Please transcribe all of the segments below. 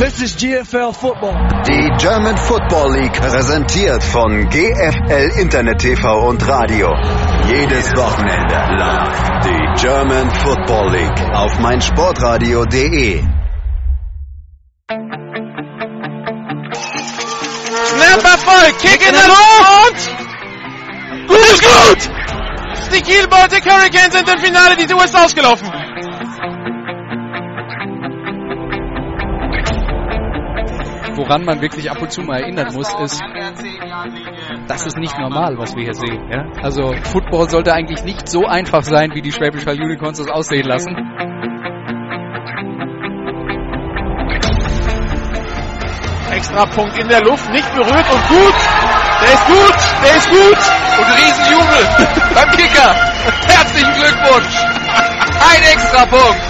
This is GFL Football. Die German Football League präsentiert von GFL Internet TV und Radio. Jedes Wochenende live die German Football League auf meinsportradio.de. Snap Erfolg, Kick in der Luft! Gut ist gut! Die Kiel Baltic Hurricanes sind im Finale, die Tour ist ausgelaufen. Woran man wirklich ab und zu mal erinnern muss, ist, das ist nicht normal, was wir hier sehen. Ja? Also Football sollte eigentlich nicht so einfach sein, wie die Schwäbisch Hall Unicorns das aussehen lassen. Extra Punkt in der Luft, nicht berührt und gut. Der ist gut, der ist gut. Und Riesenjubel beim Kicker. Herzlichen Glückwunsch. Ein extra Punkt.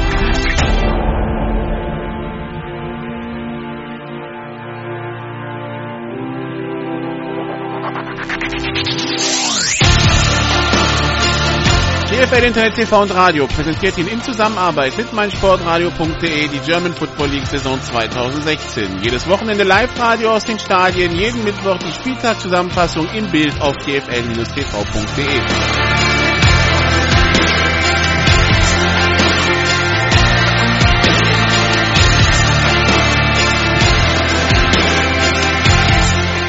GFL Internet TV und Radio präsentiert Ihnen in Zusammenarbeit mit meinsportradio.de die German Football League Saison 2016. Jedes Wochenende Live-Radio aus den Stadien, jeden Mittwoch die Spieltagszusammenfassung im Bild auf gfl-tv.de.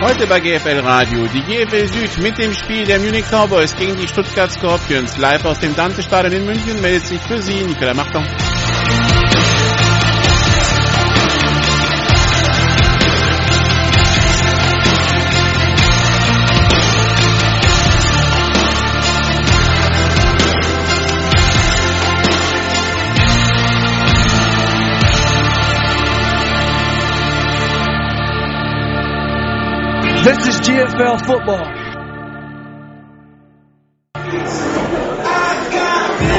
Heute bei GFL Radio die GFL Süd mit dem Spiel der Munich Cowboys gegen die Stuttgart Scorpions. Live aus dem Dante-Stadion in München meldet sich für Sie Nicola Machtung. This is GFL Football.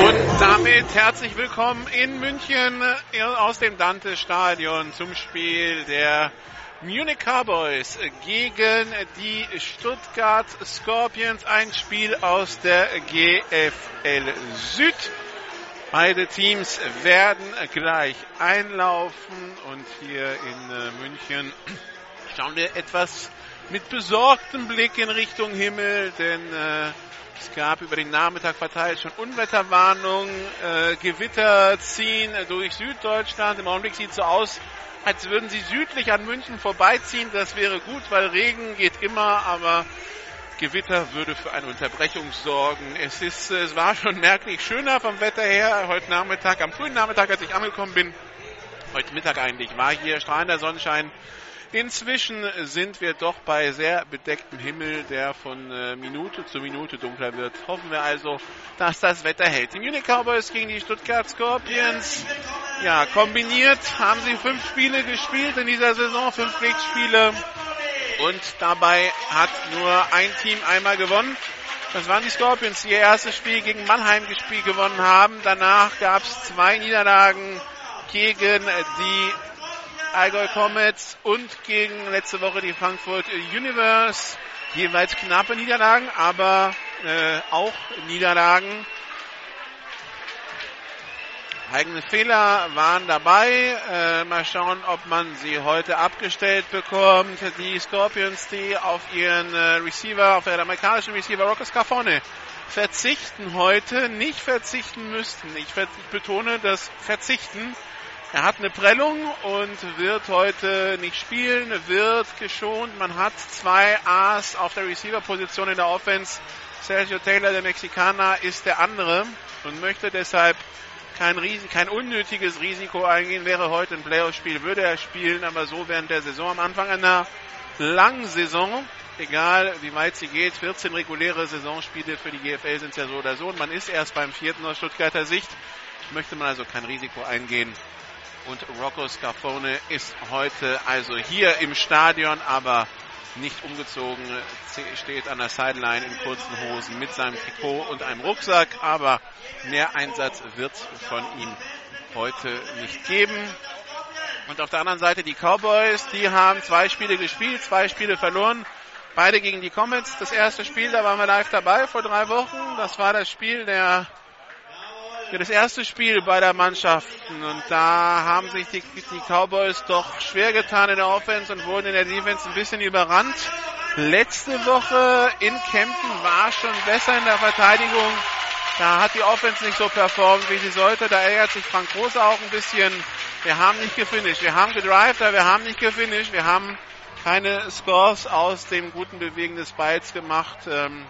Und damit herzlich willkommen in München äh, aus dem Dante-Stadion zum Spiel der Munich Cowboys gegen die Stuttgart Scorpions. Ein Spiel aus der GFL Süd. Beide Teams werden gleich einlaufen und hier in äh, München schauen wir etwas mit besorgtem Blick in Richtung Himmel, denn äh, es gab über den Nachmittag verteilt schon Unwetterwarnungen, äh, Gewitter ziehen durch Süddeutschland. Im Augenblick sieht es so aus, als würden sie südlich an München vorbeiziehen. Das wäre gut, weil Regen geht immer, aber Gewitter würde für eine Unterbrechung sorgen. Es ist, es war schon merklich schöner vom Wetter her heute Nachmittag, am frühen Nachmittag, als ich angekommen bin. Heute Mittag eigentlich war hier strahlender Sonnenschein. Inzwischen sind wir doch bei sehr bedecktem Himmel, der von äh, Minute zu Minute dunkler wird. Hoffen wir also, dass das Wetter hält. Die Munich Cowboys gegen die Stuttgart Scorpions. Ja, kombiniert haben sie fünf Spiele gespielt in dieser Saison, fünf Pflichtspiele. Und dabei hat nur ein Team einmal gewonnen. Das waren die Scorpions, die ihr erstes Spiel gegen Mannheim gespielt gewonnen haben. Danach gab es zwei Niederlagen gegen die Allgäu Comets und gegen letzte Woche die Frankfurt Universe. Jeweils knappe Niederlagen, aber äh, auch Niederlagen. Eigene Fehler waren dabei. Äh, mal schauen, ob man sie heute abgestellt bekommt. Die Scorpions, die auf ihren äh, Receiver, auf ihren amerikanischen Receiver Rockers Carfone verzichten heute, nicht verzichten müssten. Ich, ich betone das Verzichten. Er hat eine Prellung und wird heute nicht spielen, wird geschont. Man hat zwei A's auf der Receiver-Position in der Offense. Sergio Taylor, der Mexikaner, ist der andere und möchte deshalb kein, Risiko, kein unnötiges Risiko eingehen. Wäre heute ein Playoff-Spiel, würde er spielen, aber so während der Saison am Anfang einer langen Saison, egal wie weit sie geht, 14 reguläre Saisonspiele für die GFL sind ja so oder so und man ist erst beim vierten aus Stuttgarter Sicht, möchte man also kein Risiko eingehen und Rocco Scarfone ist heute also hier im Stadion, aber nicht umgezogen, steht an der Sideline in kurzen Hosen mit seinem Trikot und einem Rucksack, aber mehr Einsatz wird von ihm heute nicht geben. Und auf der anderen Seite die Cowboys, die haben zwei Spiele gespielt, zwei Spiele verloren. Beide gegen die Comets. Das erste Spiel, da waren wir live dabei vor drei Wochen. Das war das Spiel der, ja, das erste Spiel beider Mannschaften. Und da haben sich die, die Cowboys doch schwer getan in der Offense und wurden in der Defense ein bisschen überrannt. Letzte Woche in Kempten war schon besser in der Verteidigung. Da hat die Offense nicht so performt, wie sie sollte. Da ärgert sich Frank Große auch ein bisschen. Wir haben nicht gefinisht. Wir haben gedrived, aber wir haben nicht gefinisht. Wir haben keine Scores aus dem guten Bewegen des Balls gemacht. Ähm,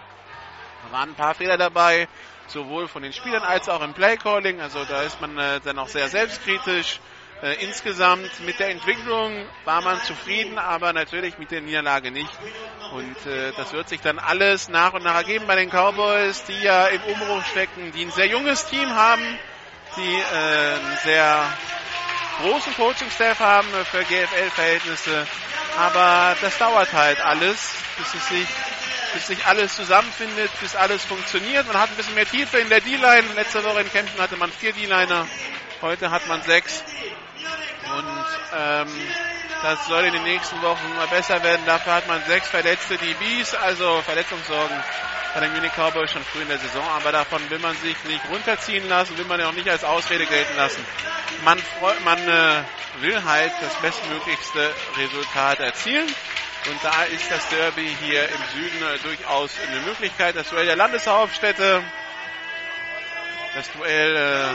da waren ein paar Fehler dabei, sowohl von den Spielern als auch im Playcalling. Also da ist man äh, dann auch sehr selbstkritisch. Äh, insgesamt mit der Entwicklung war man zufrieden, aber natürlich mit der Niederlage nicht. Und äh, das wird sich dann alles nach und nach ergeben bei den Cowboys, die ja im Umbruch stecken, die ein sehr junges Team haben, die äh, sehr großen Coaching-Staff haben für GFL-Verhältnisse. Aber das dauert halt alles, bis es sich bis sich alles zusammenfindet, bis alles funktioniert. Man hat ein bisschen mehr Tiefe in der D-Line. Letzte Woche in Kempten hatte man vier D-Liner, heute hat man sechs. Und ähm, das soll in den nächsten Wochen immer besser werden. Dafür hat man sechs verletzte DBs, also Verletzungssorgen bei den Munich Cowboys schon früh in der Saison. Aber davon will man sich nicht runterziehen lassen, will man ja auch nicht als Ausrede gelten lassen. Man, man äh, will halt das bestmöglichste Resultat erzielen. Und da ist das Derby hier im Süden äh, durchaus eine Möglichkeit. Das Duell der Landeshauptstädte, das Duell äh,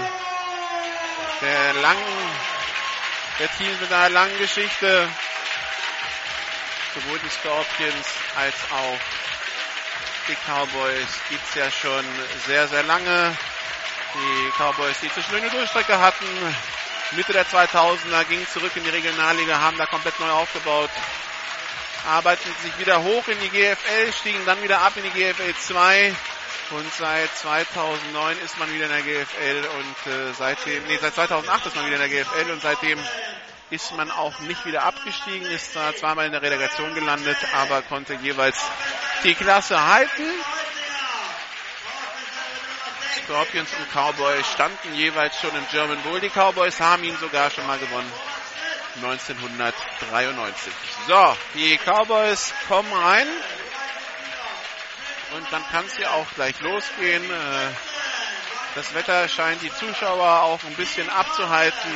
der langen der Teams mit einer langen Geschichte. Sowohl die Scorpions als auch die Cowboys gibt es ja schon sehr, sehr lange. Die Cowboys, die zwischendurch eine Durchstrecke hatten, Mitte der 2000er, gingen zurück in die Regionalliga, haben da komplett neu aufgebaut, arbeiten sich wieder hoch in die GFL, stiegen dann wieder ab in die GFL 2 und seit 2009 ist man wieder in der GFL und äh, seitdem, nee, seit 2008 ist man wieder in der GFL und seitdem ist man auch nicht wieder abgestiegen, ist zwar zweimal in der Relegation gelandet, aber konnte jeweils die Klasse halten. Scorpions und Cowboys standen jeweils schon im German Bowl. Die Cowboys haben ihn sogar schon mal gewonnen. 1993. So, die Cowboys kommen rein. Und dann kann es ja auch gleich losgehen. Äh, das Wetter scheint die Zuschauer auch ein bisschen abzuhalten,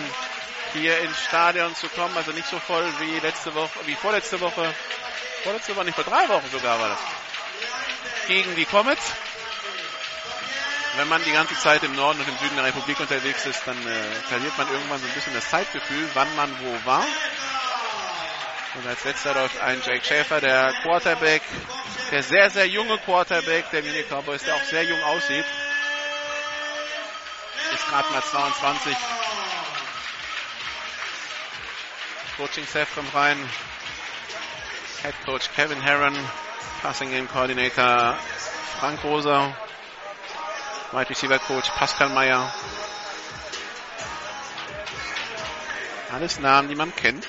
hier ins Stadion zu kommen. Also nicht so voll wie letzte Woche, wie vorletzte Woche. Vorletzte Woche, nicht vor drei Wochen sogar war das. Gegen die Comets. Wenn man die ganze Zeit im Norden und im Süden der Republik unterwegs ist, dann äh, verliert man irgendwann so ein bisschen das Zeitgefühl, wann man wo war. Und als letzter läuft ein Jake Schäfer, der Quarterback, der sehr, sehr junge Quarterback der Munich Cowboys, der auch sehr jung aussieht. Ist gerade mal 22. Coaching Staff kommt rein. Head Coach Kevin Herron, Passing Game Coordinator Frank Rosa, Wide Receiver Coach Pascal Meyer. Alles Namen, die man kennt.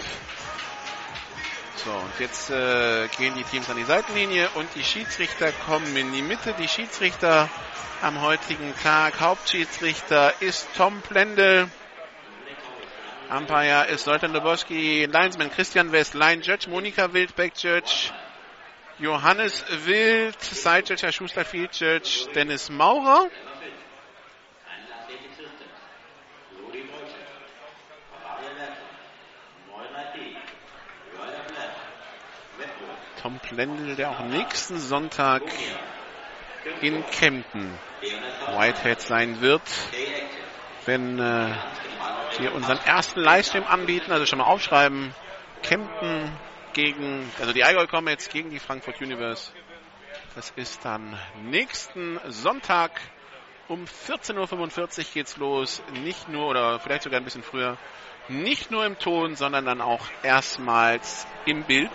So, und jetzt äh, gehen die Teams an die Seitenlinie und die Schiedsrichter kommen in die Mitte. Die Schiedsrichter am heutigen Tag. Hauptschiedsrichter ist Tom Plendel. Umpire ist Leutnant Dobowski, Linesman Christian West, Line Judge Monika Wild, Back Judge Johannes Wild, Side Judge Herr Schuster, Field Judge Dennis Maurer. Tom Plendel, der auch nächsten Sonntag in Kempten Whitehead sein wird, wenn äh, wir unseren ersten Livestream anbieten, also schon mal aufschreiben, Kempten gegen, also die Allgäu jetzt gegen die Frankfurt Universe. Das ist dann nächsten Sonntag um 14.45 Uhr geht's los. Nicht nur, oder vielleicht sogar ein bisschen früher, nicht nur im Ton, sondern dann auch erstmals im Bild.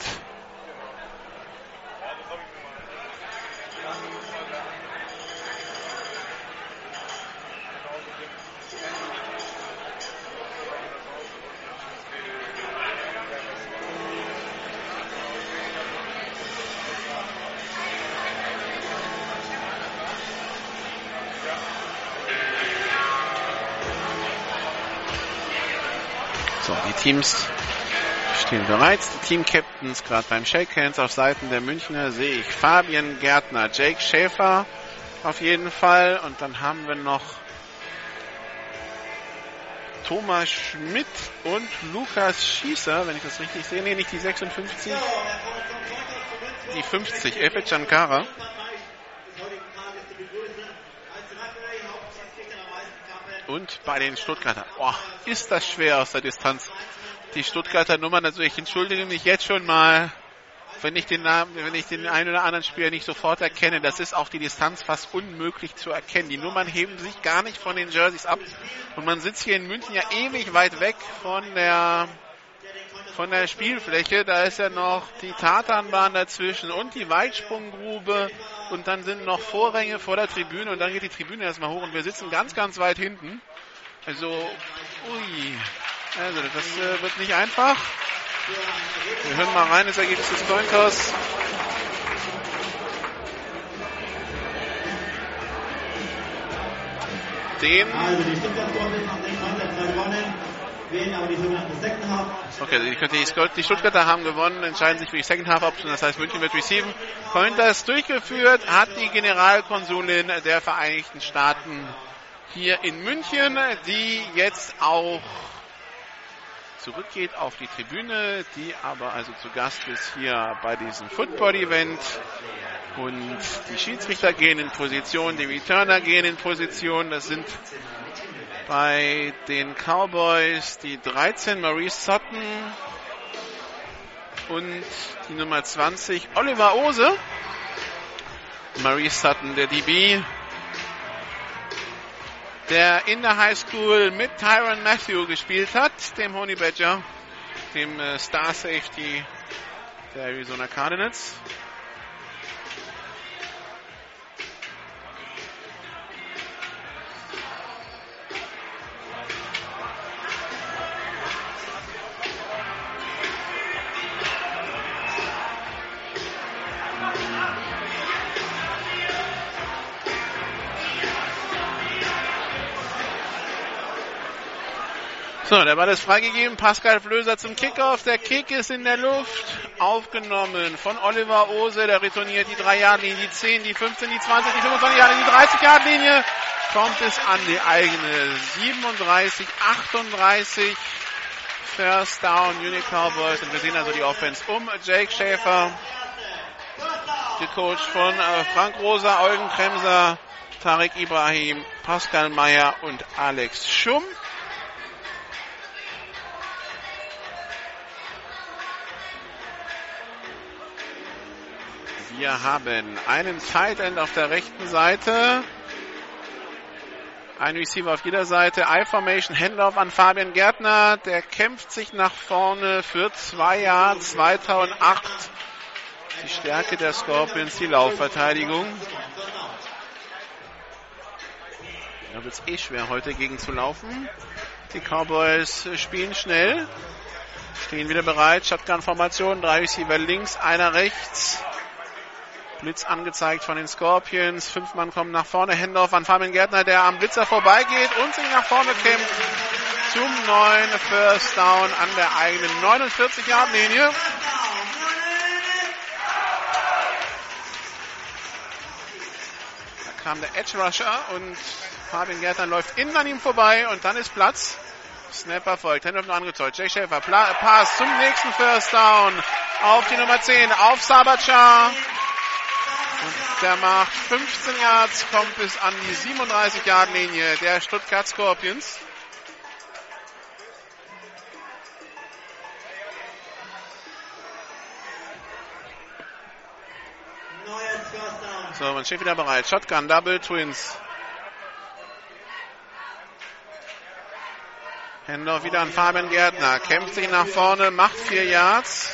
Teams stehen bereits. Die Team-Captains gerade beim Shakehands auf Seiten der Münchner sehe ich Fabian Gärtner, Jake Schäfer auf jeden Fall. Und dann haben wir noch Thomas Schmidt und Lukas Schießer, wenn ich das richtig sehe. Nee, nicht die 56. Die 50, Efe Chankara. Und bei den Stuttgarter. Boah, ist das schwer aus der Distanz. Die Stuttgarter Nummern, also ich entschuldige mich jetzt schon mal, wenn ich den Namen, wenn ich den einen oder anderen Spieler nicht sofort erkenne. Das ist auch die Distanz fast unmöglich zu erkennen. Die Nummern heben sich gar nicht von den Jerseys ab. Und man sitzt hier in München ja ewig weit weg von der von der Spielfläche. Da ist ja noch die Tatanbahn dazwischen und die Weitsprunggrube und dann sind noch Vorränge vor der Tribüne und dann geht die Tribüne erstmal hoch und wir sitzen ganz, ganz weit hinten. Also, ui. Also, das äh, wird nicht einfach. Wir hören mal rein, das Ergebnis des Cointoss. Den. Okay, die, Stuttgarter haben gewonnen, entscheiden sich für die Second Half Option, das heißt München wird receiven. Cointers durchgeführt hat die Generalkonsulin der Vereinigten Staaten hier in München, die jetzt auch zurückgeht auf die Tribüne, die aber also zu Gast ist hier bei diesem Football-Event. Und die Schiedsrichter gehen in Position, die Returner gehen in Position. Das sind bei den Cowboys die 13 Maurice Sutton und die Nummer 20 Oliver Ose. Maurice Sutton, der DB, der in der High School mit Tyron Matthew gespielt hat, dem Honey Badger, dem äh, Star Safety der Arizona Cardinals. So, der Ball ist freigegeben. Pascal Flöser zum Kickoff. Der Kick ist in der Luft. Aufgenommen von Oliver Ose. Der retourniert die 3-Yard-Linie, die 10, die 15, die 20, die 25 Yard-Linie, die 30-Yard-Linie. Kommt es an die eigene 37, 38. First Down, Munich Cowboys. Und wir sehen also die Offense um Jake Schäfer. Gecoacht von äh, Frank Rosa, Eugen Kremser, Tarek Ibrahim, Pascal Meyer und Alex Schumm. Wir haben einen Tight End auf der rechten Seite. Ein Receiver auf jeder Seite. I-Formation, Handoff an Fabian Gärtner. Der kämpft sich nach vorne für zwei Jahre 2008. Die Stärke der Scorpions, die Laufverteidigung. Da wird es eh schwer, heute gegen zu laufen. Die Cowboys spielen schnell. Stehen wieder bereit. Shotgun-Formation. Drei Receiver links, einer rechts. Blitz angezeigt von den Scorpions. Fünf Mann kommen nach vorne. Hendorf an Fabian Gärtner, der am Blitzer vorbeigeht und sich nach vorne kämpft zum neuen First Down an der eigenen 49-Yard-Linie. Da kam der Edge Rusher und Fabian Gärtner läuft innen an ihm vorbei und dann ist Platz. Snapper folgt. Hendorf nur angezeugt. Jay Schäfer. Pass zum nächsten First Down. Auf die Nummer 10. Auf Sabachar. Der macht 15 Yards, kommt bis an die 37 Yard Linie der Stuttgart Scorpions. So, man steht wieder bereit. Shotgun, Double Twins. Händler wieder an Fabian Gärtner. Kämpft sich nach vorne, macht vier Yards.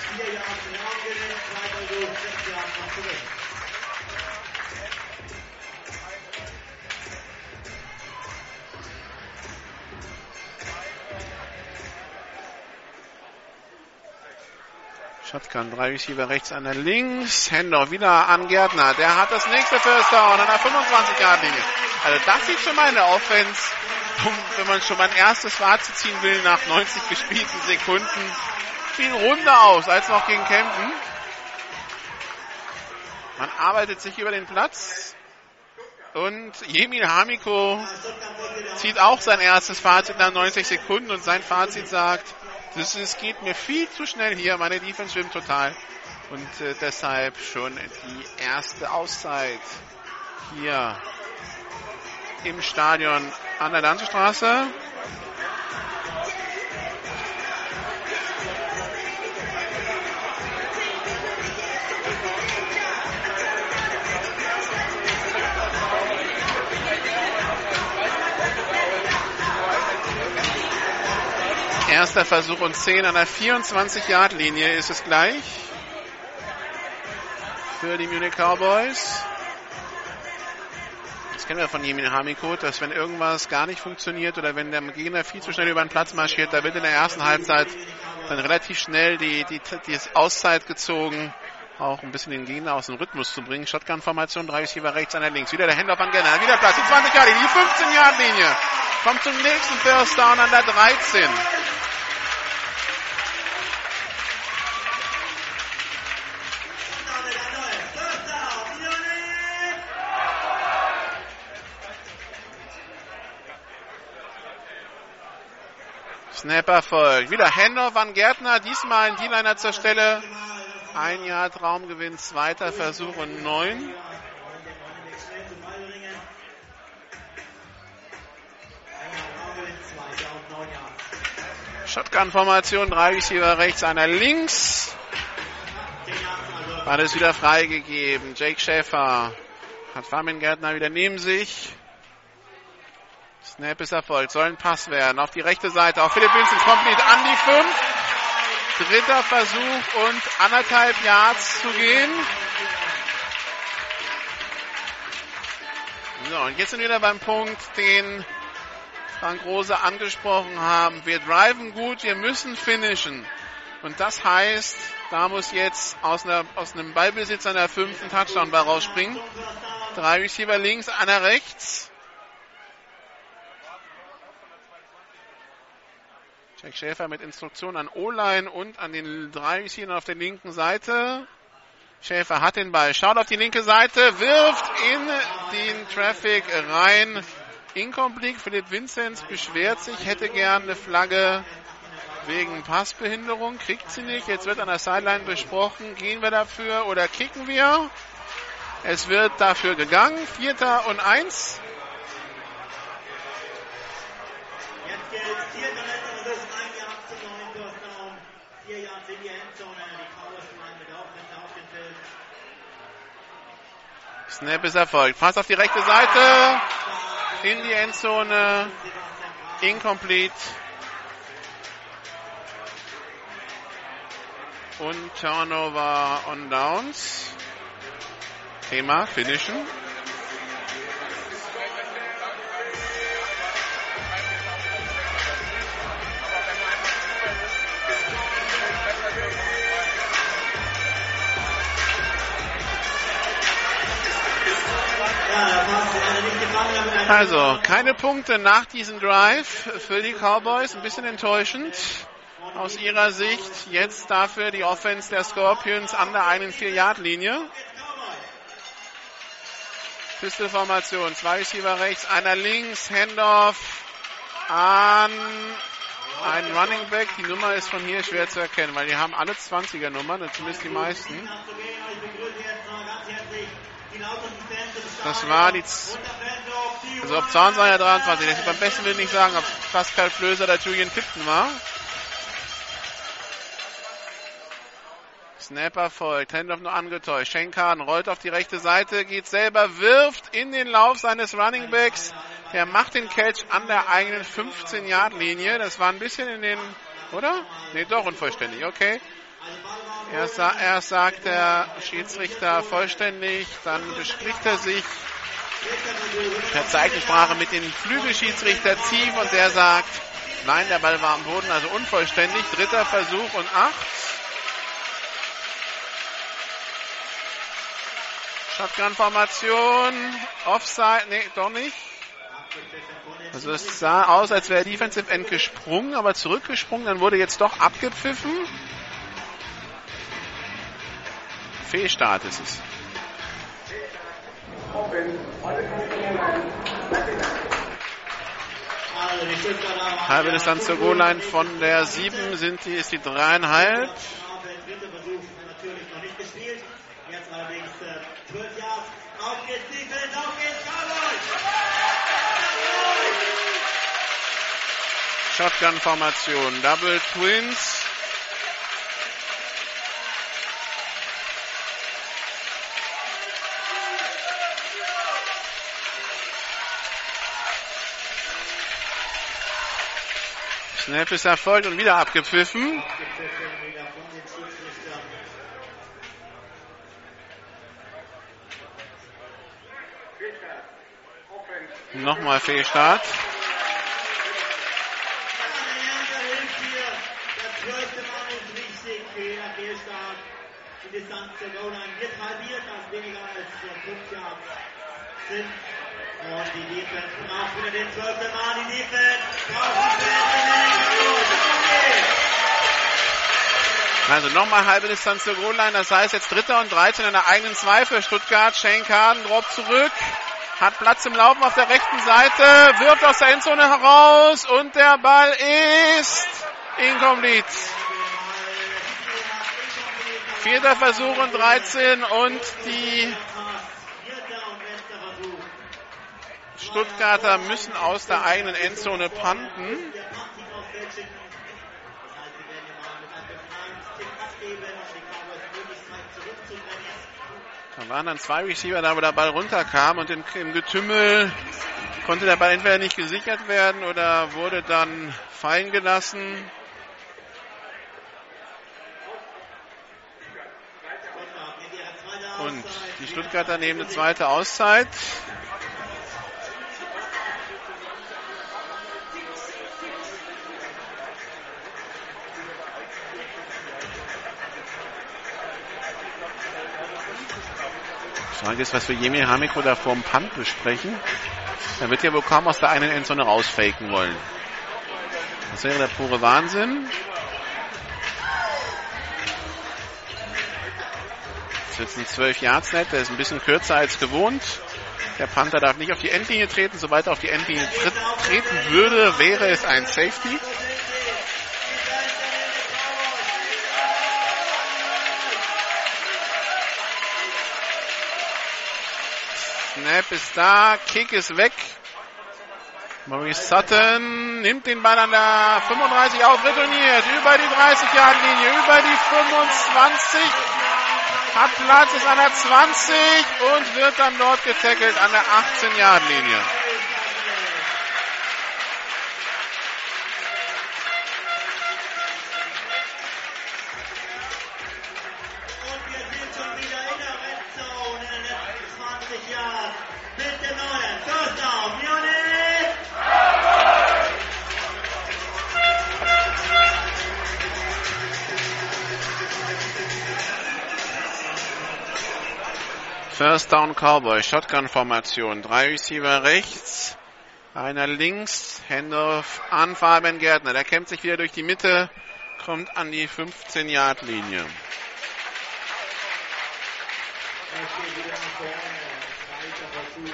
Shotgun, drei Receiver rechts, einer links. Händler wieder an Gärtner. Der hat das nächste First Down an der 25 Yard Linie. Also das sieht schon mal in der Offense wenn man schon mal ein erstes Fazit ziehen will nach 90 gespielten Sekunden, viel runder aus als noch gegen Kempten. Man arbeitet sich über den Platz. Und Jemil Hamiko zieht auch sein erstes Fazit nach 90 Sekunden und sein Fazit sagt, das ist, geht mir viel zu schnell hier, meine Defense schwimmt total. Und äh, deshalb schon die erste Auszeit hier im Stadion an der Landstraße. Erster Versuch und 10 an der 24-Yard-Linie ist es gleich für die Munich Cowboys. Das kennen wir von Jemin Hamiko, dass wenn irgendwas gar nicht funktioniert oder wenn der Gegner viel zu schnell über den Platz marschiert, da wird in der ersten Halbzeit dann relativ schnell die, die, die Auszeit gezogen, auch ein bisschen den Gegner aus dem Rhythmus zu bringen. Shotgun-Formation, drei Receiver rechts, einer links. Wieder der Händler von Genner, wieder Platz, die 20 Jahre, die 15 Yard linie Kommt zum nächsten First Down an der 13. Snapper folgt. Wieder Handoff an Gärtner. Diesmal ein D-Liner zur Stelle. Ein Yard Raumgewinn, zweiter Versuch und neun. Shotgun-Formation, drei Receiver rechts, einer links. War das wieder freigegeben. Jake Schäfer hat Fabian Gärtner wieder neben sich. Snap ist erfolgt. Soll ein Pass werden. Auf die rechte Seite. Auf Philipp Vincent. Complete an die 5. Dritter Versuch und anderthalb Yards zu gehen. So, und jetzt sind wir wieder beim Punkt, den Frank Rose angesprochen haben. Wir driven gut, wir müssen finishen. Und das heißt, da muss jetzt aus, einer, aus einem Ballbesitz der fünften Touchdown-Ball rausspringen. Drei Receiver links, einer rechts. Jack Schäfer mit Instruktion an O-Line und an den drei Receivern auf der linken Seite. Schäfer hat den Ball, schaut auf die linke Seite, wirft in den Traffic rein. Incomplete. Philipp Vinzenz beschwert sich, hätte gern eine Flagge wegen Passbehinderung. Kriegt sie nicht. Jetzt wird an der Sideline besprochen, gehen wir dafür oder kicken wir. Es wird dafür gegangen. Vierter und eins. Jetzt gilt vierter letzter Versuch, ein Jahr zu neun, First Down. Yards in die Endzone. Die Cowboys bleiben mit Offense auf dem Feld. Snap ist erfolgt. Pass auf die rechte Seite. In die Endzone. Incomplete. Und Turnover on Downs. Thema Finishen. Also, keine Punkte nach diesem Drive für die Cowboys. Ein bisschen enttäuschend aus ihrer Sicht. Jetzt dafür die Offense der Scorpions an der einen 4-Yard-Linie. Pistol-Formation. Zwei Receiver rechts, einer links. Handoff an einen Running Back. Die Nummer ist von hier schwer zu erkennen, weil die haben alle 20er Nummern, zumindest die meisten. Das war die, also ob Zahn war ja 23. Ich beim besten will nicht sagen, ob Pascal Flöser oder Julian Tipton war. Snapper folgt, Handoff nur angetäuscht. Schenkan rollt auf die rechte Seite, geht selber, wirft in den Lauf seines Running Backs. Der macht den Catch an der eigenen 15-Yard-Linie. Das war ein bisschen in den, oder? Nee, doch unvollständig, okay. Erst, erst sagt der Schiedsrichter vollständig, dann bespricht er sich per Zeichensprache mit dem Flügelschiedsrichter Zief und der sagt, nein, der Ball war am Boden, also unvollständig. Dritter Versuch und acht. Shotgun-Formation, Offside, nee, doch nicht. Also es sah aus, als wäre Defensive End gesprungen, aber zurückgesprungen. Dann wurde jetzt doch abgepfiffen. Fehlstart ist es. Halbe Distanz zur Goal-Line von der 7 sind die, ist die dreieinhalb. Genau, der dritte Snap erfolgt und wieder abgepfiffen. Nochmal Fehlstart. Der Distanz zur Goal-Line wird halbiert, das weniger als 5 Yards sind. Also nochmal halbe Distanz zur Goal-Line. Das heißt jetzt Dritter und 13 in der eigenen 2 für Stuttgart. Shane Carden droppt zurück. Hat Platz im Laufen auf der rechten Seite. Wirft aus der Endzone heraus. Und der Ball ist incomplete. Vierter Versuch und 13 und die Stuttgarter müssen aus der eigenen Endzone panten. Da waren dann zwei Receiver da, wo der Ball runterkam und im, im Getümmel konnte der Ball entweder nicht gesichert werden oder wurde dann fallen gelassen. Und die Stuttgarter nehmen eine zweite Auszeit. Frage ist, was wir Jemir Hamiko da vorm Punt besprechen. Er wird ja wohl kaum aus der einen Endzone rausfaken wollen. Das wäre der pure Wahnsinn. Das ist jetzt ein 12 Yards Net, der ist ein bisschen kürzer als gewohnt. Der Panther darf nicht auf die Endlinie treten. Sobald er auf die Endlinie treten würde, wäre es ein Safety. Snap ist da, Kick ist weg. Maurice Sutton nimmt den Ball an der 35 auf, retourniert über die 30-Yard-Linie, über die 25, hat Platz, ist an der 20 und wird dann dort getackelt an der 18-Yard-Linie. Und First Down Cowboy, Shotgun-Formation, drei Receiver rechts, einer links, Handoff an Fabian Gärtner. Der kämpft sich wieder durch die Mitte, kommt an die 15-Yard-Linie. Er steht wieder nach vorne. Zweiter Versuch.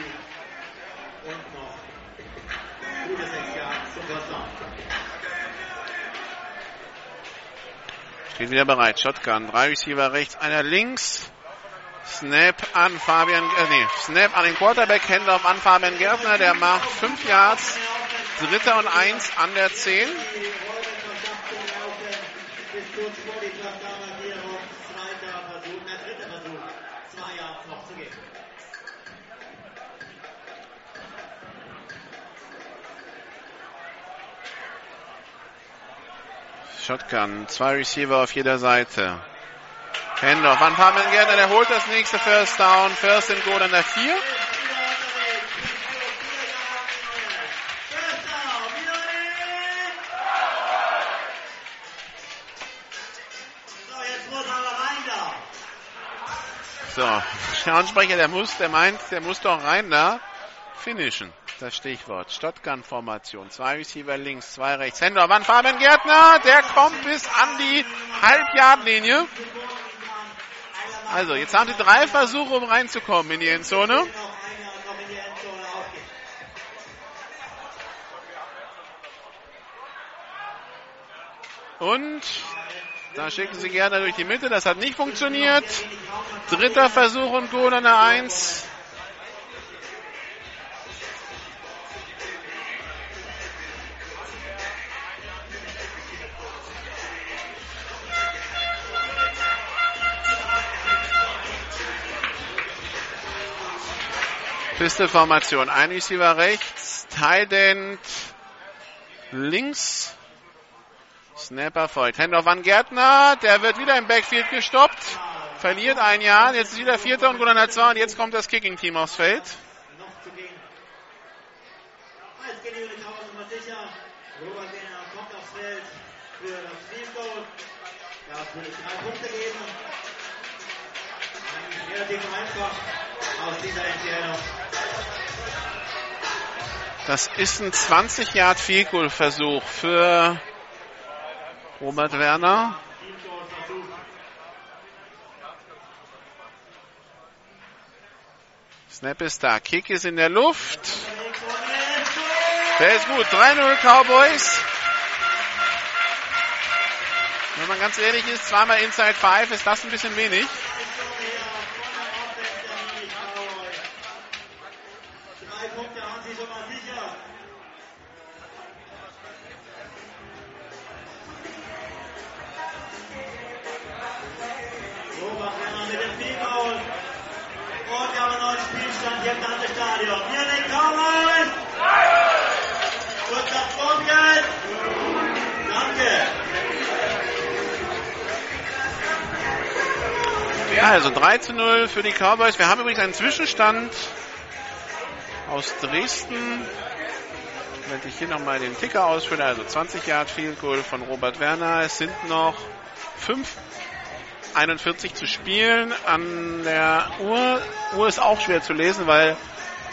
Und noch gute 6 Yards zum First Down. Steht wieder bereit, Shotgun, drei Receiver rechts, einer links, Snap an Fabian, äh, nee, Snap an den Quarterback, Handoff an Fabian Gärtner, der macht 5 Yards, Dritter und eins an der 10. Die Räume verschafft zum Laufen bis kurz vor die First Down Markierung. Zweiter Versuch, der dritte Versuch. Zwei Yards noch zu gehen. Shotgun, zwei Receiver auf jeder Seite. Handoff an Fabian Gärtner, der holt das nächste First Down, First and Goal an der 4. Wieder unterwegs. First Down. Munich! So, Schauensprecher, der muss, der meint, der muss doch rein da finishen. das Stichwort. Shotgun-Formation. Zwei Receiver links, zwei rechts. Händler, Wann Fabian Gärtner. Der kommt bis an die Halbjahrlinie. Also, jetzt haben sie drei Versuche, um reinzukommen in die Endzone. Und da schicken sie gerne durch die Mitte. Das hat nicht funktioniert. Dritter Versuch und Goal an der 1. Pistol-Formation. Ein Receiver rechts, Tight End links. Snapper folgt. Handoff an Gärtner. Der wird wieder im Backfield gestoppt. Verliert ein Jahr. Jetzt ist wieder Vierter und Goal an der 2. Und jetzt kommt das Kicking-Team aufs Feld. die. Robert Wiener kommt aufs Feld für das Field Goal. Ja, natürlich drei Punkte geben. Das ist ein 20 Yard Field Goal Versuch für Robert Werner. Snap ist da. Kick ist in der Luft. Der ist gut. 3-0 Cowboys. Wenn man ganz ehrlich ist, zweimal Inside 5 ist das ein bisschen wenig. Punkte haben sie schon mal sicher. Robert Werner mit dem Field Goal. Und wir haben einen neuen Spielstand hier im Landesstadion. Hier den Cowboys. Kurzer Vorgeld. Danke. Ja, also 3 zu 0 für die Cowboys. Wir haben übrigens einen Zwischenstand aus Dresden. Wenn ich hier nochmal den Ticker ausfülle, also 20 Yard Field Goal von Robert Werner. Es sind noch 5,41 zu spielen. An der Uhr, Uhr ist auch schwer zu lesen, weil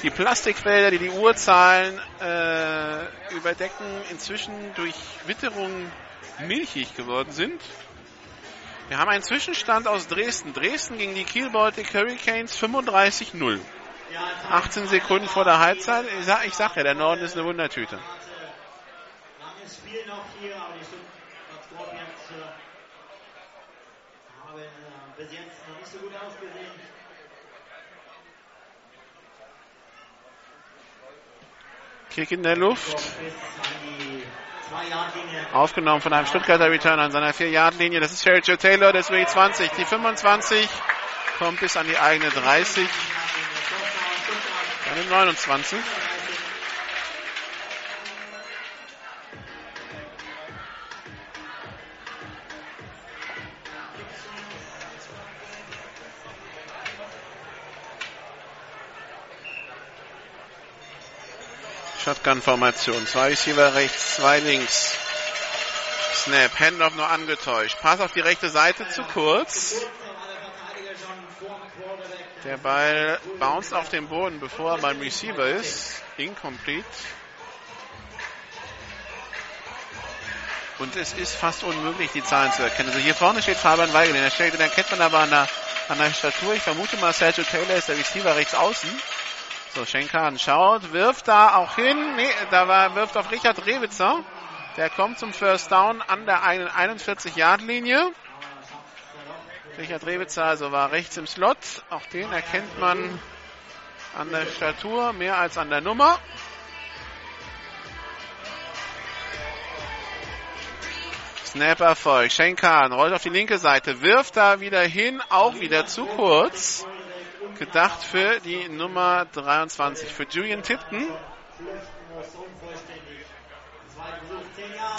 die Plastikfelder, die die Uhrzahlen äh, überdecken, inzwischen durch Witterung milchig geworden sind. Wir haben einen Zwischenstand aus Dresden. Dresden gegen die Kiel Baltic Hurricanes 35-0. Ja, 18 Sekunden vor der Halbzeit. Ich sag, ich sag ja, der Norden ist eine Wundertüte. Langes Spiel noch hier, aber die Stuttgart äh, haben bis jetzt noch nicht so gut ausgesehen. Kick in der Luft. Aufgenommen von einem Stuttgarter Return an seiner 4-Yard-Linie. Das ist Sherry Taylor, die 20. Die 25 kommt bis an die eigene 30. Die 29. Shotgun-Formation. Zwei Receiver rechts, zwei links. Snap, Handoff nur angetäuscht. Pass auf die rechte Seite zu kurz. Der Ball bounced auf den Boden, bevor er beim Receiver ist. Incomplete. Und es ist fast unmöglich, die Zahlen zu erkennen. Also hier vorne steht Fabian Weigel. Den erstellt- den erkennt man aber an der, an der Statur. Ich vermute mal, Sergio Taylor ist der Receiver rechts außen. So, Schenkan schaut, wirft da auch hin. Nee, da war, wirft auf Richard Rewitzer. Der kommt zum First Down an der eigenen 41-Yard-Linie. Richard Rewitzer also war rechts im Slot. Auch den erkennt man an der Statur mehr als an der Nummer. Snap Erfolg. Schenkan rollt auf die linke Seite, wirft da wieder hin, auch wieder zu kurz. Gedacht für die Nummer 23, für Julian Tipton.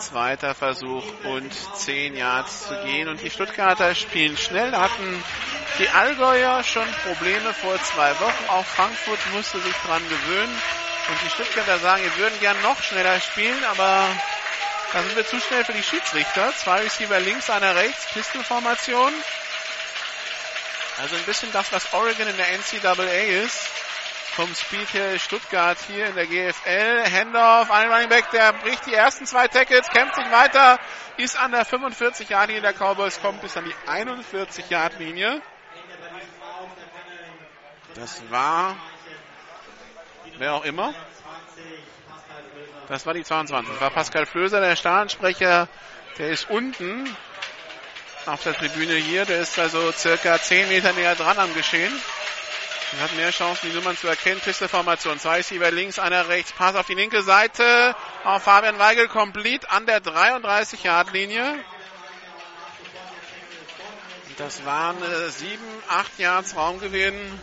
Zweiter Versuch und 10 Yards zu gehen. Und die Stuttgarter spielen schnell. Hatten die Allgäuer schon Probleme vor zwei Wochen. Auch Frankfurt musste sich dran gewöhnen. Und die Stuttgarter sagen, wir würden gern noch schneller spielen, aber da sind wir zu schnell für die Schiedsrichter. Zwei Receiver links, einer rechts, Pistolformation. Also ein bisschen das, was Oregon in der NCAA ist. Vom Speed her Stuttgart hier in der GFL. Handoff, ein Running Back, der bricht die ersten zwei Tackles, kämpft sich weiter, ist an der 45-Yard-Linie der Cowboys, kommt bis an die 41-Yard-Linie. Das war wer auch immer. Das war die 22. Das war Pascal Flöser, der Stahlensprecher. Der ist unten auf der Tribüne hier. Der ist also circa 10 Meter näher dran am Geschehen. Er hat mehr Chancen, die Nummern zu erkennen. Pisteformation. Zwei Receiver links, einer rechts. Pass auf die linke Seite. Auf Fabian Weigel komplett an der 33-Yard-Linie. Das waren äh, 7, 8 Yards Raumgewinn.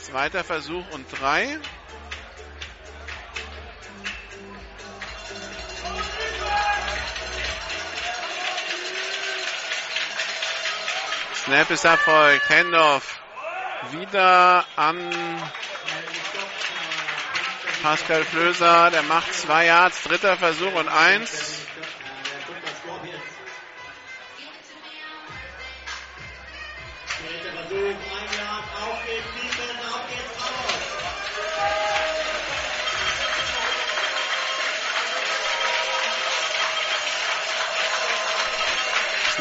Zweiter Versuch und drei. Snap ist erfolgt. Handoff wieder an Pascal Flöser. Der macht zwei Yards. Dritter Versuch und eins.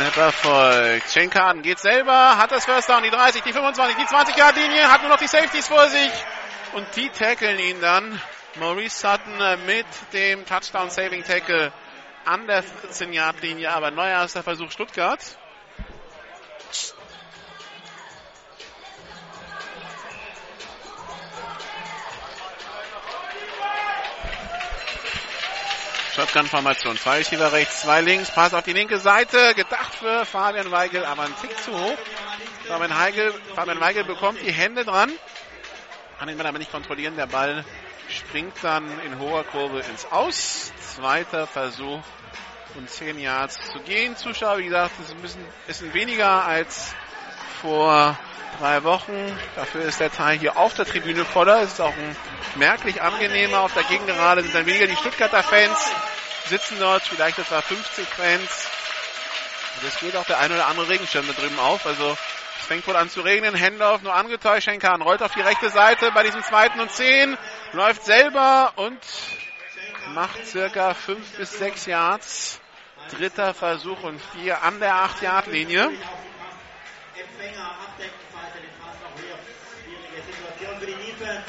Snapper folgt. Schenkan geht selber, hat das First Down, die 30, die 25, die 20 Yard Linie, hat nur noch die Safeties vor sich und die tackeln ihn dann. Maurice Sutton äh, mit dem Touchdown Saving Tackle an der 14 Yard Linie, aber neuer erster Versuch Stuttgart. Shotgun-Formation. Zwei Receiver rechts, zwei links. Pass auf die linke Seite. Gedacht für Fabian Weigel, aber ein Tick zu hoch. Fabian Weigel, Fabian Weigel bekommt die Hände dran. Kann ihn aber nicht kontrollieren. Der Ball springt dann in hoher Kurve ins Aus. Zweiter Versuch und 10 Yards zu gehen. Zuschauer, wie gesagt, ist ein bisschen, ist weniger als vor drei Wochen. Dafür ist der Teil hier auf der Tribüne voller. Es ist auch merklich angenehmer. Auf der Gegengerade sind dann weniger die Stuttgarter Fans, sitzen dort vielleicht etwa 50 Fans. Und es geht auch der ein oder andere Regenschirm da drüben auf. Also es fängt wohl an zu regnen. Handoff nur angetäuscht. Schenkan rollt auf die rechte Seite bei diesem zweiten und zehn. Läuft selber und macht circa fünf bis sechs Yards. Dritter Versuch und vier an der 8-Yard-Linie. Empfänger abdecken, falls er den Pass noch hier. Schwierige Situation für die Defense.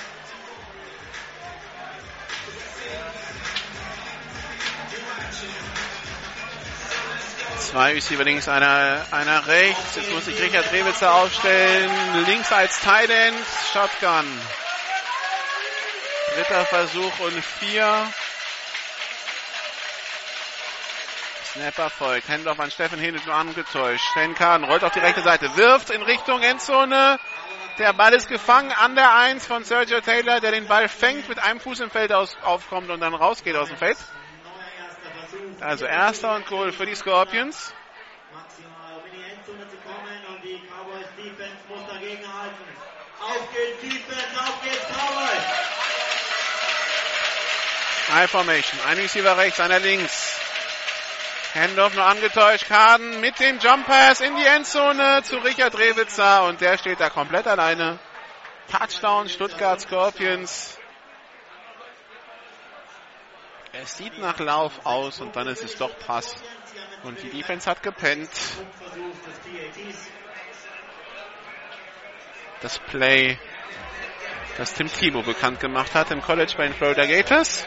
Zwei Receiver links, einer, einer rechts. Jetzt muss sich Richard Rewitzer aufstellen. Links als End, Shotgun. Dritter Versuch und vier. Snapper folgt. Handoff an Steffen Hennig nur angetäuscht. Stenkan rollt auf die rechte Seite, wirft in Richtung Endzone. Der Ball ist gefangen an der 1 von Sergio Taylor, der den Ball fängt, mit einem Fuß im Feld aus, aufkommt und dann rausgeht aus dem Feld. Also erster und Goal für die Scorpions. Auf geht's Defense, auf geht's Cowboys! High Formation, ein Receiver rechts, einer links. Handoff nur angetäuscht. Kaden mit dem Jump Pass in die Endzone zu Richard Rewitzer und der steht da komplett alleine. Touchdown Stuttgart Scorpions. Es sieht nach Lauf aus und dann ist es doch Pass. Und die Defense hat gepennt. Das Play, das Tim Thibault bekannt gemacht hat im College bei den Florida Gators.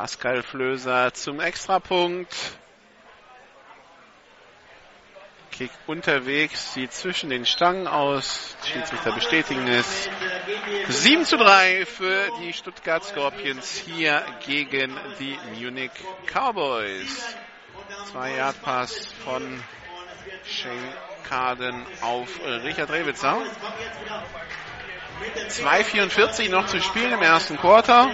Pascal Flöser zum Extrapunkt. Kick unterwegs, sieht zwischen den Stangen aus. Schiedsrichter bestätigen es. 7 zu 3 für die Stuttgart Scorpions hier gegen die Munich Cowboys. Zwei Yard Pass von Shane Carden auf Richard Rewitzer. 2,44 noch zu spielen im ersten Quarter.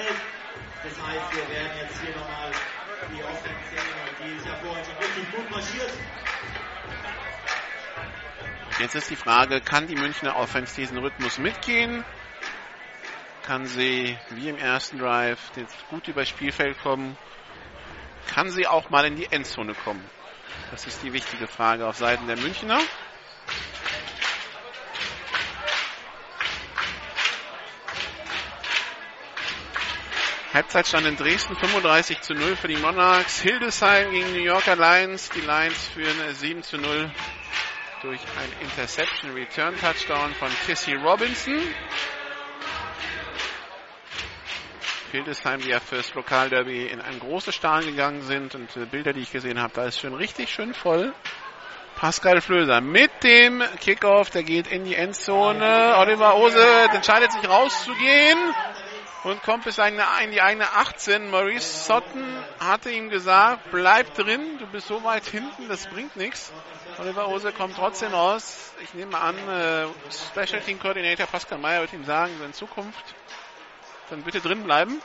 Das heißt, wir werden jetzt hier nochmal die Offense sehen, die ist ja vorhin schon richtig gut marschiert. Jetzt ist die Frage, kann die Münchner Offense diesen Rhythmus mitgehen? Kann sie, wie im ersten Drive, gut übers Spielfeld kommen? Kann sie auch mal in die Endzone kommen? Das ist die wichtige Frage auf Seiten der Münchner. Halbzeitstand in Dresden 35 zu 0 für die Monarchs. Hildesheim gegen New Yorker Lions. Die Lions führen 7 zu 0 durch ein Interception Return Touchdown von Kissy Robinson. Hildesheim, die ja fürs Lokalderby in ein großes Stadion gegangen sind und äh, Bilder, die ich gesehen habe, da ist schon richtig schön voll. Pascal Flöser mit dem Kickoff, der geht in die Endzone. Oliver Ose entscheidet sich rauszugehen und kommt bis in die eigene 18. Maurice Sutton hatte ihm gesagt, bleib drin, du bist so weit hinten, das bringt nichts. Oliver Ose kommt trotzdem raus. Ich nehme an, äh, Special Team Coordinator Pascal Meyer wird ihm sagen, in Zukunft dann bitte drin bleiben.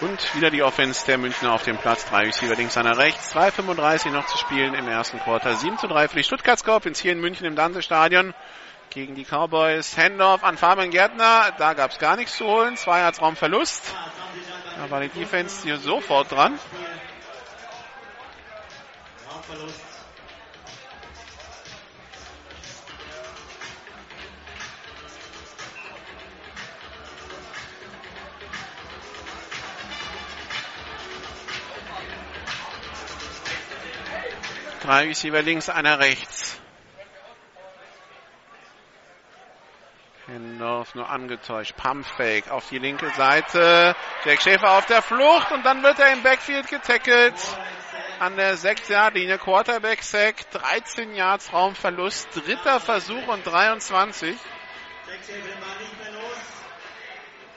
Und wieder die Offense der Münchner auf dem Platz. Drei Receiver links, einer rechts. 2,35 noch zu spielen im ersten Quarter. 7 zu 3 für die Stuttgart Scorpions hier in München im Dante-Stadion gegen die Cowboys. Handoff an Fabian Gärtner. Da gab es gar nichts zu holen. Zweierraumverlust. Da war die Defense hier sofort dran. Raumverlust. Drei Receiver links, einer rechts. Hendorf nur angetäuscht. Pumpfake auf die linke Seite. Jack Schäfer auf der Flucht und dann wird er im Backfield getackelt. An der 6-Yard-Linie. Quarterback-Sack. 13 Yards Raumverlust. Dritter Versuch und 23. Jack Schäfer war nicht mehr los.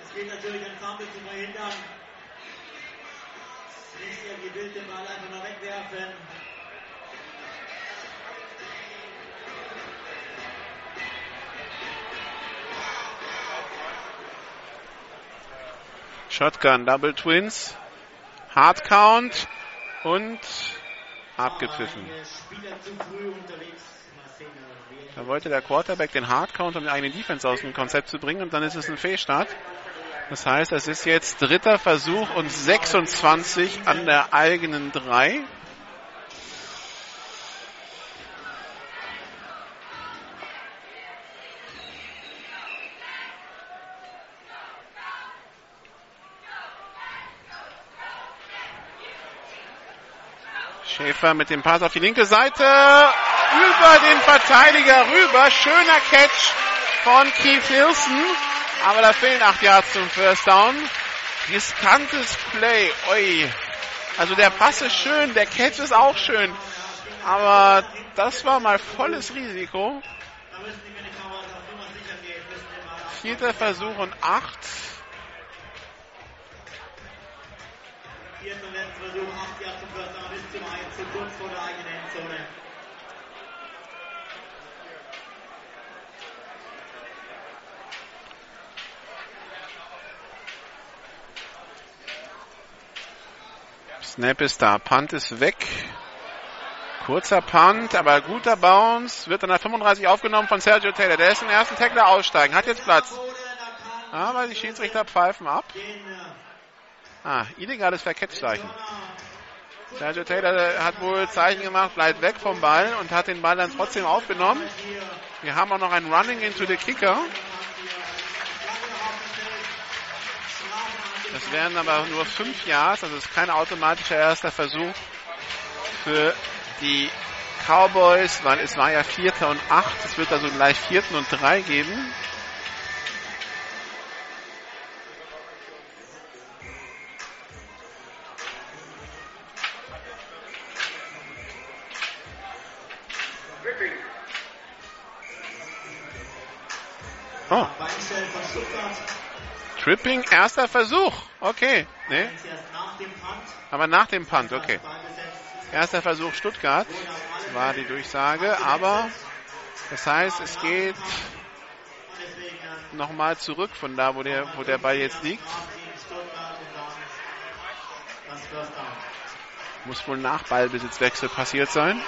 Es geht natürlich ein Fumble zu verhindern. Nicht er gewillt den Ball einfach nur wegwerfen. Shotgun, Double Twins, Hard Count und abgepfiffen. Da wollte der Quarterback den Hard Count, um die eigene Defense aus dem Konzept zu bringen und dann ist es ein Fehlstart. Das heißt, es ist jetzt dritter Versuch und 26 an der eigenen 3. Schäfer mit dem Pass auf die linke Seite. Über den Verteidiger rüber. Schöner Catch von Keith Hilson. Aber da fehlen acht Yards zum First Down. Riskantes Play. Oi. Also der Pass ist schön, der Catch ist auch schön. Aber das war mal volles Risiko. Vierter Versuch und acht. Vierter Versuch, acht Yards zum First Down bis zum 1 zu kurz vor der eigenen Endzone. Snap ist da, Punt ist weg. Kurzer Punt, aber guter Bounce. Wird an der 35 aufgenommen von Sergio Taylor. Der ist im ersten Tackler aussteigen, hat jetzt Platz. Aber die Schiedsrichter pfeifen ab. Ah, illegales Verkettszeichen. Sergio Taylor hat wohl Zeichen gemacht, bleibt weg vom Ball und hat den Ball dann trotzdem aufgenommen. Wir haben auch noch ein Running into the Kicker. Das wären aber nur fünf Yards, also ist kein automatischer erster Versuch für die Cowboys, weil es war ja Vierter und Acht. Es wird also gleich Vierten und Drei geben. Oh. Tripping, erster Versuch. Okay. Nee. Aber nach dem Punt, okay. Erster Versuch Stuttgart war die Durchsage, aber das heißt, es geht nochmal zurück von da, wo der, wo der Ball jetzt liegt. Muss wohl nach Ballbesitzwechsel passiert sein.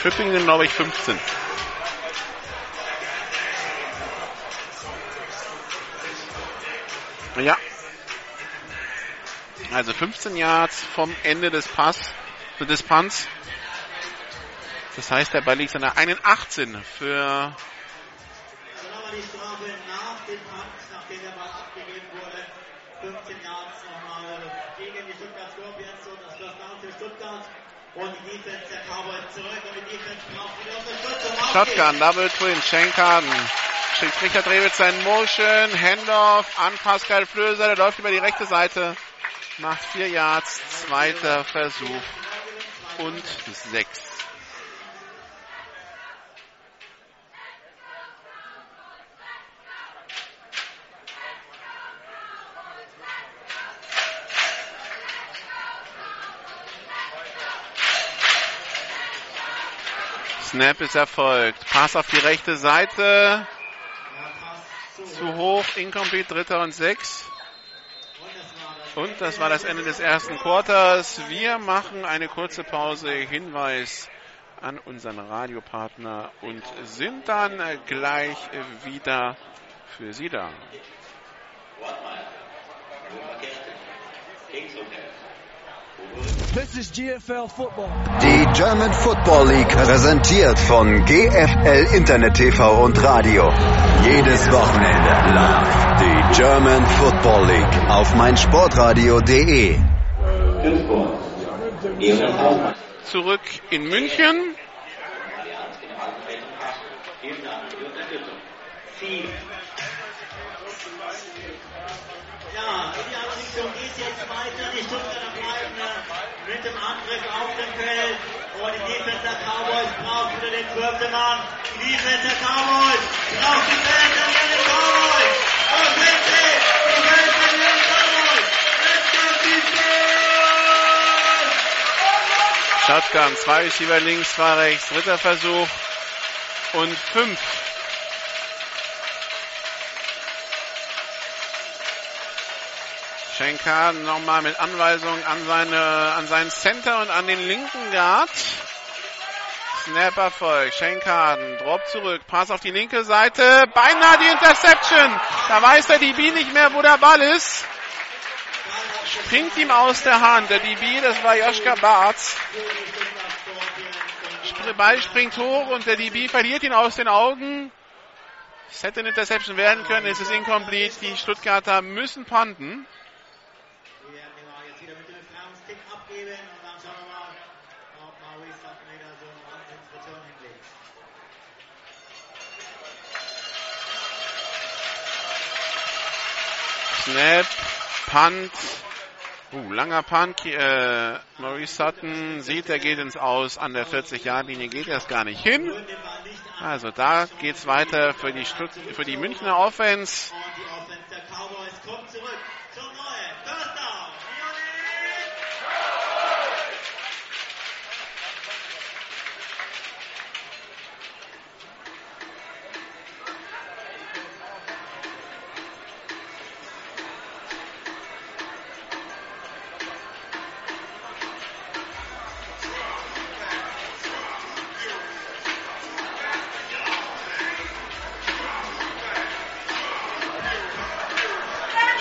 Schwippingen, glaube ich, 15. Ja. Also 15 Yards vom Ende des Pass, des Punts. Das heißt, der Ball liegt an der 18 für Dann haben wir die Strafe nach dem Punt, nachdem der Ball abgegeben wurde. 15 Yards nochmal gegen die Stuttgart Scorpions und das First Down für Stuttgart. Und die Defense der Cowboys zurück und die Defense braucht wieder Unterstützung. Auf Shotgun. Double Twin, Schenkarden. Schickt Richard Drewitz seinen Motion, Handoff an Pascal Flöser, der läuft über die rechte Seite, macht vier Yards, zweiter Versuch und sechs. Snap ist erfolgt. Pass auf die rechte Seite. Zu hoch, incomplete, dritter und sechs. Und das war das Ende des ersten Quarters. Wir machen eine kurze Pause. Hinweis an unseren Radiopartner und sind dann gleich wieder für Sie da. This is GFL football. Die German Football League präsentiert von GFL Internet TV und Radio. Jedes Wochenende live die German Football League auf meinsportradio.de. Zurück in München. Ja, in die andere Richtung geht jetzt weiter. Die Stuttgarter bleiben äh, mit dem Feld. Und die Defense Cowboys braucht wieder den zwölften Mann. Die Defense Cowboys braucht die Fans an den Cowboys. Und sie, die Fans an den Cowboys. Let's go Defense! Shotgun, zwei Receiver links, zwei rechts, dritter Versuch und fünf. Schenker nochmal mit Anweisung an seine, an seinen Center und an den linken Guard. Snap Erfolg. Schenkaden, Drop zurück, Pass auf die linke Seite, beinahe die Interception. Da weiß der DB nicht mehr, wo der Ball ist. Springt ihm aus der Hand. Der DB, das war Joschka Barz. Sp- Ball springt hoch und der DB verliert ihn aus den Augen. Es hätte eine Interception werden können, es ist incomplete. Die Stuttgarter müssen punten. Wir werden genau jetzt wieder mit dem Stick abgeben und dann schauen wir mal, ob Maurice Sutton wieder so einen Wahnsinns-Return hinlegt. Snap, Punt. Uh, langer Punt. Äh, Maurice Sutton sieht, er geht ins Aus. An der 40-Yard-Linie geht er es gar nicht hin. Also da geht's weiter für die, für die Münchner Offense.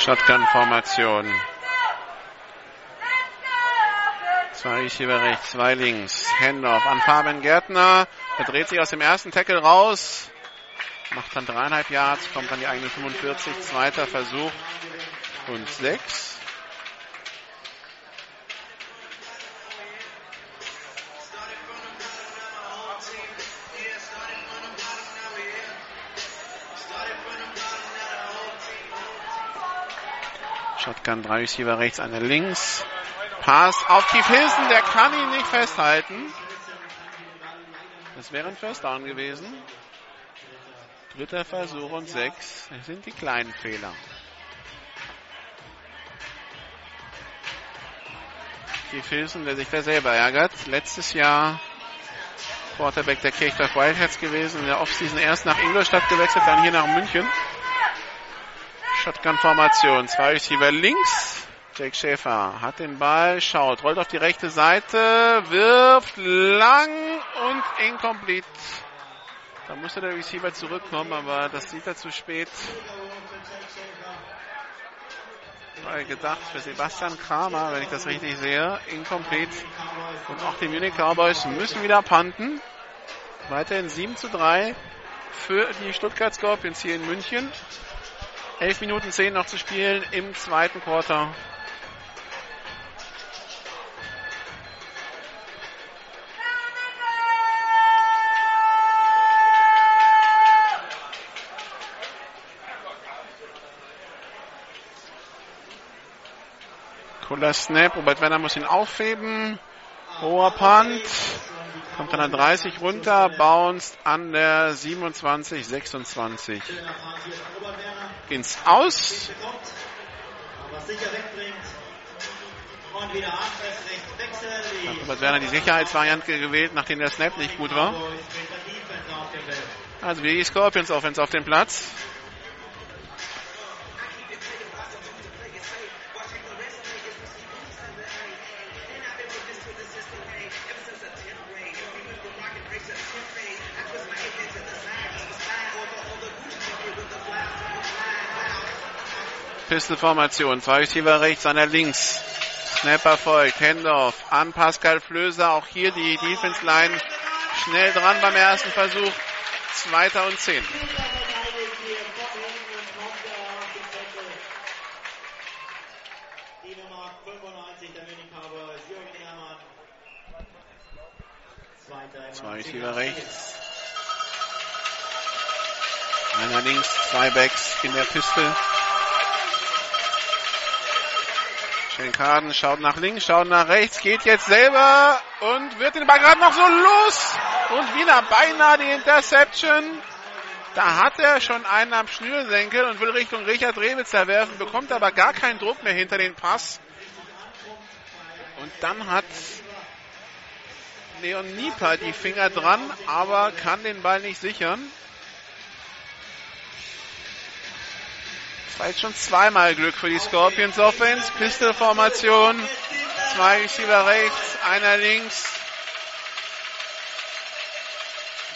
Shotgun-Formation. Zwei Receiver rechts, zwei links. Handoff an Fabian Gärtner. Er dreht sich aus dem ersten Tackle raus. Macht dann dreieinhalb Yards, kommt an die eigene 45. Zweiter Versuch und sechs. Shotgun, drei Receiver rechts, einer links. Pass auf Keith Hilson, der kann ihn nicht festhalten. Das wäre ein First Down gewesen. Dritter Versuch und sechs. Das sind die kleinen Fehler. Keith Hilson, der sich da selber ärgert. Letztes Jahr Quarterback der Kirchdorf Wildcats gewesen. In der Offseason erst nach Ingolstadt gewechselt, dann hier nach München. Shotgun-Formation. Zwei Receiver links. Jake Schäfer hat den Ball, schaut, rollt auf die rechte Seite, wirft lang und incomplete. Da musste der Receiver zurückkommen, aber das sieht er zu spät. War gedacht für Sebastian Kramer, wenn ich das richtig sehe. Incomplete. Und auch die Munich Cowboys müssen wieder panten. Weiterhin 7 zu 3 für die Stuttgart Scorpions hier in München. 11 Minuten 10 noch zu spielen im zweiten Quarter. Cooler Snap. Robert Werner muss ihn aufheben. Hoher Punt. Kommt an der 30 runter. Bounced an der 27, 26. Ins Aus. Hat Robert Werner die Sicherheitsvariante gewählt, nachdem der Snap nicht gut war. Also wie die Scorpions Offense auf dem Platz. Pistolformation. Zwei Receiver rechts, einer links. Snapper folgt. Hendorf an Pascal Flöser. Auch hier die Defense Line schnell dran beim ersten Versuch. Zweiter und zehn. Zwei Receiver rechts. Einer links, zwei Backs in der Piste. Schenkaden schaut nach links, schaut nach rechts, geht jetzt selber und wird den Ball gerade noch so los. Und wieder beinahe die Interception. Da hat er schon einen am Schnürsenkel und will Richtung Richard Rewitzer werfen, bekommt aber gar keinen Druck mehr hinter den Pass. Und dann hat Leon Nieper die Finger dran, aber kann den Ball nicht sichern. War jetzt schon zweimal Glück für die Scorpions Offense. Pistol-Formation. Zwei Receiver rechts, einer links.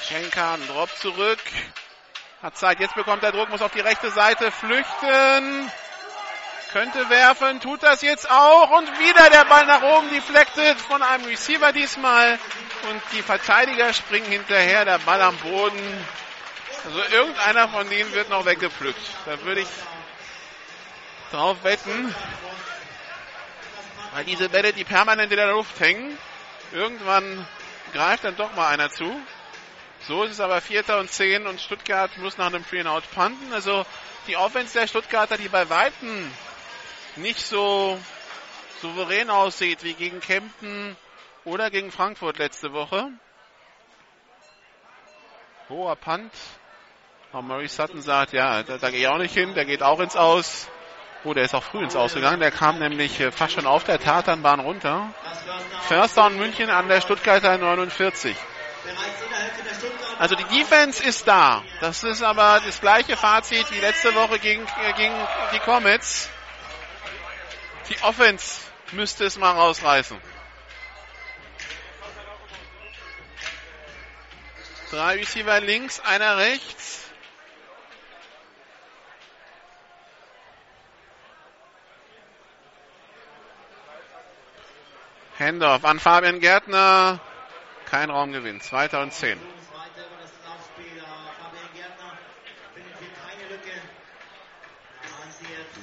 Schenkan Drop zurück. Hat Zeit, jetzt bekommt er Druck, muss auf die rechte Seite flüchten. Könnte werfen, tut das jetzt auch. Und wieder der Ball nach oben deflected von einem Receiver diesmal. Und die Verteidiger springen hinterher, der Ball am Boden. Also irgendeiner von denen wird noch weggepflückt. Da würde ich drauf wetten. Weil diese Bälle, die permanent in der Luft hängen, irgendwann greift dann doch mal einer zu. So ist es aber Vierter und Zehn und Stuttgart muss nach einem Free and Out panten. Also die Offense der Stuttgarter, die bei Weitem nicht so souverän aussieht wie gegen Kempten oder gegen Frankfurt letzte Woche. Hoher Punt. Und Murray Sutton sagt, ja, da, da gehe ich auch nicht hin, der geht auch ins Aus. Oh, der ist auch früh ins Ausgegangen. Der kam nämlich äh, fast schon auf der Tatanbahn runter. First Down München an der Stuttgarter 49. Also die Defense ist da. Das ist aber das gleiche Fazit wie letzte Woche gegen, äh, gegen die Comets. Die Offense müsste es mal rausreißen. Drei Receiver links, einer rechts. Hendorf an Fabian Gärtner. Kein Raumgewinn. Zweiter und zehn.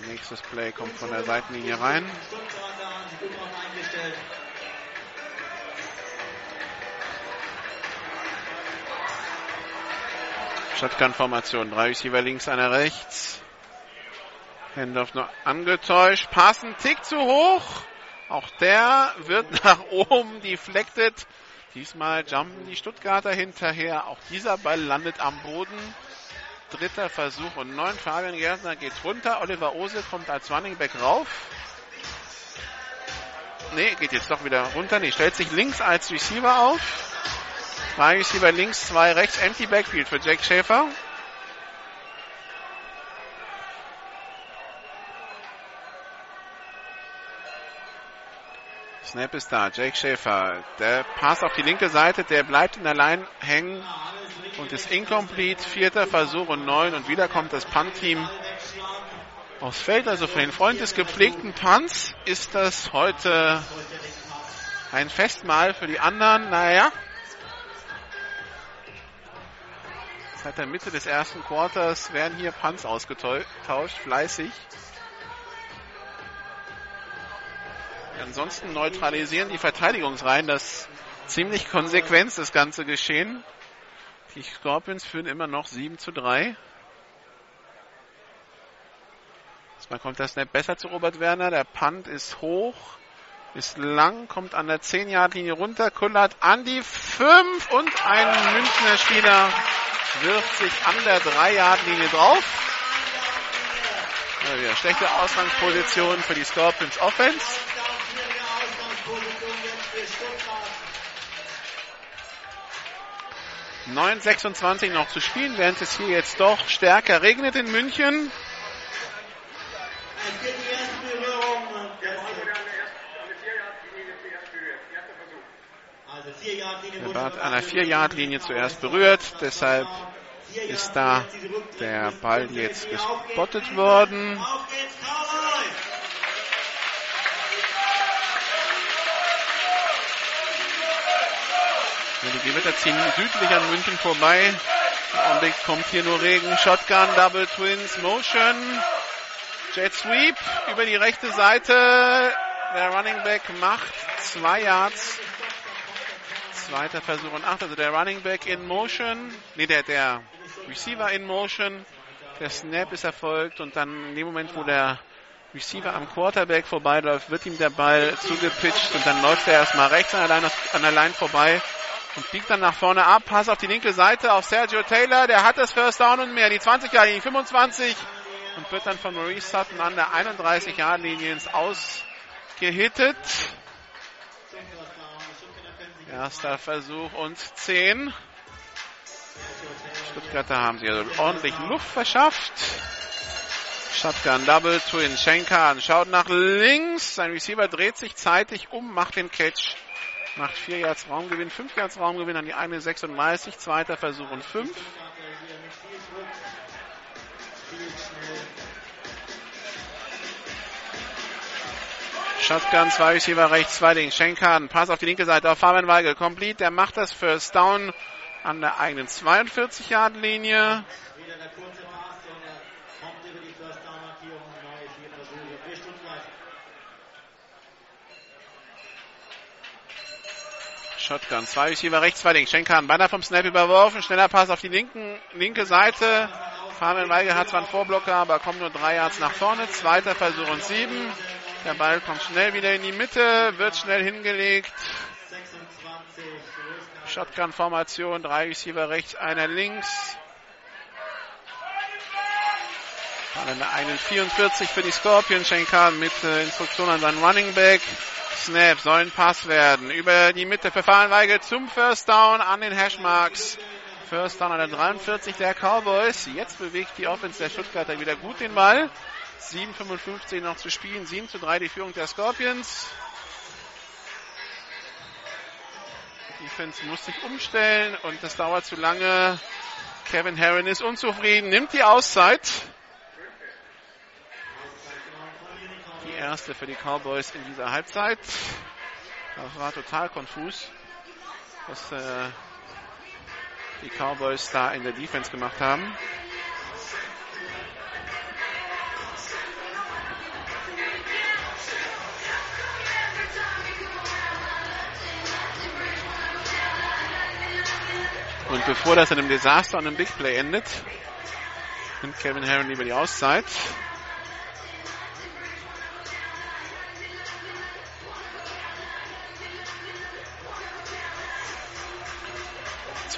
Nächstes Play kommt von der Seitenlinie rein. Shotgun-Formation. Drei Receiver links, einer rechts. Hendorf nur angetäuscht. Passen Tick zu hoch. Auch der wird nach oben deflected. Diesmal jumpen die Stuttgarter hinterher. Auch dieser Ball landet am Boden. Dritter Versuch und neun. Fabian Gärtner geht runter. Oliver Ose kommt als Running Back rauf. Nee, geht jetzt doch wieder runter. Nee, stellt sich links als Receiver auf. Zwei Receiver links, zwei rechts. Empty Backfield für Jack Schäfer. Snap ist da. Jake Schäfer. Der Pass auf die linke Seite. Der bleibt in der Line hängen und ist incomplete. Vierter Versuch und neun. Und wieder kommt das Punt-Team aufs Feld. Also für den Freund des gepflegten Punts ist das heute ein Festmahl für die anderen. Naja. Seit der Mitte des ersten Quarters werden hier Punts ausgetauscht. Fleißig. Ansonsten neutralisieren die Verteidigungsreihen das ziemlich konsequent, das ganze Geschehen. Die Scorpions führen immer noch 7 zu 3. Diesmal kommt der Snap besser zu Robert Werner. Der Punt ist hoch, ist lang, kommt an der 10-Yard-Linie runter, kullert an die 5 und ein Münchner Spieler wirft sich an der 3-Yard-Linie drauf. Wieder schlechte Ausgangsposition für die Scorpions Offense. 9,26 noch zu spielen, während es hier jetzt doch stärker regnet in München. Er war an der 4-Yard-Linie zuerst berührt, deshalb ist da der Ball jetzt gespottet worden. Die Gewitter ziehen südlich an München vorbei. Im Augenblick kommt hier nur Regen. Shotgun, Double Twins, Motion. Jet Sweep über die rechte Seite. Der Running Back macht zwei Yards. Zweiter Versuch und acht. Also der Running Back in Motion. Nee, der, der Receiver in Motion. Der Snap ist erfolgt und dann in dem Moment, wo der Receiver am Quarterback vorbeiläuft, wird ihm der Ball zugepitcht und dann läuft er erstmal rechts an der Line, an der Line vorbei und biegt dann nach vorne ab. Pass auf die linke Seite auf Sergio Taylor. Der hat das First Down und mehr. Die 20 Jahre Linie, 25 und wird dann von Maurice Sutton an der 31 Jahre Linie ins Aus gehittet. Erster Versuch und 10. Stuttgarter haben sich also ordentlich Luft verschafft. Shotgun Double Twin. Schenkan schaut nach links. Sein Receiver dreht sich zeitig um, macht den Catch Macht 4 Yards Raumgewinn, 5 Yards Raumgewinn an die eine 36, zweiter Versuch und 5. Shotgun, zwei Receiver rechts, zwei links. Schenkan, Pass auf die linke Seite auf Fabian Weigel. Complete, der macht das First Down an der eigenen 42 Shotgun. Zwei Receiver rechts, zwei links. Schenkan, Banner vom Snap überworfen. Schneller Pass auf die linken, linke Seite. Fabian Weigel hat zwar einen Vorblocker, aber kommt nur drei Yards nach vorne. Zweiter Versuch und sieben. Der Ball kommt schnell wieder in die Mitte, wird schnell hingelegt. Shotgun-Formation, drei Receiver rechts, einer links. Dann eine 41 für die Scorpions. Schenkan mit äh, Instruktion an seinen Running Back. Snap soll ein Pass werden. Über die Mitte für Fahrenweigel zum First Down an den Hashmarks. First Down an der 43 der Cowboys. Jetzt bewegt die Offense der Stuttgarter wieder gut den Ball. 7,55 noch zu spielen. 7 zu 3 die Führung der Scorpions. Die Defense muss sich umstellen und das dauert zu lange. Kevin Herron ist unzufrieden, nimmt die Auszeit. Erste für die Cowboys in dieser Halbzeit. Das war total konfus, was äh, die Cowboys da in der Defense gemacht haben. Und bevor das in einem Desaster und einem Big Play endet, nimmt Kevin Herron lieber die Auszeit.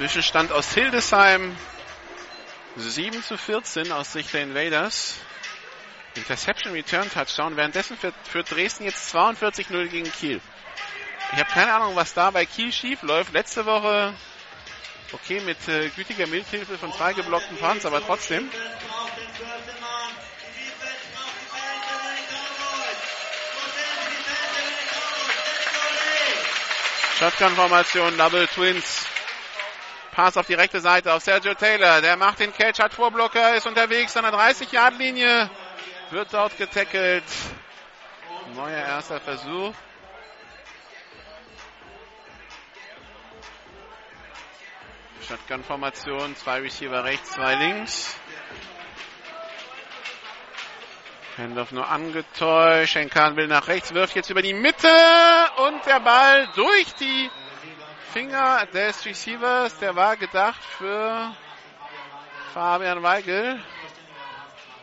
Zwischenstand aus Hildesheim 7 zu 14 aus Sicht der Invaders. Interception Return Touchdown. Währenddessen führt, Dresden jetzt 42-0 gegen Kiel. Ich habe keine Ahnung, was da bei Kiel schief läuft. Letzte Woche okay mit äh, gütiger Mithilfe von zwei geblockten Punts, aber trotzdem. Shotgun-Formation, Double Twins. Pass auf die rechte Seite auf Sergio Taylor. Der macht den Catch, hat Vorblocker, ist unterwegs an der 30-Yard-Linie. Wird dort getackelt. Neuer erster Versuch. Shotgun-Formation, zwei Receiver rechts, zwei links. Handoff nur angetäuscht. Schenkan will nach rechts, wirft jetzt über die Mitte und der Ball durch die Finger des Receivers. Der war gedacht für Fabian Weigel.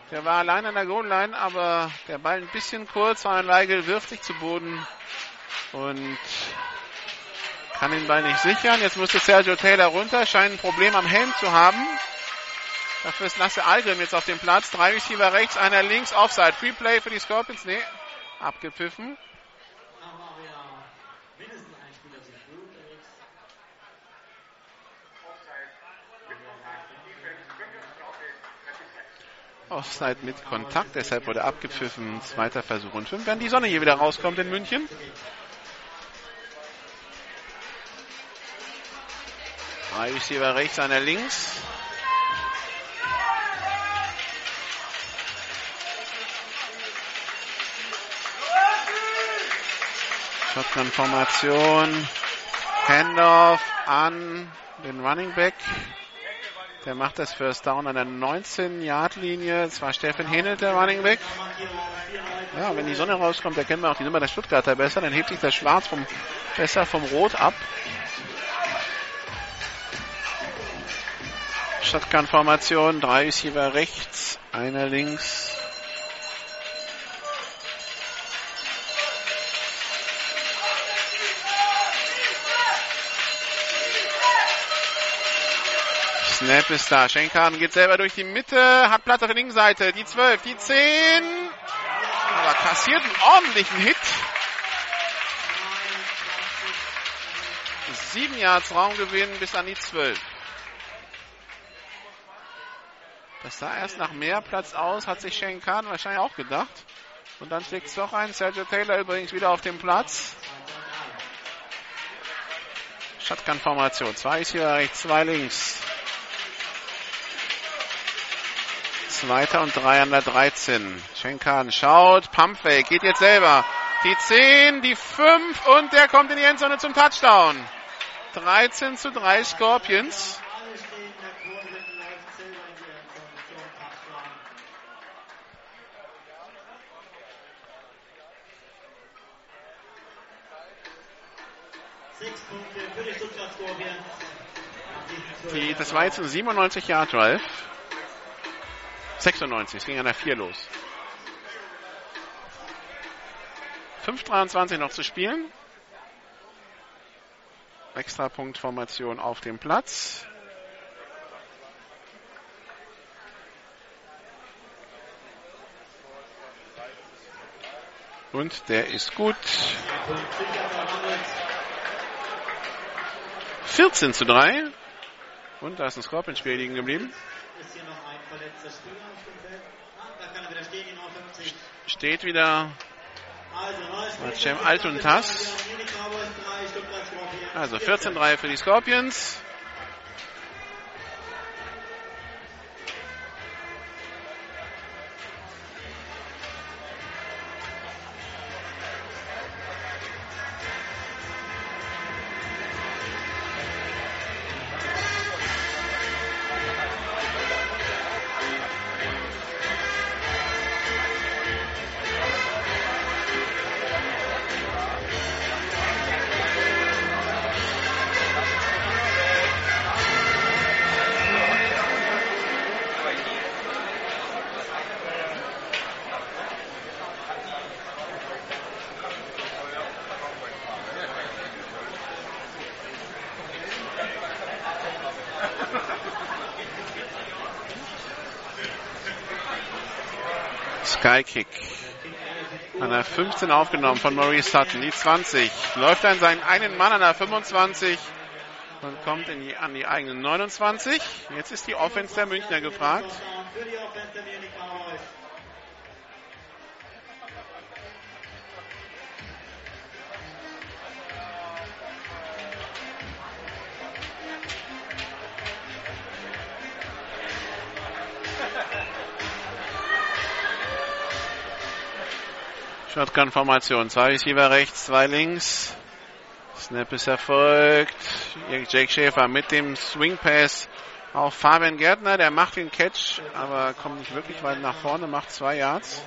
Der war allein an der Goal-Line, aber der Ball ein bisschen kurz. Fabian Weigel wirft sich zu Boden und kann den Ball nicht sichern. Jetzt musste Sergio Taylor runter, scheint ein Problem am Helm zu haben. Dafür ist Lasse Algrim jetzt auf dem Platz. Drei Receiver rechts, einer links, Offside. Free Play für die Scorpions. Nee, abgepfiffen. Offside mit Kontakt, deshalb wurde abgepfiffen. Zweiter Versuch und fünf. Wenn die Sonne hier wieder rauskommt in München. Drei Receiver rechts, einer links. Shotgun-Formation. Handoff an den Running Back. Der macht das First Down an der 19-Yard-Linie. Es war Steffen Henelt, der Running Back. Ja, wenn die Sonne rauskommt, erkennen wir auch die Nummer der Stuttgarter besser. Dann hebt sich das Schwarz vom, besser vom Rot ab. Shotgun-Formation. Drei Receiver rechts, einer links. Snap ist da. Schenkan geht selber durch die Mitte, hat Platz auf der linken Seite. Die 12, die 10. Aber kassiert einen ordentlichen Hit. Sieben Yards Raumgewinn bis an die 12. Das sah erst nach mehr Platz aus, hat sich Schenkan wahrscheinlich auch gedacht. Und dann schlägt es doch ein. Sergio Taylor übrigens wieder auf dem Platz. Shotgun-Formation. Zwei ist hier rechts, zwei links. Zweiter und drei an der 13. Schenkan schaut, Pumpfake, geht jetzt selber. Die 10, die 5 und der kommt in die Endzone zum Touchdown. 13 zu 3 Scorpions. Die, das war jetzt ein 97 Yard Drive. 96, es ging an der 4 los. 5,23 noch zu spielen. Extrapunktformation auf dem Platz. Und der ist gut. 14 zu 3. Und da ist ein Scorpion-Spiel liegen geblieben. Ist hier noch verletzter Spieler auf dem Feld? Ah, da kann er wieder stehen, Nummer 50. Steht wieder Also, Cem Altuntas. Also 14-3 für die Scorpions. Skykick. An der 15 aufgenommen von Maurice Sutton. Die 20. Läuft an seinen einen Mann an der 25 und kommt die, an die eigenen 29. Jetzt ist die Offense der Münchner gefragt. Shotgun-Formation. Zwei Receiver rechts, zwei links. Snap ist erfolgt. Jake Schäfer mit dem Swing Pass auf Fabian Gärtner. Der macht den Catch, aber kommt nicht wirklich weit nach vorne, macht zwei Yards.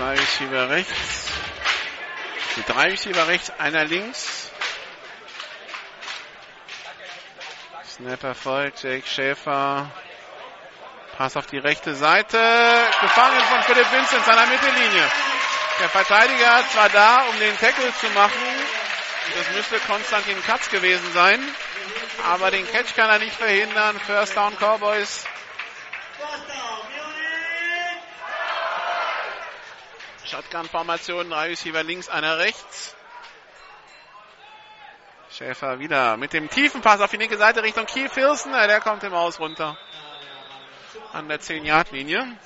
Zwei Receiver rechts. Die drei Receiver rechts, einer links. Snap erfolgt, Jake Schäfer. Pass auf die rechte Seite. Gefangen von Philipp Vincent der Mittellinie. Der Verteidiger zwar da, um den Tackle zu machen. Das müsste Konstantin Katz gewesen sein. Aber den Catch kann er nicht verhindern. First Down Cowboys. Shotgun-Formation, drei Receiver links, einer rechts. Schäfer wieder mit dem tiefen Pass auf die linke Seite Richtung Keith Hilson. Der kommt im Aus runter. An der 10-Yard-Linie.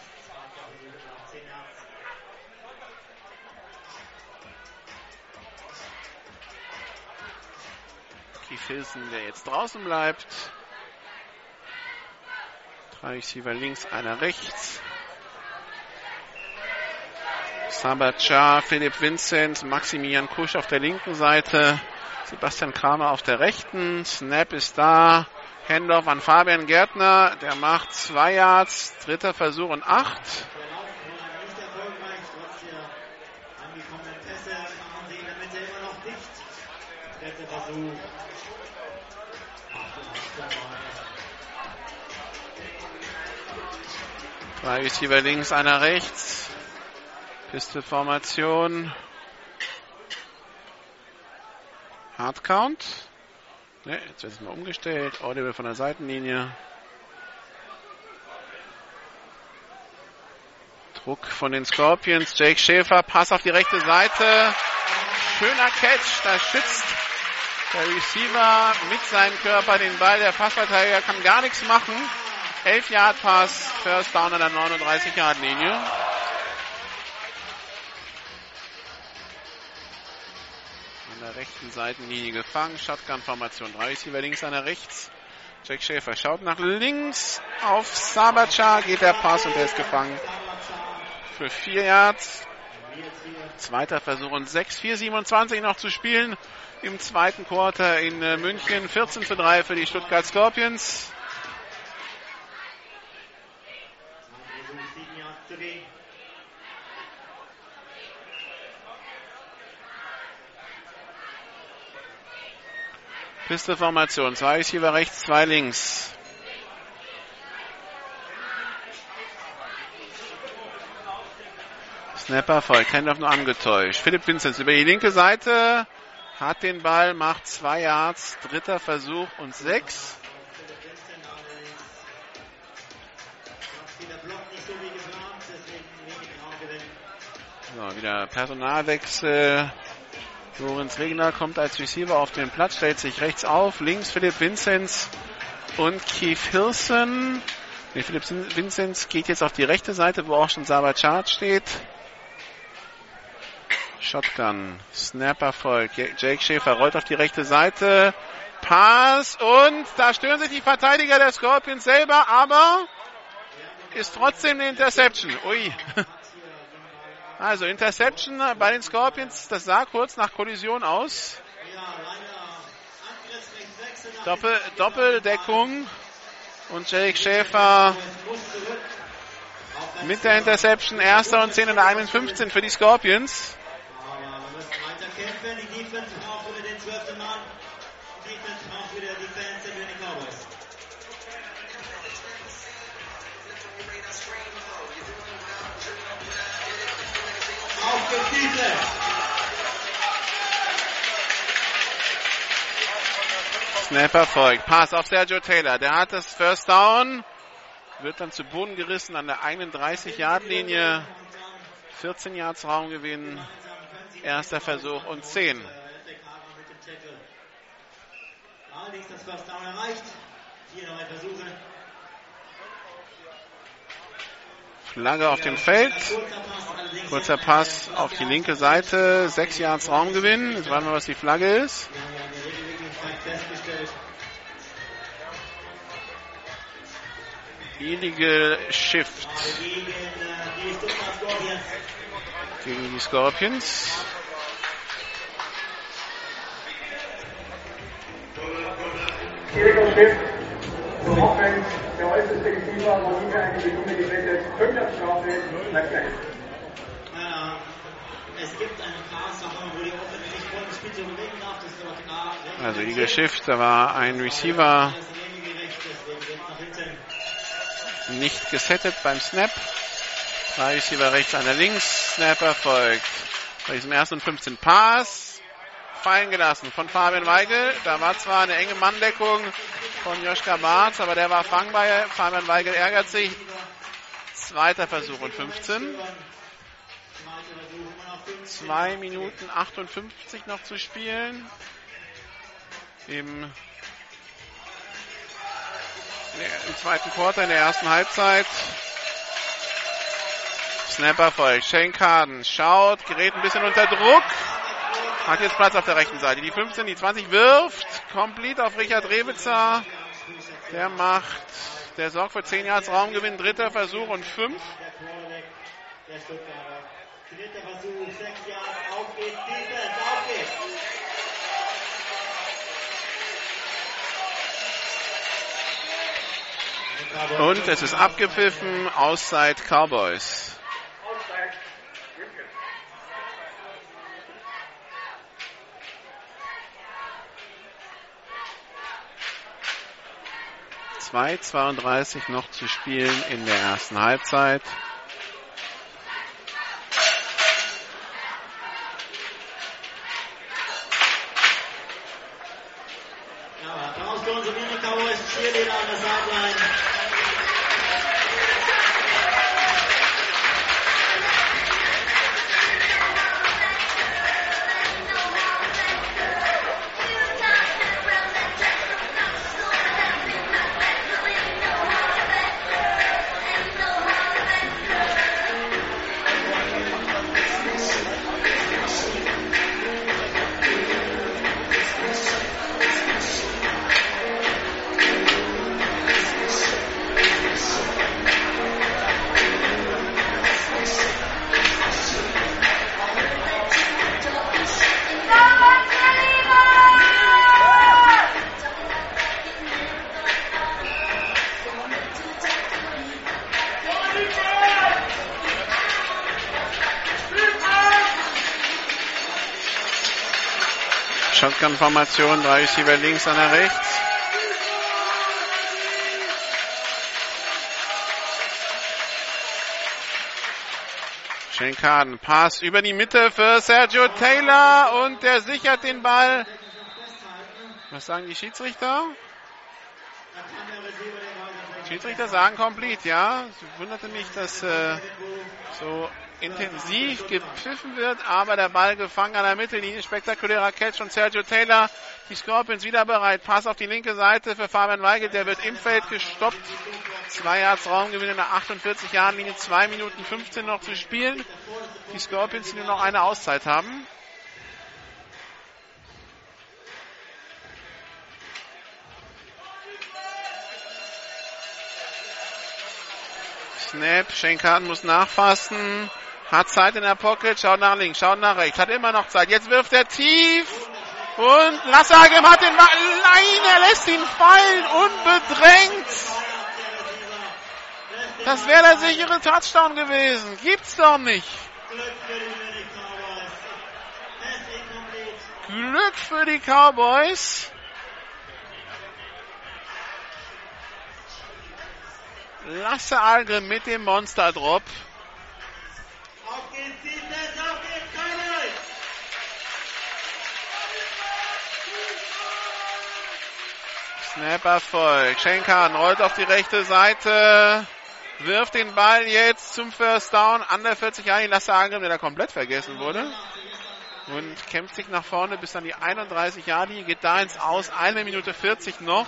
Keith Hilson, der jetzt draußen bleibt. Drei Receiver links, einer rechts. Sabacar, Philipp Vincent, Maximilian Kusch auf der linken Seite, Sebastian Kramer auf der rechten. Snap ist da. Handoff an Fabian Gärtner, der macht zwei Yards, dritter Versuch und acht. Drei Receiver links, einer rechts. Pistol-Formation. Hardcount. Ne, jetzt wird es mal umgestellt. Audible von der Seitenlinie. Druck von den Scorpions. Jake Schäfer, Pass auf die rechte Seite. Schöner Catch. Da schützt der Receiver mit seinem Körper den Ball. Der Passverteidiger kann gar nichts machen. 11 Yard Pass. First Down an der 39 Yard Linie. Rechten Seitenlinie gefangen. Shotgun-Formation. Drei Receiver links, einer rechts. Jack Schäfer schaut nach links. Auf Sabacha geht der Pass und der ist gefangen. Für vier Yards. Zweiter Versuch und 6, 4, 27 noch zu spielen im zweiten Quarter in äh, München. 14 zu 3 für die Stuttgart Scorpions. Pisteformation. Zwei Receiver rechts, zwei links. Snapper voll. Kendorf nur angetäuscht. Philipp Vinzenz über die linke Seite. Hat den Ball, macht zwei Yards. Dritter Versuch und sechs. So, wieder Personalwechsel. Lorenz Regner kommt als Receiver auf den Platz, stellt sich rechts auf, links Philipp Vinzenz und Keith Hilson. Nee, Philipp Vinzenz geht jetzt auf die rechte Seite, wo auch schon Sabachat steht. Shotgun, Snap Erfolg. Jake Schäfer rollt auf die rechte Seite. Pass und da stören sich die Verteidiger der Scorpions selber, aber ist trotzdem eine Interception. Ui. Also Interception bei den Scorpions, das sah kurz nach Kollision aus. Doppel, Doppeldeckung und Jake Schäfer mit der Interception. Erster und 10 in der 51 für die Scorpions. Snapper folgt. Pass auf Sergio Taylor. Der hat das First Down. Wird dann zu Boden gerissen an der 31-Yard-Linie. 14 Yards Raumgewinn. Erster Versuch und 10. Allerdings das First Down erreicht. Vier neue Versuche. Flagge auf dem Feld. Kurzer Pass auf die linke Seite. Sechs Yards Raumgewinn. Jetzt warten wir, was die Flagge ist. Illegal Shift gegen die Scorpions. Illegal Shift zur Offense, der äußerste Receiver war nie eine Sekunde gerettet. 5 Strafe, bleibt gleich. Es gibt ein. Also Eagle Shift, da war ein Receiver nicht gesettet beim Snap. Drei Receiver rechts, einer links. Snap erfolgt. Bei diesem ersten und 15 Pass. Fallen gelassen von Fabian Weigel. Da war zwar eine enge Manndeckung von Joschka Barth, aber der war fangbar. Fabian Weigel ärgert sich. Zweiter Versuch und 15. 2 Minuten 58 noch zu spielen. Im, im zweiten Quarter, in der ersten Halbzeit. Snapper folgt. Shane Carden schaut, gerät ein bisschen unter Druck. Hat jetzt Platz auf der rechten Seite. Die 15, die 20 wirft. Complete auf Richard Rewitzer. Der macht, der sorgt für 10 Yards Raumgewinn. Dritter Versuch und 5. Der Stuttgarter. Dritter Versuch, 6 Yards, auf geht's, Defense, auf geht's. Und es ist abgepfiffen. Auszeit Cowboys. 2,32 noch zu spielen in der ersten Halbzeit. Shotgun-Formation, drei Receiver links, einer rechts. Shane Carden, Pass über die Mitte für Sergio Taylor und der sichert den Ball. Was sagen die Schiedsrichter? Schiedsrichter sagen complete, ja. Es wunderte mich, dass äh, so intensiv gepfiffen wird, aber der Ball gefangen an der Mittellinie. Spektakulärer Catch von Sergio Taylor. Die Scorpions wieder bereit. Pass auf die linke Seite für Fabian Weigel. Der wird im Feld gestoppt. Zwei Yards in der 48 Jahren Linie. Zwei Minuten 15 noch zu spielen. Die Scorpions, die nur noch eine Auszeit haben. Snap, Schenkan muss nachfassen. Hat Zeit in der Pocket, schaut nach links, schaut nach rechts, hat immer noch Zeit. Jetzt wirft er tief. Und Lassagem hat den Ball. Nein, er lässt ihn fallen, unbedrängt. Das wäre der sichere Touchdown gewesen. Gibt's doch nicht. Glück für die Cowboys. Lasse Algrim mit dem Monster Drop. Snap Erfolg. Schenkan rollt auf die rechte Seite. Wirft den Ball jetzt zum First Down an der 40 Jahre Lasse Angriff, der da komplett vergessen wurde. Und kämpft sich nach vorne bis an die 31 Jahre. Die Geht da ins Aus. Eine Minute 40 noch.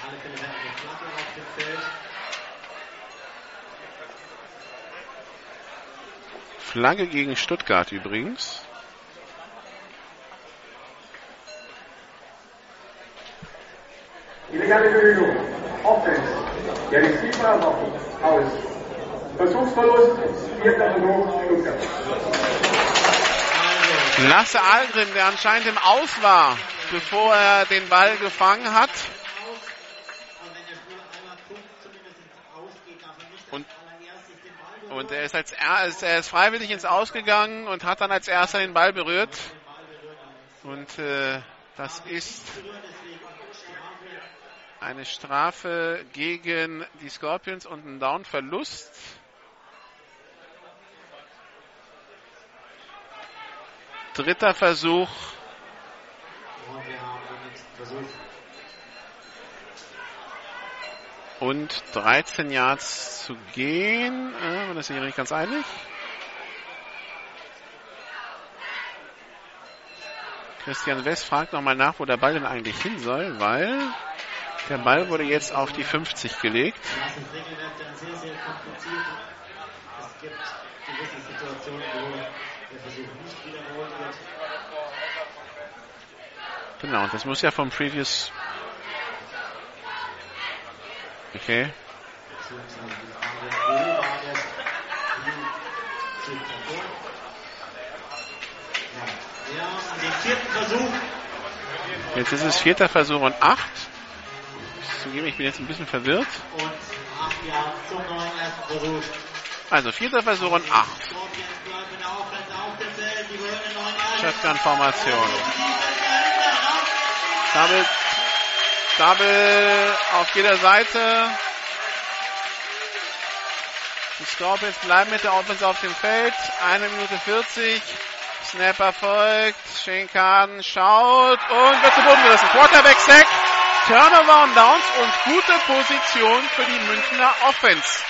Alle Fälle werden geflattert auf dem Feld. Flagge gegen Stuttgart übrigens. Lasse Algrim, der anscheinend im Aus war, bevor er den Ball gefangen hat. Aber wenn der Spieler einmal guckt, zumindest ins Aus geht, darf er nicht Und- als allererstes den Ball berühren. Und er ist als er ist, er ist freiwillig ins Ausgegangen und hat dann als erster den Ball berührt. Und äh, das ist eine Strafe gegen die Scorpions und ein Down-Verlust. Dritter Versuch. Und wir haben Versuch. Und 13 Yards zu gehen. Äh, man ist sich nicht ganz einig. Christian West fragt nochmal nach, wo der Ball denn eigentlich hin soll, weil der Ball wurde jetzt auf die 50 gelegt. Genau, das muss ja vom Previous. Okay. Beziehungsweise die Frage, wo war das Spiel zuvor? Ja, wir haben den vierten Versuch. Jetzt ist es vierter Versuch und acht. Ich bin jetzt ein bisschen verwirrt. Also vierter Versuch und acht. Shotgun-Formation. Double, Double auf jeder Seite. Die Scorpions bleiben mit der Offense auf dem Feld. Eine Minute 40. Snap erfolgt. Shane Carden schaut und wird zu Boden gerissen. Quarterback Sack. Turnover und Downs und gute Position für die Münchner Offense.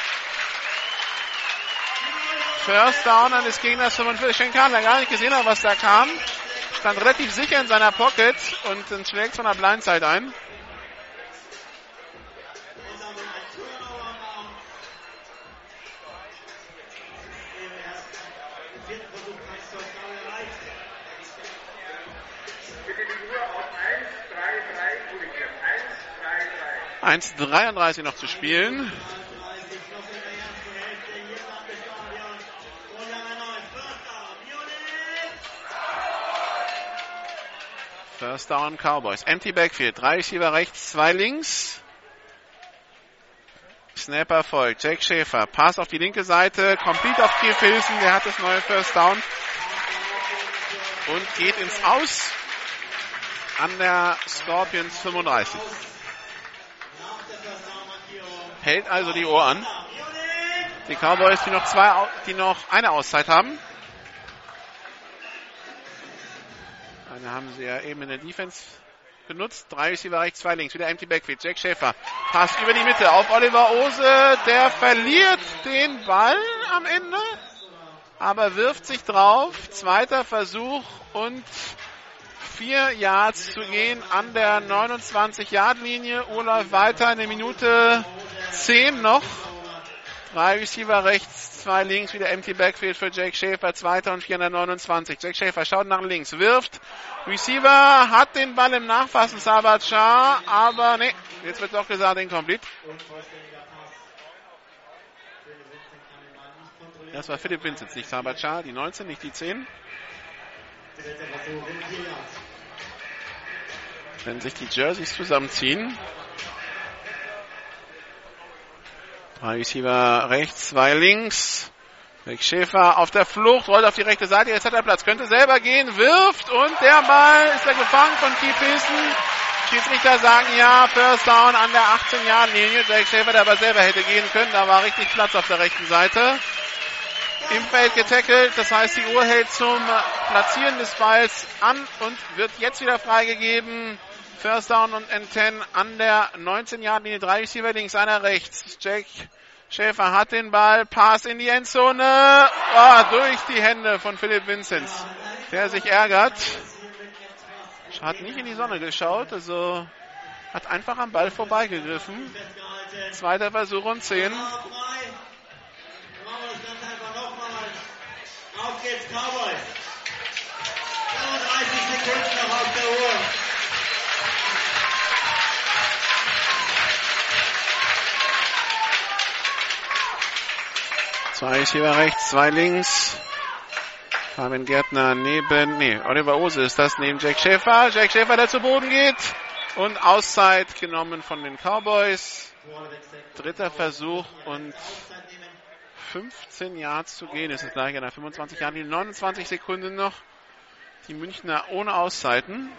First Down an des Gegners 45. Shane Carden, der gar nicht gesehen hat, was da kam. Stand relativ sicher in seiner Pocket und schlägt von der Blindside ein. 1,33 noch zu spielen. First Down Cowboys. Empty Backfield. Drei Receiver rechts, zwei links. Snapper folgt. Jake Schäfer. Pass auf die linke Seite. Complete auf Keith Hilson. Der hat das neue First Down. Und geht ins Aus. An der Scorpions 35. Hält also die Ohr an. Die Cowboys, die noch zwei, die noch eine Auszeit haben. Eine haben sie ja eben in der Defense benutzt. Drei Receiver rechts, zwei links. Wieder empty backfield. Jack Schäfer. Pass über die Mitte auf Oliver Ose. Der verliert den Ball am Ende. Aber wirft sich drauf. Zweiter Versuch und vier Yards zu gehen an der 29-Yard-Linie. Uhr läuft weiter. Eine Minute zehn noch. Drei Receiver rechts, zwei links, wieder empty Backfield für Jake Schäfer, zweiter und 429. Jake Schäfer schaut nach links, wirft. Receiver hat den Ball im Nachfassen, Sabat Shah, aber nee, jetzt wird doch gesagt, incomplete. Das war Philipp Vincent, nicht Sabat Shah, die 19, nicht die 10. Wenn sich die Jerseys zusammenziehen. Drei Receiver rechts, zwei links. Rick Schäfer auf der Flucht, rollt auf die rechte Seite, jetzt hat er Platz, könnte selber gehen, wirft und der Ball ist er gefangen von Keith Hilson. Schiedsrichter sagen ja, First Down an der 18-Jahr-Linie. Jake Schäfer, der aber selber hätte gehen können, da war richtig Platz auf der rechten Seite. Im Feld getackelt, das heißt die Uhr hält zum Platzieren des Balls an und wird jetzt wieder freigegeben. First Down und N10 an der 19-Yard-Linie. Drei Receiver links, einer rechts. Jack Schäfer hat den Ball. Pass in die Endzone. Oh, durch die Hände von Philipp Vinzenz, der sich ärgert. hat nicht in die Sonne geschaut, also hat einfach am Ball vorbeigegriffen. Zweiter Versuch und 10. Frei. Dann machen wir das ganz einfach nochmal. Auf geht's, Cowboys. 35 Sekunden noch auf der Uhr. Zwei Receiver rechts, zwei links. Fabian Gärtner neben, nee, Oliver Ose ist das neben Jack Schäfer. Jack Schäfer, der zu Boden geht. Und Auszeit genommen von den Cowboys. Dritter Versuch und 15 Yards zu gehen. Es ist gleich an der 25 Yard, 29 Sekunden noch. Die Münchner ohne Auszeiten.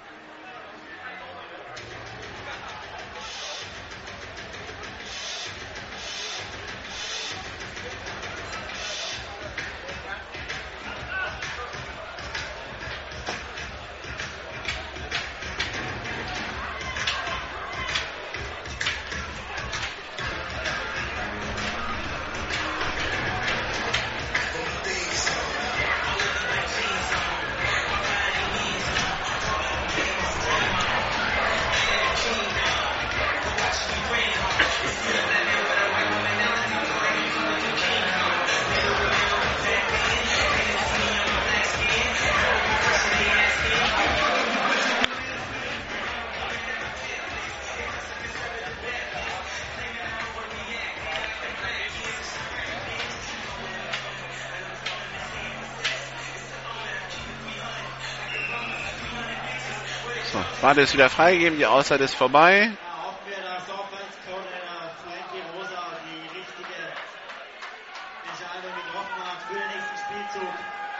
Ball ist wieder freigegeben, die Auszeit ist vorbei.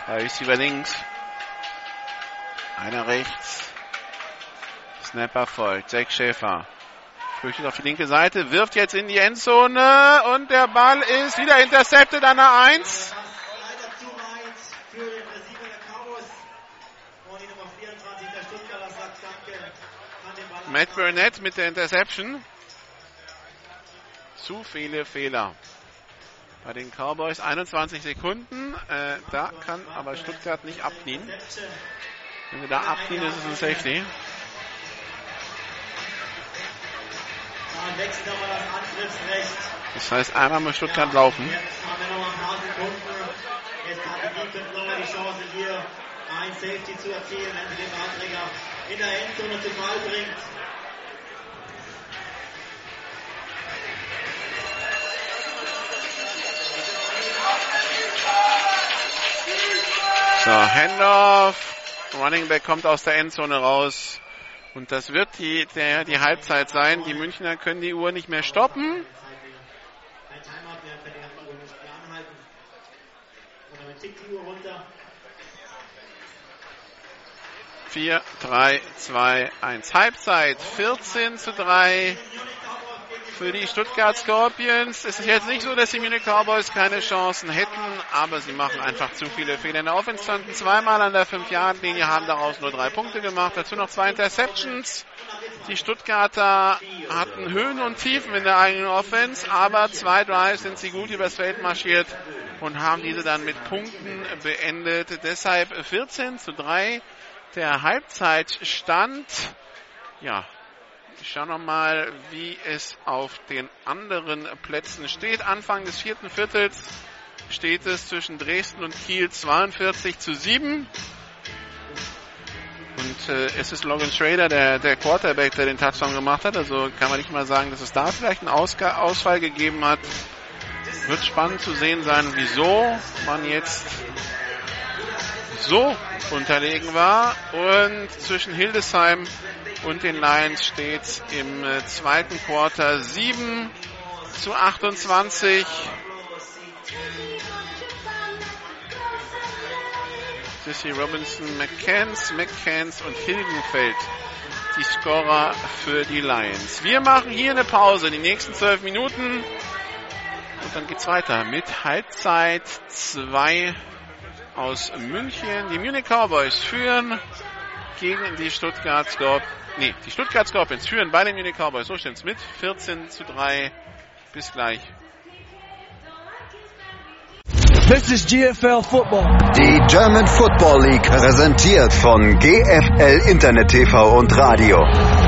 Drei Receiver links. Einer rechts. Snapper folgt. Jack Schäfer. Flüchtet auf die linke Seite, wirft jetzt in die Endzone und der Ball ist wieder intercepted an der 1. Das leider zu weit für den Receiver der Cowboys. Und die Nummer 24 der Stuttgarter sagt Danke. Kann den Ball Matt Burnett mit der Interception. Zu viele Fehler. Bei den Cowboys 21 Sekunden. Äh, da kann aber Stuttgart nicht abdienen. Wenn wir da abdienen, ist es ein Safety. Das heißt, einmal muss Stuttgart laufen. Jetzt hat die Chance hier ein Safety zu erzielen, wenn sie den Ballträger in der Endzone zu Fall bringt. So, Handoff. Running Back kommt aus der Endzone raus. Und das wird die, der, die Halbzeit sein. Die Münchner können die Uhr nicht mehr stoppen. Ein Timeout nicht mehr anhalten. Und damit tickt die Uhr runter. 4, 3, 2, 1. Halbzeit. 14 zu 3 für die Stuttgart Scorpions. Es ist jetzt nicht so, dass die Munich Cowboys keine Chancen hätten, aber sie machen einfach zu viele Fehler. In der Offense standen zweimal an der 5-Yard-Linie, haben daraus nur drei Punkte gemacht. Dazu noch zwei Interceptions. Die Stuttgarter hatten Höhen und Tiefen in der eigenen Offense, aber zwei Drives sind sie gut übers Feld marschiert und haben diese dann mit Punkten beendet. Deshalb 14 zu 3 der Halbzeitstand. Ja, ich schaue nochmal, wie es auf den anderen Plätzen steht. Anfang des vierten Viertels steht es zwischen Dresden und Kiel 42 zu 7. Und äh, es ist Logan Schrader, der, der Quarterback, der den Touchdown gemacht hat. Also kann man nicht mal sagen, dass es da vielleicht einen Ausga Ausfall gegeben hat. Wird spannend zu sehen sein, wieso man jetzt so unterlegen war. Und zwischen Hildesheim und den Lions steht im äh, zweiten Quarter 7 zu 28. Sissy Robinson, McCanns, McCanns und Hilgenfeld die Scorer für die Lions. Wir machen hier eine Pause, die nächsten zwölf Minuten. Und dann geht's weiter mit Halbzeit 2 aus München. Die Munich Cowboys führen gegen die Stuttgart Scorpions. Nee, die Stuttgart Scorpions führen bei den Munich Cowboys. So stimmt's mit 14 zu 3. Bis gleich. This is GFL Football. Die German Football League präsentiert von GFL Internet TV und Radio.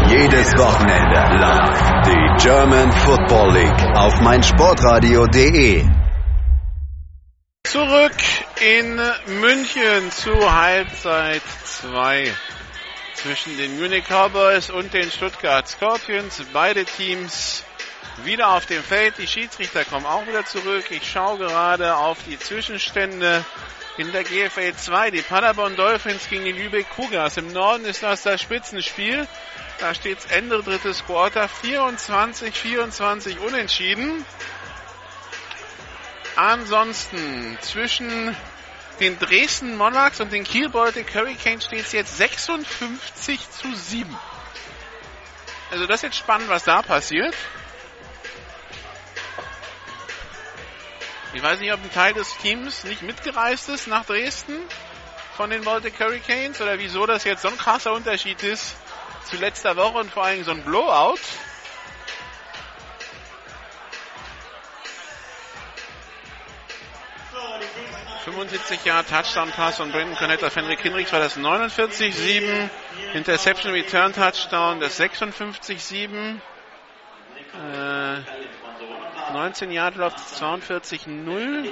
Jedes Wochenende live die German Football League auf meinsportradio.de. Zurück in München zu Halbzeit 2 zwischen den Munich Cowboys und den Stuttgart Scorpions. Beide Teams wieder auf dem Feld. Die Schiedsrichter kommen auch wieder zurück. Ich schaue gerade auf die Zwischenstände in der GFL 2. Die Paderborn Dolphins gegen die Lübeck Cougars. Im Norden ist das das Spitzenspiel. Da steht Ende drittes Quarter 24, 24 unentschieden. Ansonsten zwischen den Dresden Monarchs und den Kiel Baltic Hurricanes steht es jetzt 56 zu 7. Also das ist jetzt spannend, was da passiert. Ich weiß nicht, ob ein Teil des Teams nicht mitgereist ist nach Dresden von den Baltic Hurricanes oder wieso das jetzt so ein krasser Unterschied ist zu letzter Woche und vor allem so ein Blowout. 75 Jahre Touchdown Pass von Brendan Connect auf Henrik Hinrichs war das 49-7. Interception Return Touchdown das 56-7. Äh, 19 Jahre Lauf 42-0.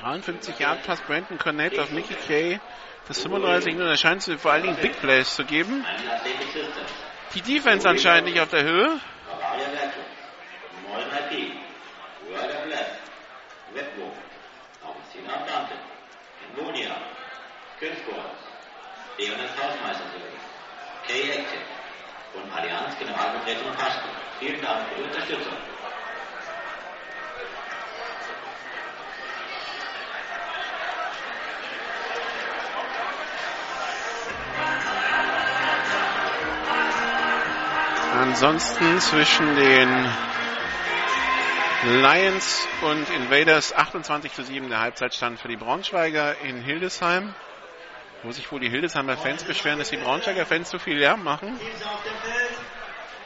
53 Yard Pass Brandon Connect auf Mickey Kay. Das 35 0 Da scheint es vor allen Dingen Big Plays zu geben. Die Defense anscheinend nicht auf der Höhe. Leonard Hausmeister Kay Active und Allianz Generalvertretung Kasten. Vielen Dank für die Unterstützung. Ansonsten zwischen den Lions und Invaders 28 zu 7 der Halbzeitstand für die Braunschweiger in Hildesheim. Wo sich wohl die Hildesheimer Fans beschweren, dass die Braunschweiger Fans zu viel Lärm machen.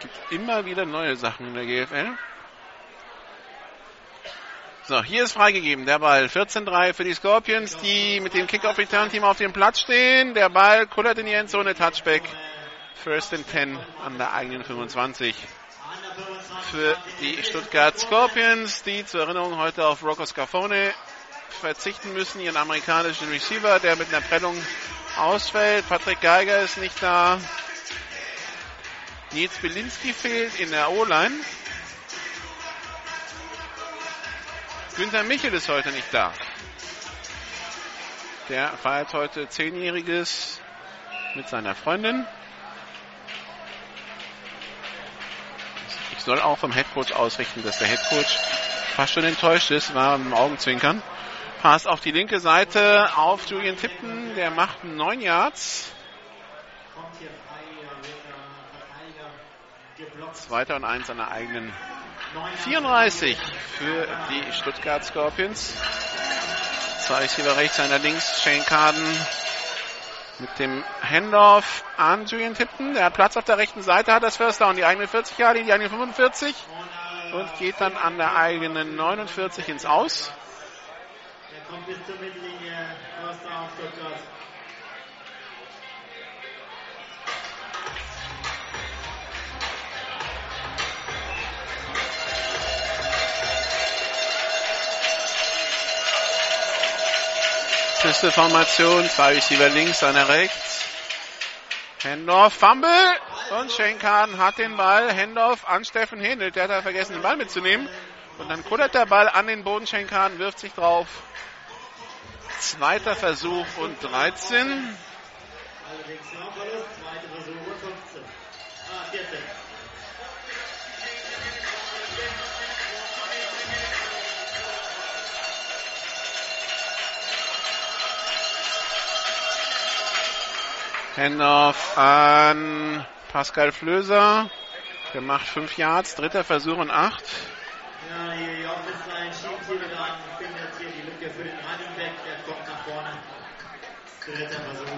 Gibt immer wieder neue Sachen in der GFL. So, hier ist freigegeben der Ball. 14-3 für die Scorpions, die mit dem Kick-Off-Return-Team auf dem Platz stehen. Der Ball kullert in die Endzone, Touchback. First and 10 an der eigenen 25 für die Stuttgart Scorpions, die zur Erinnerung heute auf Rocco Scafone verzichten müssen, ihren amerikanischen Receiver, der mit einer Prellung ausfällt. Patrick Geiger ist nicht da. Nils Belinski fehlt in der O-Line. Günther Michel ist heute nicht da. Der feiert heute Zehnjähriges mit seiner Freundin. Ich soll auch vom Headcoach ausrichten, dass der Headcoach fast schon enttäuscht ist, war im Augenzwinkern. Pass auf die linke Seite auf Julian Tipton, der macht neun Yards. Zweiter und eins der eigenen 34 für die Stuttgart Scorpions. Zwei Receiver rechts, einer links, Shane Carden mit dem Handoff an Julian Tipton. Der Platz auf der rechten Seite, hat das First Down, die eigene 40 Jahre, die eigene 45 und geht dann an der eigenen 49 ins Aus. Der kommt bis zur Mittellinie. First Down Stuttgart. Pistol-Formation, zwei Receiver links, einer rechts. Handoff, Fumble und Shane Kahn hat den Ball. Handoff an Steffen Händel, der hat vergessen, den Ball mitzunehmen. Und dann kullert der Ball an den Boden. Shane Kahn wirft sich drauf. Zweiter Versuch und 13. Handoff an Pascal Flöser. Der macht 5 Yards, dritter Versuch und 8. Ja, die die Offensive schiebt sie wieder an. Findet hier die Lücke für den Running Back. Der kommt nach vorne. Dritter Versuch.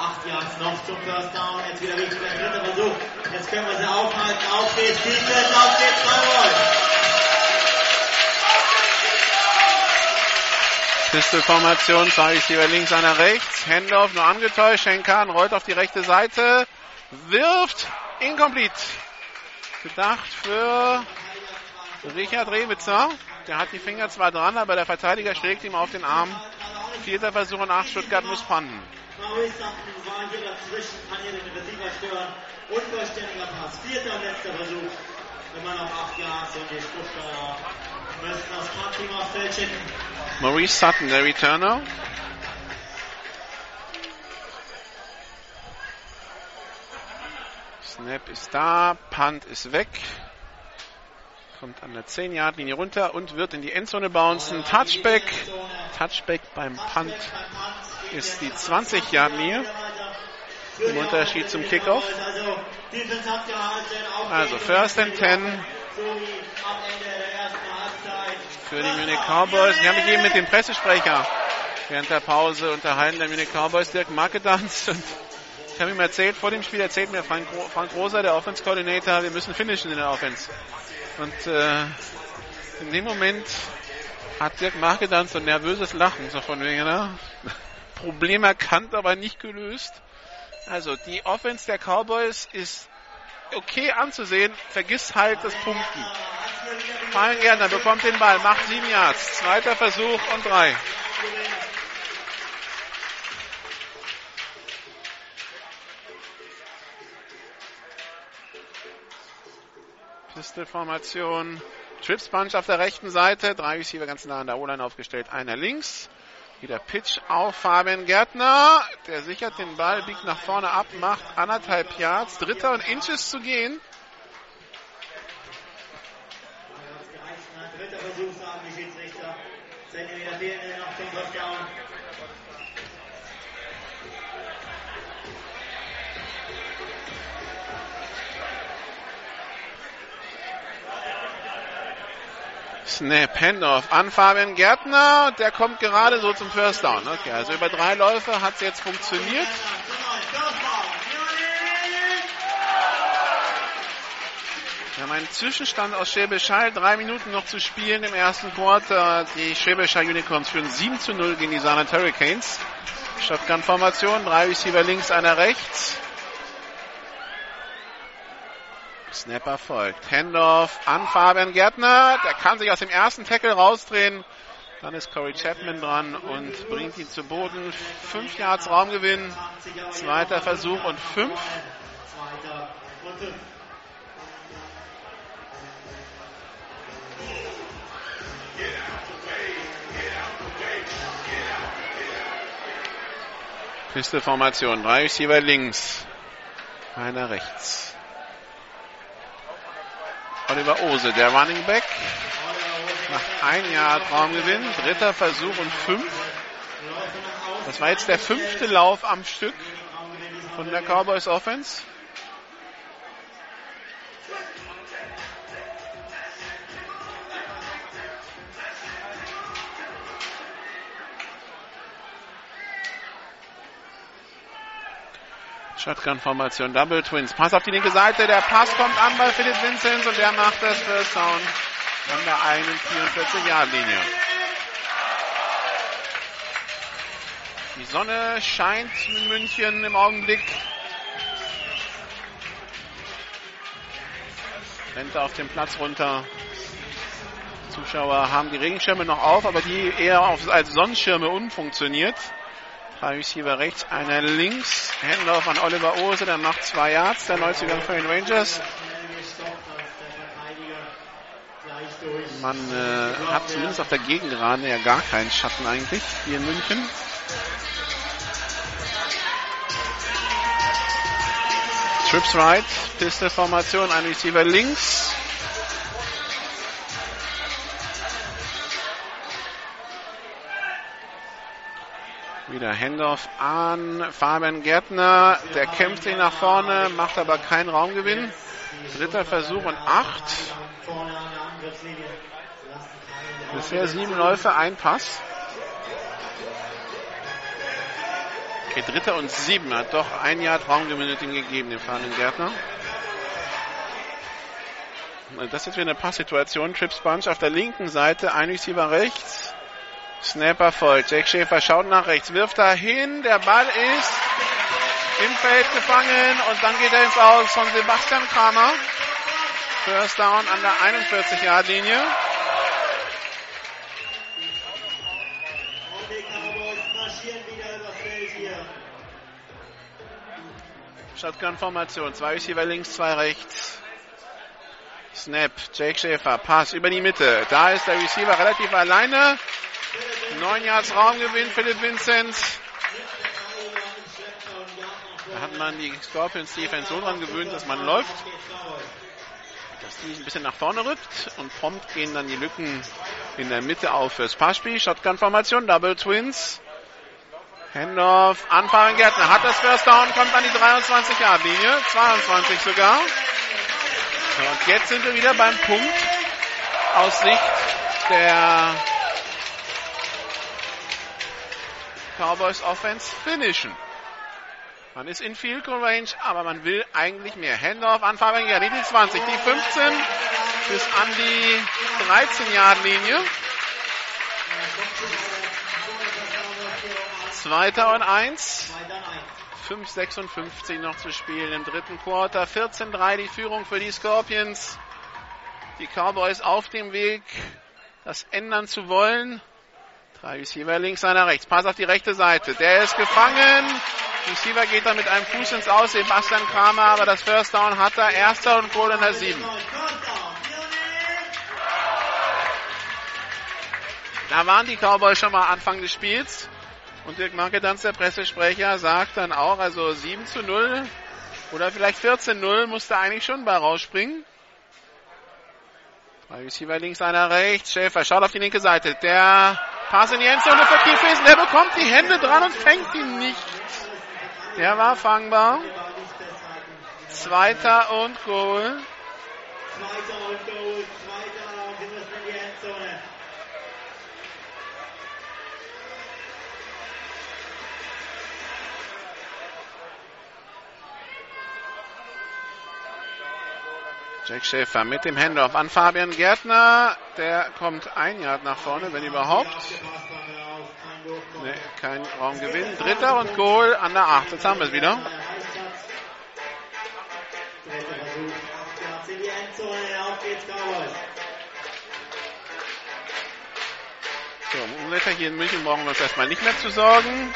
Acht Yards noch zum First Down. Jetzt wieder richtig beim dritten Versuch. Jetzt können wir sie aufhalten. Auf geht's, Defense, auf geht's, Freiburg. Pistol-Formation, zwei Receiver links, einer rechts. Handoff nur angetäuscht. Schenkan rollt auf die rechte Seite, wirft, incomplete. Gedacht für Richard Rewitzer. Der hat die Finger zwar dran, aber der Verteidiger schlägt ihm auf den Arm. Vierter Versuch und acht, Stuttgart muss panten. Maurice Sutton war hier dazwischen, kann hier den Receiver stören. Unvollständiger Pass. Vierter und letzter Versuch. Immer noch acht Yards und die Stuttgarter Maurice Sutton, der Returner. Snap ist da, Punt ist weg. Kommt an der 10-Yard-Linie runter und wird in die Endzone bouncen. Touchback. Touchback beim Punt ist die 20-Yard-Linie. Im Unterschied zum Kickoff. Also First and 10 für die Munich Cowboys. Ich habe mich eben mit dem Pressesprecher während der Pause unterhalten, der Munich Cowboys, Dirk Markedanz. Und ich habe ihm erzählt, vor dem Spiel erzählt mir Frank, Frank Rosa, der Offense Coordinator, wir müssen finishen in der Offense. Und äh, in dem Moment hat Dirk Markedanz so ein nervöses Lachen, so von wegen, ne? Problem erkannt, aber nicht gelöst. Also die Offense der Cowboys ist okay anzusehen, vergiss halt das Punkten. Fallen Gärtner bekommt den Ball, macht sieben Yards. Zweiter Versuch und drei. Pistol-Formation. Trips Bunch auf der rechten Seite. Drei Receiver ganz nah an der O-Line aufgestellt. Einer links. Wieder Pitch auf Fabian Gärtner. Der sichert den Ball, biegt nach vorne ab, macht anderthalb Yards. Dritter und Inches zu gehen. Dritter Versuch, sagen die Schiedsrichter. Zentimeter fehlen Snap, Handoff an Fabian Gärtner. Der kommt gerade so zum First Down. Okay, also über drei Läufe hat es jetzt funktioniert. Wir haben einen Zwischenstand aus Schwäbisch Hall. Drei Minuten noch zu spielen im ersten Quarter. Die Schwäbisch Hall Unicorns führen 7 zu 0 gegen die Saarland Hurricanes. Shotgun-Formation. Drei Receiver links, einer rechts. Snapper folgt. Handoff an Fabian Gärtner. Der kann sich aus dem ersten Tackle rausdrehen. Dann ist Corey Chapman dran und bringt ihn zu Boden. Fünf Yards Raumgewinn. Zweiter Versuch und fünf. Pistol-Formation. Drei Receiver links. Einer rechts. Oliver Ose, der Running Back. Macht ein Jahr Raumgewinn. Dritter Versuch und fünf. Das war jetzt der fünfte Lauf am Stück von der Cowboys Offense. Shotgun-Formation, Double Twins. Pass auf die linke Seite. Der Pass kommt an bei Philipp Vinzenz und der macht das First Down an der 41-Yard-Linie. Die Sonne scheint in München im Augenblick. Rennt auf den Platz runter. Zuschauer haben die Regenschirme noch auf, aber die eher als Sonnenschirme umfunktioniert. Drei Receiver rechts, einer links. Handoff an Oliver Ose, der macht zwei Yards, der Neuzugang für den Rangers. Man äh, hat zumindest auf der Gegengerade ja gar keinen Schatten eigentlich, hier in München. Trips right, Pistol-Formation, ein Receiver links. Wieder Handoff an Fabian Gärtner. Der kämpft ihn nach vorne, macht aber keinen Raumgewinn. Dritter Versuch und acht. Bisher sieben Läufe, ein Pass. Okay, dritter und sieben. Hat doch ein Jahr Traumgewinn mit ihm gegeben, dem fahrenden Gärtner. Das ist jetzt wieder eine Passsituation. Trips Bunch auf der linken Seite, ein Receiver rechts. Snapper voll. Jack Schäfer schaut nach rechts, wirft dahin. Der Ball ist im Feld gefangen und dann geht er ins Aus von Sebastian Kramer. First down an der 41-Yard-Linie. Und die Cowboys marschieren wieder übers Feld hier. Shotgun-Formation. Zwei Receiver links, zwei rechts. Snap. Jake Schäfer. Pass über die Mitte. Da ist der Receiver relativ alleine. Neun Yards Raumgewinn. Philipp Vincent. Da hat man die Scorpions Defense so dran gewöhnt, dass man läuft. Dass die ein bisschen nach vorne rückt. Und prompt gehen dann die Lücken in der Mitte auf fürs Passspiel. Shotgun-Formation. Double Twins. Handoff an Fabian Gärtner. Hat das First Down, kommt an die 23-Yard-Linie. 22 sogar. So, und jetzt sind wir wieder beim Punkt aus Sicht der Cowboys Offense finishen. Man ist in Field Goal Range, aber man will eigentlich mehr. Handoff an Fabian Gärtner. Die 20, die 15 bis an die 13-Yard-Linie. Zweiter und eins. 5,56 noch zu spielen im dritten Quarter. 14-3 die Führung für die Scorpions. Die Cowboys auf dem Weg, das ändern zu wollen. Drei Receiver links, einer rechts. Pass auf die rechte Seite. Der ist gefangen. Receiver geht dann mit einem Fuß ins Aus. Sebastian Kramer, aber das First Down hat er. Erster und Goal in der 7. Da waren die Cowboys schon mal Anfang des Spiels. Und Dirk Markedanz, der Pressesprecher, sagt dann auch, also 7 zu 0 oder vielleicht 14 0 musste eigentlich schon bei rausspringen. Drei Receiver links, einer rechts. Schäfer schaut auf die linke Seite. Der Pass in die Endzone für Kiefesen. Der bekommt die Hände dran und fängt ihn nicht. Der war fangbar. Zweiter und Goal. Zweiter und Goal, Lauf in die Endzone. Jack Schäfer mit dem Handoff an Fabian Gärtner. Der kommt ein Yard nach vorne, wenn überhaupt. Nee, kein Raumgewinn. Dritter und Goal an der 8. Jetzt haben wir es wieder. So, um Unwetter hier in München brauchen wir uns erstmal nicht mehr zu sorgen.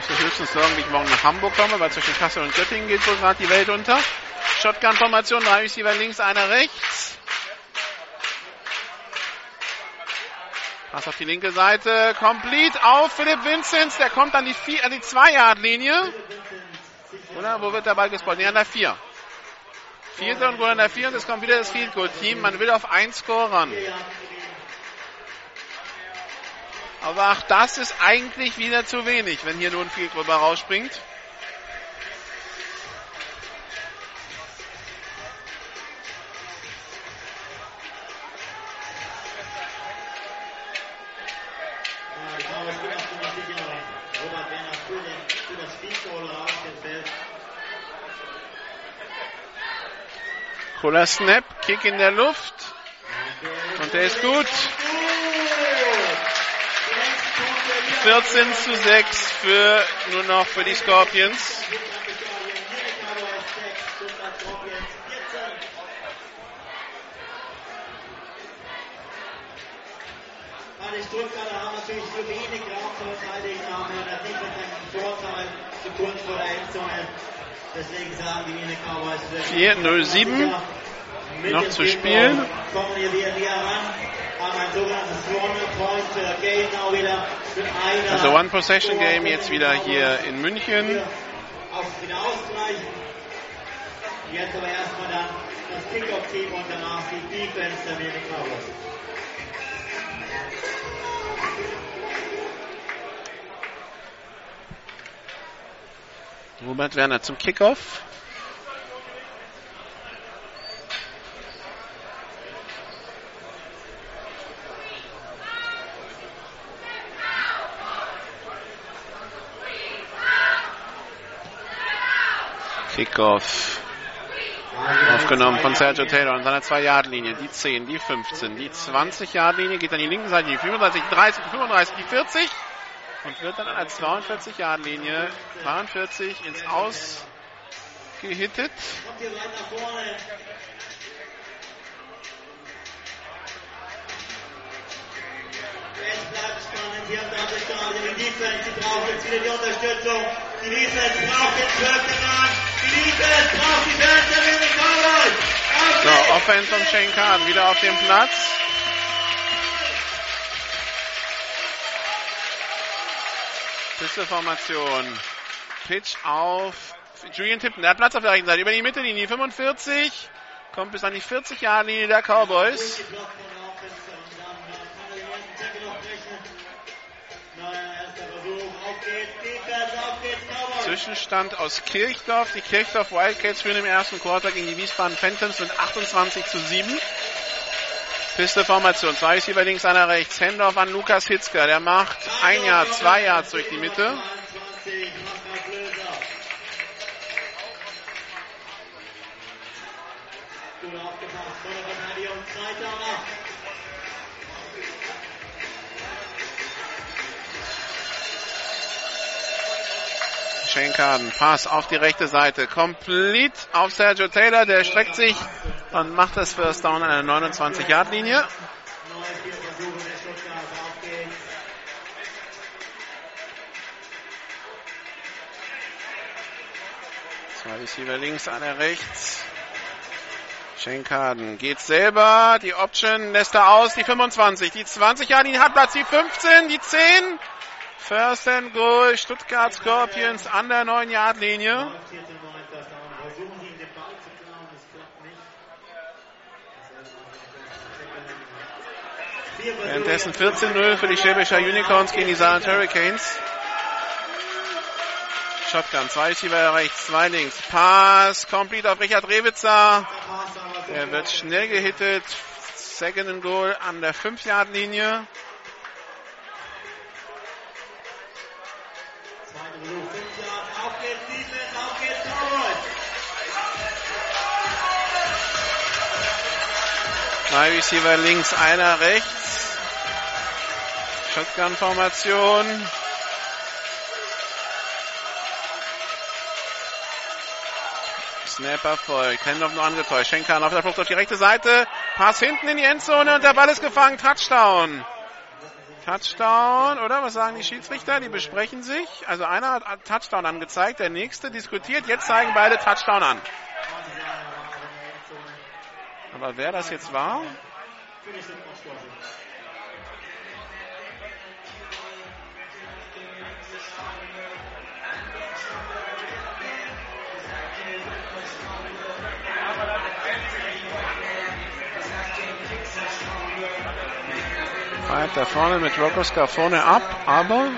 Ich muss höchstens sorgen, wie ich morgen nach Hamburg komme, weil zwischen Kassel und Göttingen geht wohl gerade die Welt unter. Shotgun-Formation, drei Receiver links, einer rechts. Pass auf die linke Seite, complete auf Philipp Vinzenz, der kommt an die, vier, an die 2-Yard-Linie. Oder, wo wird der Ball gespottet? Nee, an der 4. Vierte und Goal an der 4 und es kommt wieder das Field Goal Team. Man will auf ein Score ran. Aber auch das ist eigentlich wieder zu wenig, wenn hier nur ein Field Goal rausspringt. Cooler Snap, Kick in der Luft. Und der ist gut. 14 zu 6 für nur noch für die Scorpions. Die Stuttgarter haben natürlich zu wenig Raum zu verteidigen, haben in der Defense einen Vorteil zu der Endzone. Deswegen sagen die Wiener Cowboys, 4:07 noch zu spielen. Kommen wieder ran, ein sogenanntes wieder. Also One Possession Game jetzt wieder hier in München. Auf wieder ausgleichen. Jetzt aber erstmal dann das Kickoff-Team und danach die Defense der Wiener Cowboys. Robert Werner zum Kickoff. Kickoff Aufgenommen von Sergio Taylor an seiner 2-Yard-Linie. Die 10, die 15, die 20-Yard-Linie geht an die linke Seite, die 35, die 30, die 35, die 40 und wird dann an der 42-Yard-Linie 42 ins Aus gehittet. So! Offense von Shane Kahn wieder auf dem Platz. Pisteformation. Pitch auf Julian Tippen. Der hat Platz auf der rechten Seite. Über die Mitte, die 45. Kommt bis an die 40-Jahre-Linie der Cowboys. Geblockt von der er. Cowboys. Zwischenstand aus Kirchdorf. Die Kirchdorf Wildcats führen im ersten Quarter gegen die Wiesbaden Phantoms mit 28 zu 7. Pisteformation. Zwei ist hier links, einer rechts. Hendorf an Lukas Hitzker. Der macht ein Jahr, zwei Yards durch die Mitte. 22, Mark Löser. Gut aufgepasst, vor der Verteidigung, zweiter und acht. Shane Carden, Pass auf die rechte Seite. Complete auf Sergio Taylor. Der streckt sich und macht das First Down an der 29-Yard-Linie. Neue vier Versuche der Stuttgart, auf geht's. Zwei Receiver links, einer rechts. Shane Carden geht selber. Die Option lässt er aus. Die 25, die 20 Yard-Linie hat Platz. Die 15, die 10. First and Goal. Stuttgart Scorpions an der 9-Yard-Linie. Neun, vierte, neun, First Down. Versuchen sie ihn den Ball zu klauen, das klappt nicht. Vier Versuche. Währenddessen 14-0 für die Schwäbischer Unicorns gegen die Saarland Hurricanes. Shotgun, zwei Receiver rechts, zwei links. Pass, complete auf Richard Rewitzer. Er wird schnell gehittet. Second and Goal an der 5-Yard-Linie. Zweiter Versuch, fünf Yard. Auf geht's, Defense, auf geht's, Cowboys. Zwei Receiver links, einer rechts. Shotgun-Formation. Snapper folgt. Hendorf nur angetäuscht. Schenkan auf der Flucht auf die rechte Seite. Pass hinten in die Endzone und der Ball ist gefangen. Touchdown. Touchdown, oder? Was sagen die Schiedsrichter? Die besprechen sich. Also einer hat Touchdown angezeigt, der nächste diskutiert. Jetzt zeigen beide Touchdown an. Aber wer das jetzt war? Feiert da vorne mit Rocco vorne ab, aber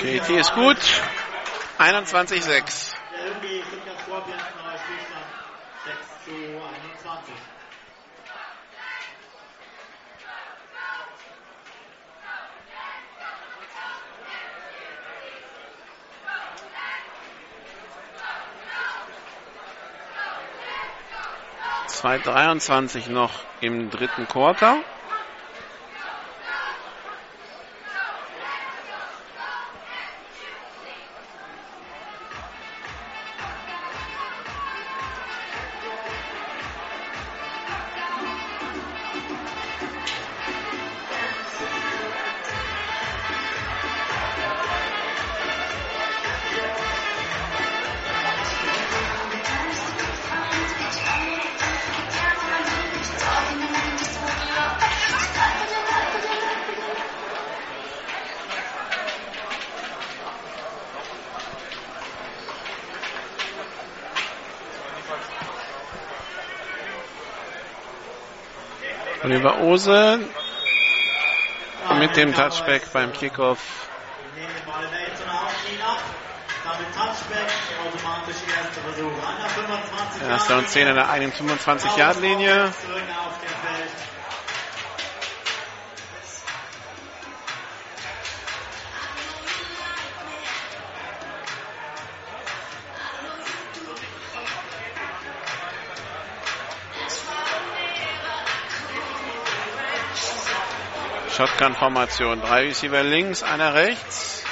PET ist gut. 21-6. 2,23 noch im dritten Quarter. Ose mit dem Touchback beim Kickoff. Erster und 10 an der 125-Yard-Linie. Shotgun-Formation. Drei Receiver links, einer rechts.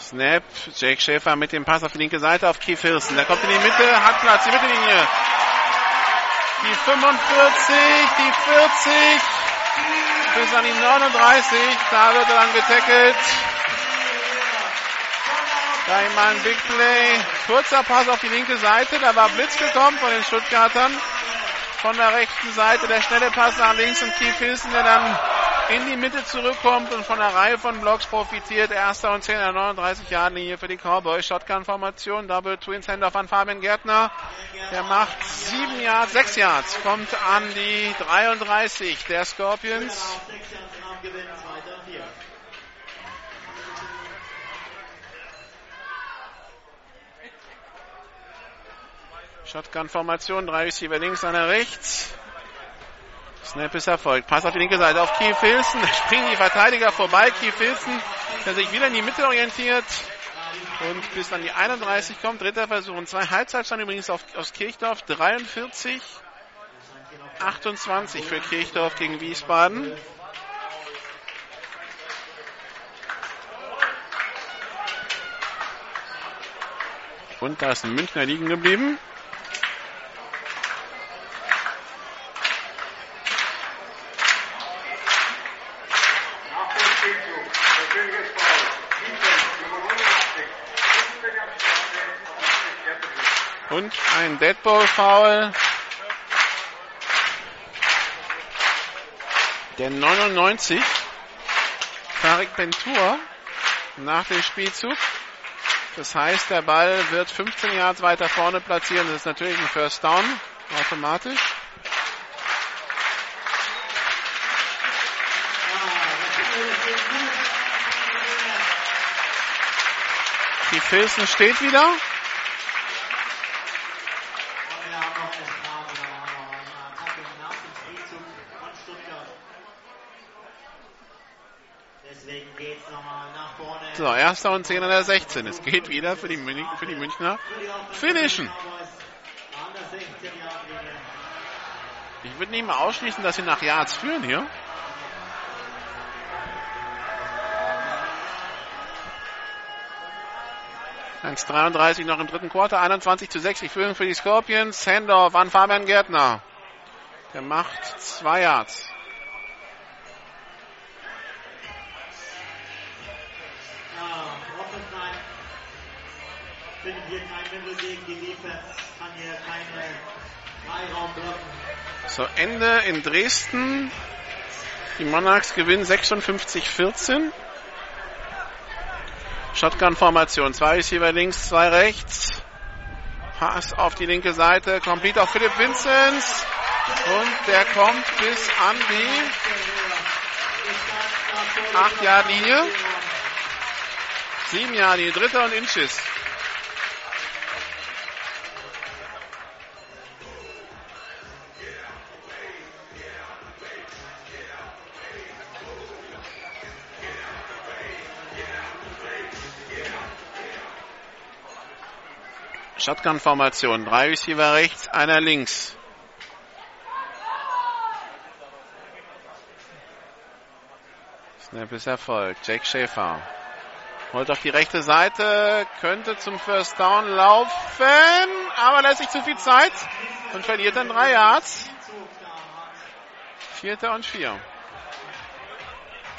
Snap. Jake Schäfer mit dem Pass auf die linke Seite auf Keith Hilson. Der kommt in die Mitte, hat Platz, die Mittellinie. Die 45, die 40, bis an die 39. Da wird er dann getackelt. Da immer ein Big Play. Kurzer Pass auf die linke Seite. Da war Blitz gekommen von den Stuttgartern. Von der rechten Seite der schnelle Pass nach links und Keith Hilson, der dann in die Mitte zurückkommt und von einer Reihe von Blocks profitiert. Erster und 10 an der 39 Jahren Linie für die Cowboys. Shotgun-Formation, Double Twins Handoff an Fabian Gärtner. Der macht sieben Yards, sechs Yards, kommt an die 33 der Scorpions. Shotgun-Formation, drei Receiver links, einer rechts. Snap ist erfolgt. Pass auf die linke Seite auf Keith Filson. Da springen die Verteidiger vorbei. Keith Filson, der sich wieder in die Mitte orientiert und bis an die 31 kommt. Dritter Versuch und zwei Halbzeitstand übrigens auf, aus Kirchdorf. 43, 28 für Kirchdorf gegen Wiesbaden. Und da ist ein Münchner liegen geblieben. Und ein Deadball-Foul. Der 99. Tarek Bentur nach dem Spielzug. Das heißt, der Ball wird 15 Yards weiter vorne platzieren. Das ist natürlich ein First Down. Automatisch. Die Filzen steht wieder. So, erster und 10 an der 16. Es geht wieder für die, Münch für die Münchner. Finishen. Ich würde nicht mal ausschließen, dass sie nach Yards führen hier. Eins 33 noch im dritten Quarter, 21 zu 6. Die Führung für die Scorpions. Handoff an Fabian Gärtner. Der macht zwei Yards. Kein Mittel gegen die Defense, kann hier keine Freiraum blocken. So, Ende in Dresden. Die Monarchs gewinnen 56-14. Shotgun-Formation. Zwei Receiver links, zwei rechts. Pass auf die linke Seite. Complete auf Philipp Vinzenz. Und der kommt bis an die 8-Yard-Linie. 7 Jahre Linie. Dritter und Inches. Shotgun-Formation. Drei Receiver rechts, einer links. Snap ist erfolgt. Jake Schäfer. Holt auf die rechte Seite, könnte zum First Down laufen, aber lässt sich zu viel Zeit und verliert dann drei Yards. Vierter und vier.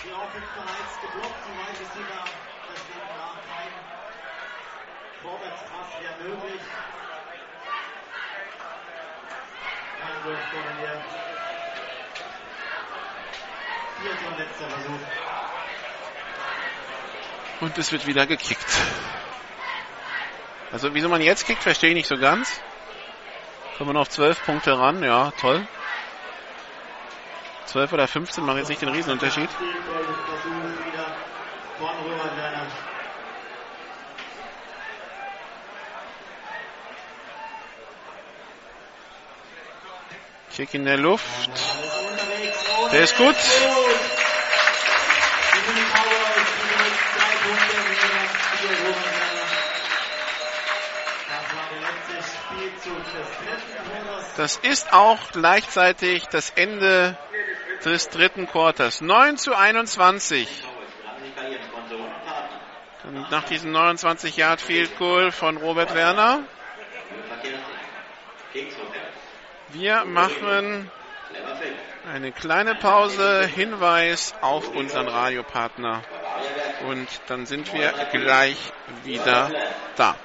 Die Offense bereits geblockt, die Wide Receiver, deswegen war kein Vorwärtspass mehr möglich. Kommen hier. Vierter und letzter Versuch. Und es wird wieder gekickt. Also wieso man jetzt kickt, verstehe ich nicht so ganz. Kommen wir noch auf 12 Punkte ran, ja, toll. 12 oder 15 machen jetzt nicht den Riesenunterschied. Versuch. Kick in der Luft. Der ist gut. Das ist auch gleichzeitig das Ende des dritten Quarters. 9 zu 21. Und nach diesem 29 Yard Field Goal von Robert Werner. Wir machen eine kleine Pause, Hinweis auf unseren Radiopartner und dann sind wir gleich wieder da.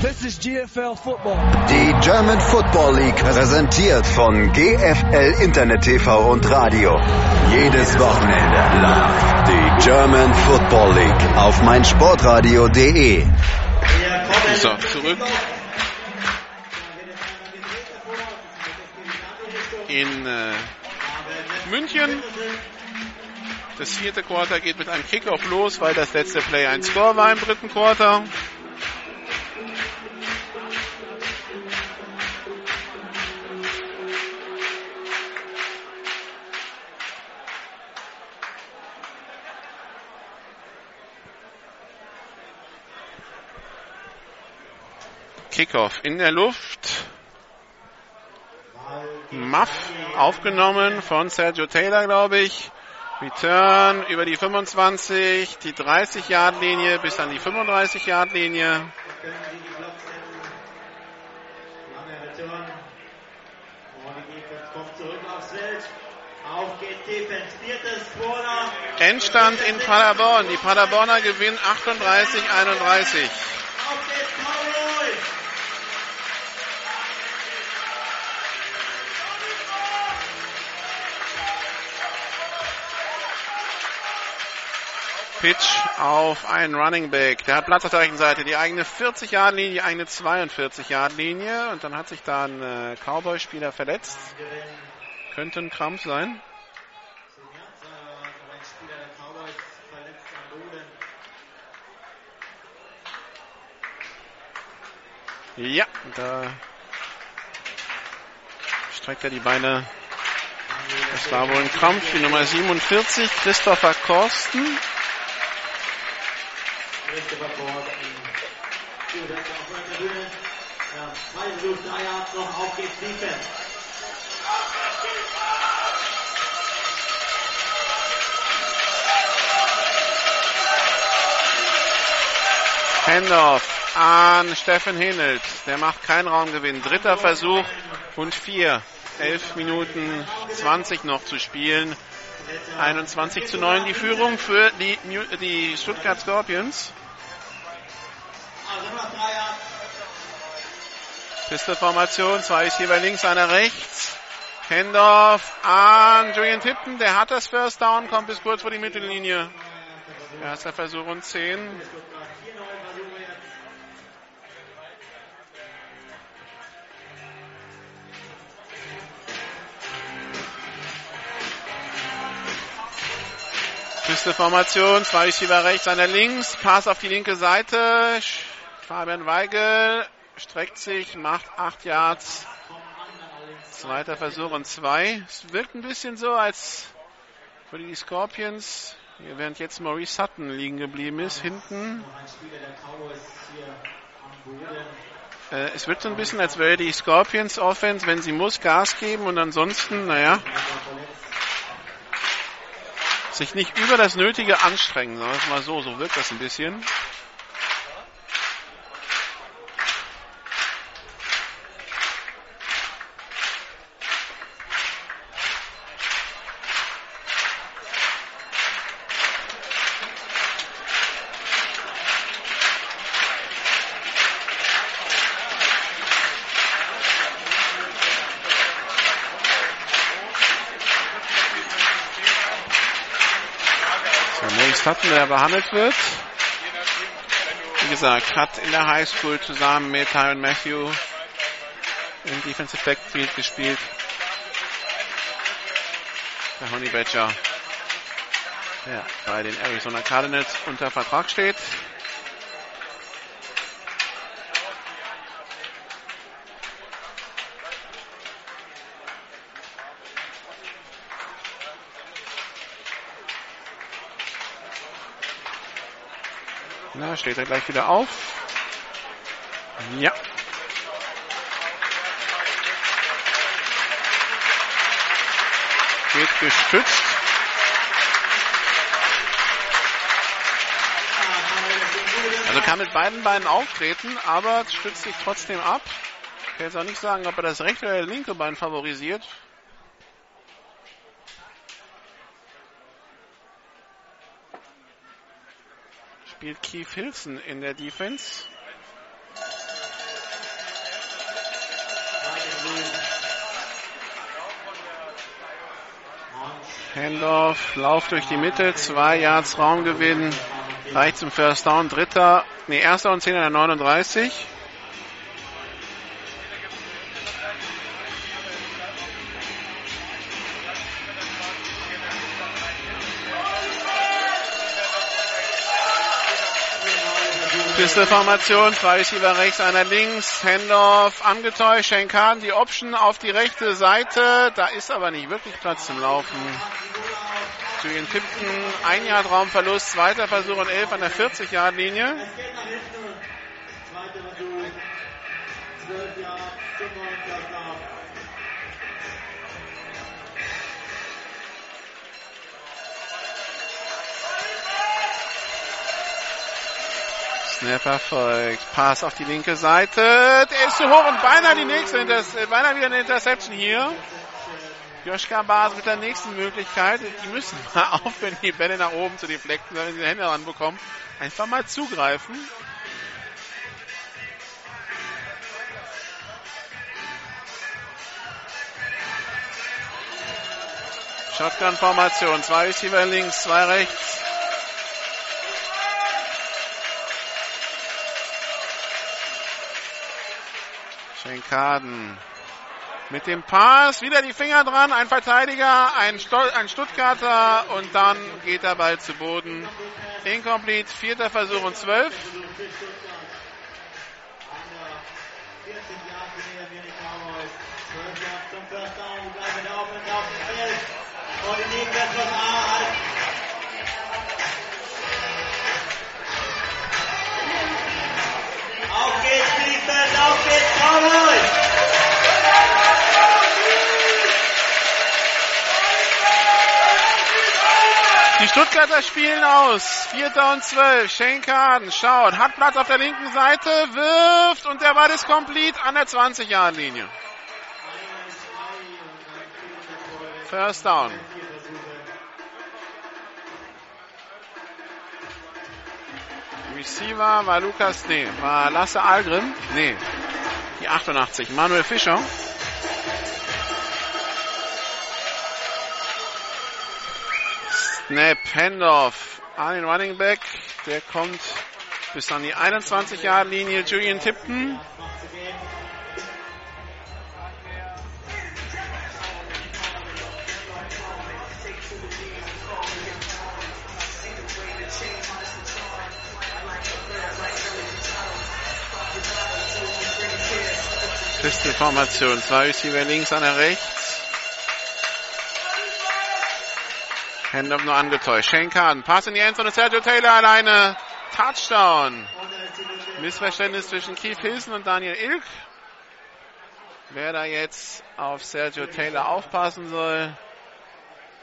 This is GFL Football. Die German Football League präsentiert von GFL Internet TV und Radio. Jedes Wochenende live die German Football League auf meinsportradio.de. So, zurück in äh, München. Das vierte Quarter geht mit einem Kickoff los, weil das letzte Play ein Score war im dritten Quarter. Kickoff in der Luft. Muff aufgenommen von Sergio Taylor, glaube ich. Return über die 25, die 30-Yard-Linie bis an die 35-Yard-Linie. Endstand in Paderborn. Die Paderborner gewinnen 38-31. Pitch auf einen Running Back. Der hat Platz auf der rechten Seite. Die eigene 40-Yard-Linie, die eigene 42-Yard-Linie. Und dann hat sich da ein äh, Cowboy-Spieler verletzt. Könnte ein Krampf sein. Ja, da streckt er die Beine. Das war wohl ein Krampf. Die Nummer 47, Christopher Korsten. Christopher Korsten. auf der Tribüne. Ja, zwei drei Yards noch. Auf geht's Defense. Handoff an Steffen Henelt. Der macht keinen Raumgewinn. Dritter Versuch und vier. Elf Minuten 20 noch zu spielen. 21 zu 9 die Führung für die, die Stuttgart Scorpions. Pisteformation, zwei ist hier bei links, einer rechts. Handoff an Julian Tipton, der hat das First Down, kommt bis kurz vor die Mittellinie. Erster Versuch und 10. Pisteformation, zwei Receiver rechts, einer links, Pass auf die linke Seite. Fabian Weigel streckt sich, macht 8 Yards. Zweiter Versuch und 2. Es wirkt ein bisschen so, als würde die Scorpions, während jetzt Maurice Sutton liegen geblieben ist, hinten. Äh, es wird so ein bisschen, als wäre die Scorpions Offense, wenn sie muss, Gas geben und ansonsten, naja, sich nicht über das Nötige anstrengen, sagen wir es mal so, so wirkt das ein bisschen. Sutton, der behandelt wird. Wie gesagt, hat in der High School zusammen mit Tyron Matthew im Defensive Backfield gespielt. Der Honey Badger, der bei den Arizona Cardinals unter Vertrag steht. Na, steht er gleich wieder auf. Ja. Geht gestützt. Also kann mit beiden Beinen auftreten, aber stützt sich trotzdem ab. Ich kann jetzt auch nicht sagen, ob er das rechte oder linke Bein favorisiert. Spielt Keith Hilson in der Defense. Handoff, Lauf durch die Mitte, zwei Yards Raumgewinn, reicht zum First Down, dritter, nee, erster und zehn an der 39. Pistol-Formation, zwei Receiver rechts, einer links, Handoff angetäuscht, Schenkan die Option auf die rechte Seite, da ist aber nicht wirklich Platz zum Laufen. Julian Tipton, ein Jahr Raumverlust, zweiter Versuch und elf an der 40-Yard-Linie. Snap erfolgt. Pass auf die linke Seite. Der ist zu hoch und beinahe die nächste, äh, beinahe wieder eine Interception hier. Joschka Bas mit der nächsten Möglichkeit. Die müssen mal aufhören, die Bälle nach oben zu deflekten, wenn sie die Hände ranbekommen. Einfach mal zugreifen. Shotgun-Formation. Zwei Receiver links, zwei rechts. Schenkaden mit dem Pass, wieder die Finger dran, ein Verteidiger, ein, Stol ein Stuttgarter und dann geht der Ball zu Boden. Incomplete, vierter Versuch und zwölf. Auf geht's, Die Stuttgarter spielen aus. Vierter und zwölf. Shane Carden schaut, hat Platz auf der linken Seite, wirft und der Ball ist komplett an der 20-Yard-Linie. First down. Receiver war Lukas, nee, war Lasse Algrim, nee, die 88, Manuel Fischer. Snap, Handoff an den Running Back. Der kommt bis an die 21-Yard-Linie. Julian Tipton. Pistol-Formation. Zwei Receiver links, einer rechts. Handoff nur angetäuscht. Schenkan, Pass in die Endzone, Sergio Taylor alleine. Touchdown. Missverständnis zwischen Keith Hilson und Daniel Ilk. Wer da jetzt auf Sergio Taylor aufpassen soll,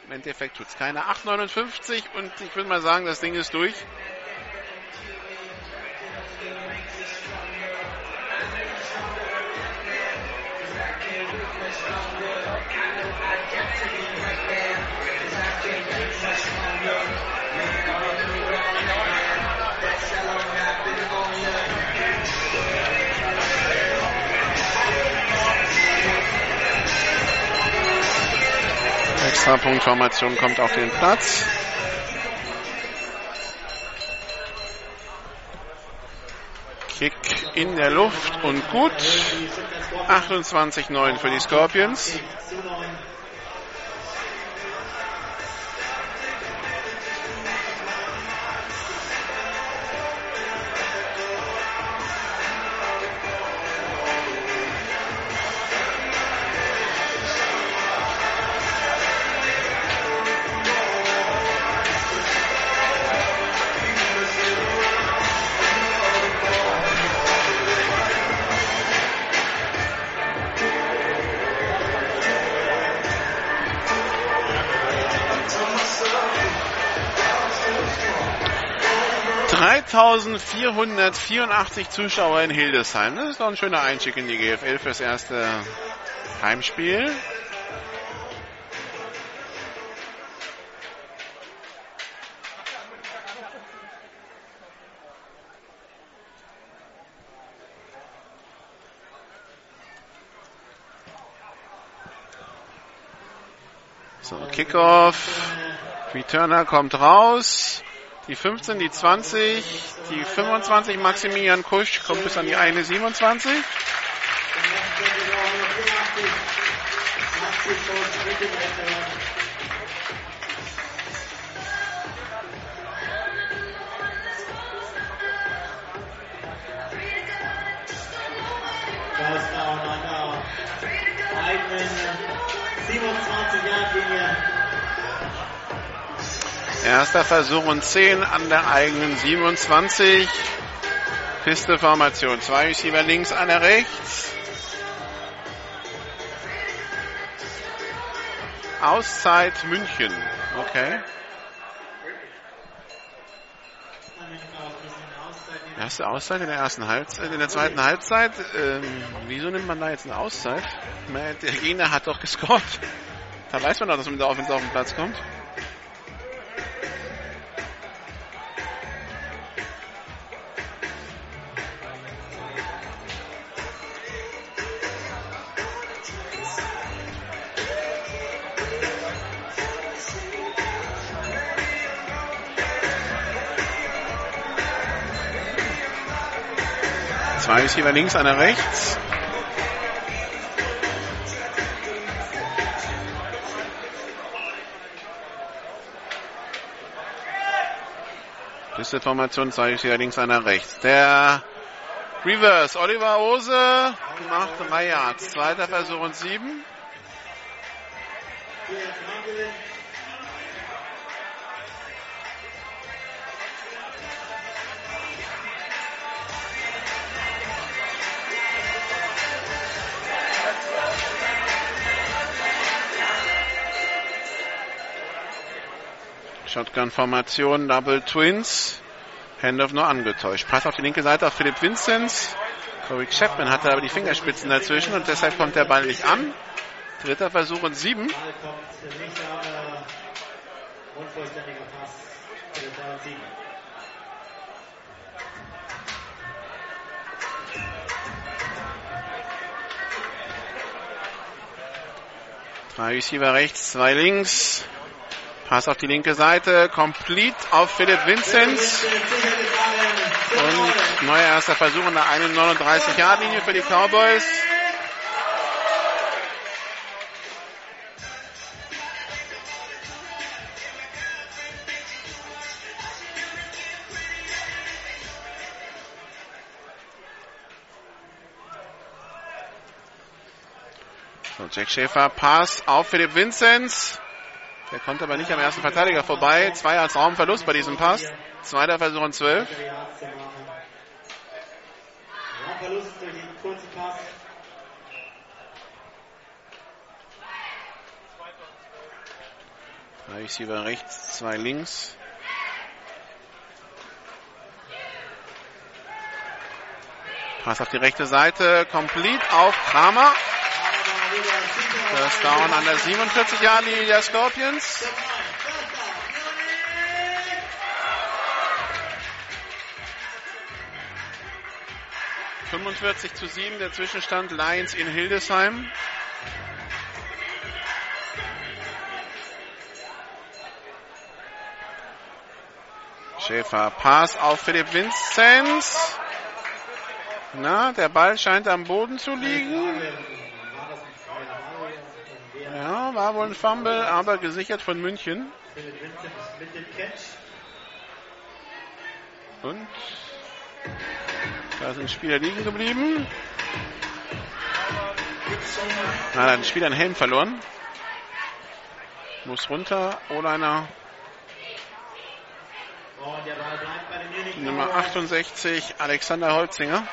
im Endeffekt tut es keiner. 8,59 und ich würde mal sagen, das Ding ist durch. Extrapunktformation kommt auf den Platz. Kick in der Luft und gut. 28-9 für die Scorpions. 3484 Zuschauer in Hildesheim. Das ist doch ein schöner Einstieg in die GFL fürs erste Heimspiel. So, Kickoff. Returner kommt raus. Die 15, die 20, die 25 Maximilian Kusch kommt bis an die eine 27. Erster Versuch und 10 an der eigenen 27. Piste-Formation. Zwei Receiver links, einer rechts. Auszeit München. Okay. Erste Auszeit in der ersten Halbzeit, in der zweiten Halbzeit. Ähm, wieso nimmt man da jetzt eine Auszeit? Der Gegner hat doch gescored. Da weiß man doch, dass man Offense auf den Platz kommt. Zwei Receiver links, einer rechts. Diese Formation zwei Receiver links, einer rechts. Der Reverse, Oliver Ose macht drei Yards. Zweiter Versuch und sieben. Shotgun-Formation, Double Twins. Handoff nur angetäuscht. Pass auf die linke Seite auf Philipp Vinzenz. Corey Chapman hatte aber die Fingerspitzen dazwischen und deshalb kommt der Ball nicht an. Dritter Versuch und sieben. Drei Receiver rechts, zwei links. Pass auf die linke Seite, complete auf Philipp Vinzenz. Und neuer erster Versuch an der 39-Yard-Linie für die Cowboys. So, Jack Schäfer, Pass auf Philipp Vinzenz. Der konnte aber nicht am ersten Verteidiger vorbei. Zwei als Raumverlust bei diesem Pass. Zweiter Versuch und zwölf. Raumverlust durch den kurzen Pass. Drei Receiver rechts, zwei links. Pass auf die rechte Seite, complete auf Kramer. First down an der 47 Yard Linie der Scorpions. ...45 zu 7 der Zwischenstand Lions in Hildesheim. Schäfer Pass auf Philipp Vinzenz. Na, der Ball scheint am Boden zu liegen. Ja, war wohl ein Fumble, aber gesichert von München. Und da sind Spieler liegen geblieben. Na, da hat ein Spieler einen Helm verloren. Muss runter. O-Liner Und der Ball bleibt bei den Munich Nummer Cowboys. 68, Alexander Holzinger.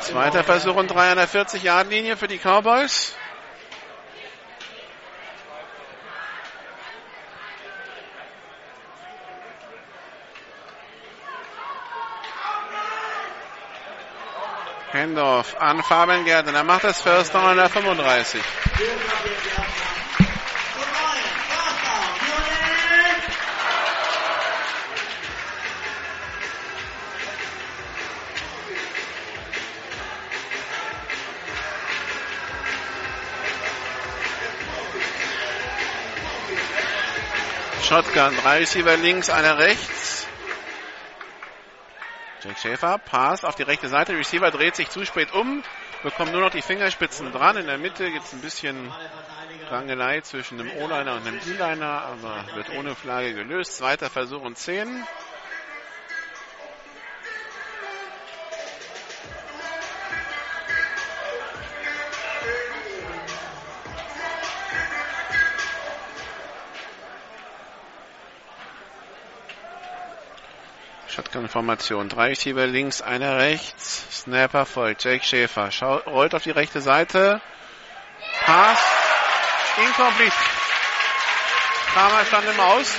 Zweiter Versuch und drei an der 40 Yard linie für die Cowboys. Hendorf an Fabian Gärtner. Er macht das First Down an der 35. Shotgun, drei Receiver links, einer rechts. Jack Schäfer, Pass auf die rechte Seite. Receiver dreht sich zu spät um, bekommt nur noch die Fingerspitzen dran. In der Mitte gibt es ein bisschen Rangelei zwischen dem O-Liner und dem D-Liner, aber wird ohne Flagge gelöst. Zweiter Versuch und 10. Shotgun-Formation. Drei Receiver links, einer rechts. Snapper folgt. Jake Schäfer Schau, rollt auf die rechte Seite. Pass. Incomplete. Kramer stand im Aus.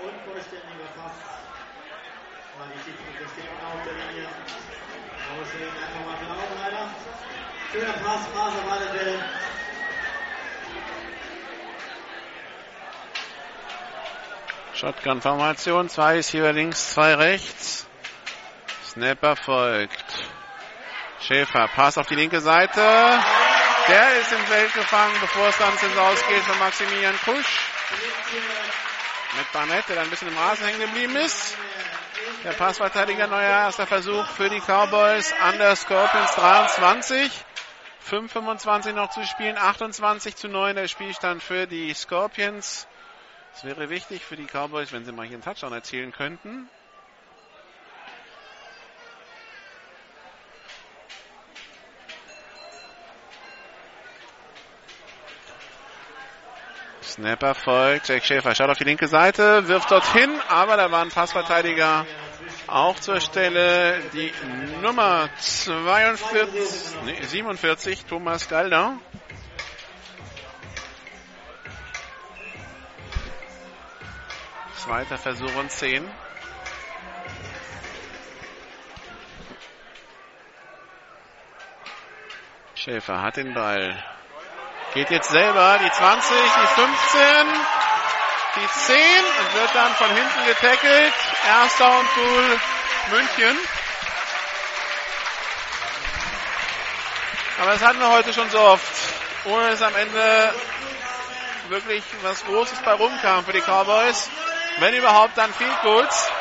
Unvollständiger Pass. War die Schiedsrichter stehen auf der Linie. Deswegen einfach mal glauben, leider. Schöner Pass, Pass auf alle Fälle. Shotgun-Formation. Zwei ist hier links, zwei rechts. Snapper folgt. Schäfer, Pass auf die linke Seite. Der ist im Feld gefangen, bevor es dann ins Ausgeht von Maximilian Kusch. Mit Barnett, der dann ein bisschen im Rasen hängen geblieben ist. Der Passverteidiger, neuer erster Versuch für die Cowboys an der Scorpions 23. 5,25 noch zu spielen, 28 zu 9 der Spielstand für die Scorpions. Es wäre wichtig für die Cowboys, wenn sie mal hier einen Touchdown erzielen könnten. Snapper folgt. Jack Schäfer schaut auf die linke Seite, wirft dorthin, aber da war ein Passverteidiger auch zur Stelle. Die Nummer 42, nee, 47, Thomas Galder. Zweiter Versuch und 10. Schäfer hat den Ball. Geht jetzt selber die 20, die 15, die 10 und wird dann von hinten getackelt. Erster und Goal München. Aber das hatten wir heute schon so oft. Ohne dass am Ende wirklich was Großes bei rumkam für die Cowboys. Wenn überhaupt, dann Field Goals.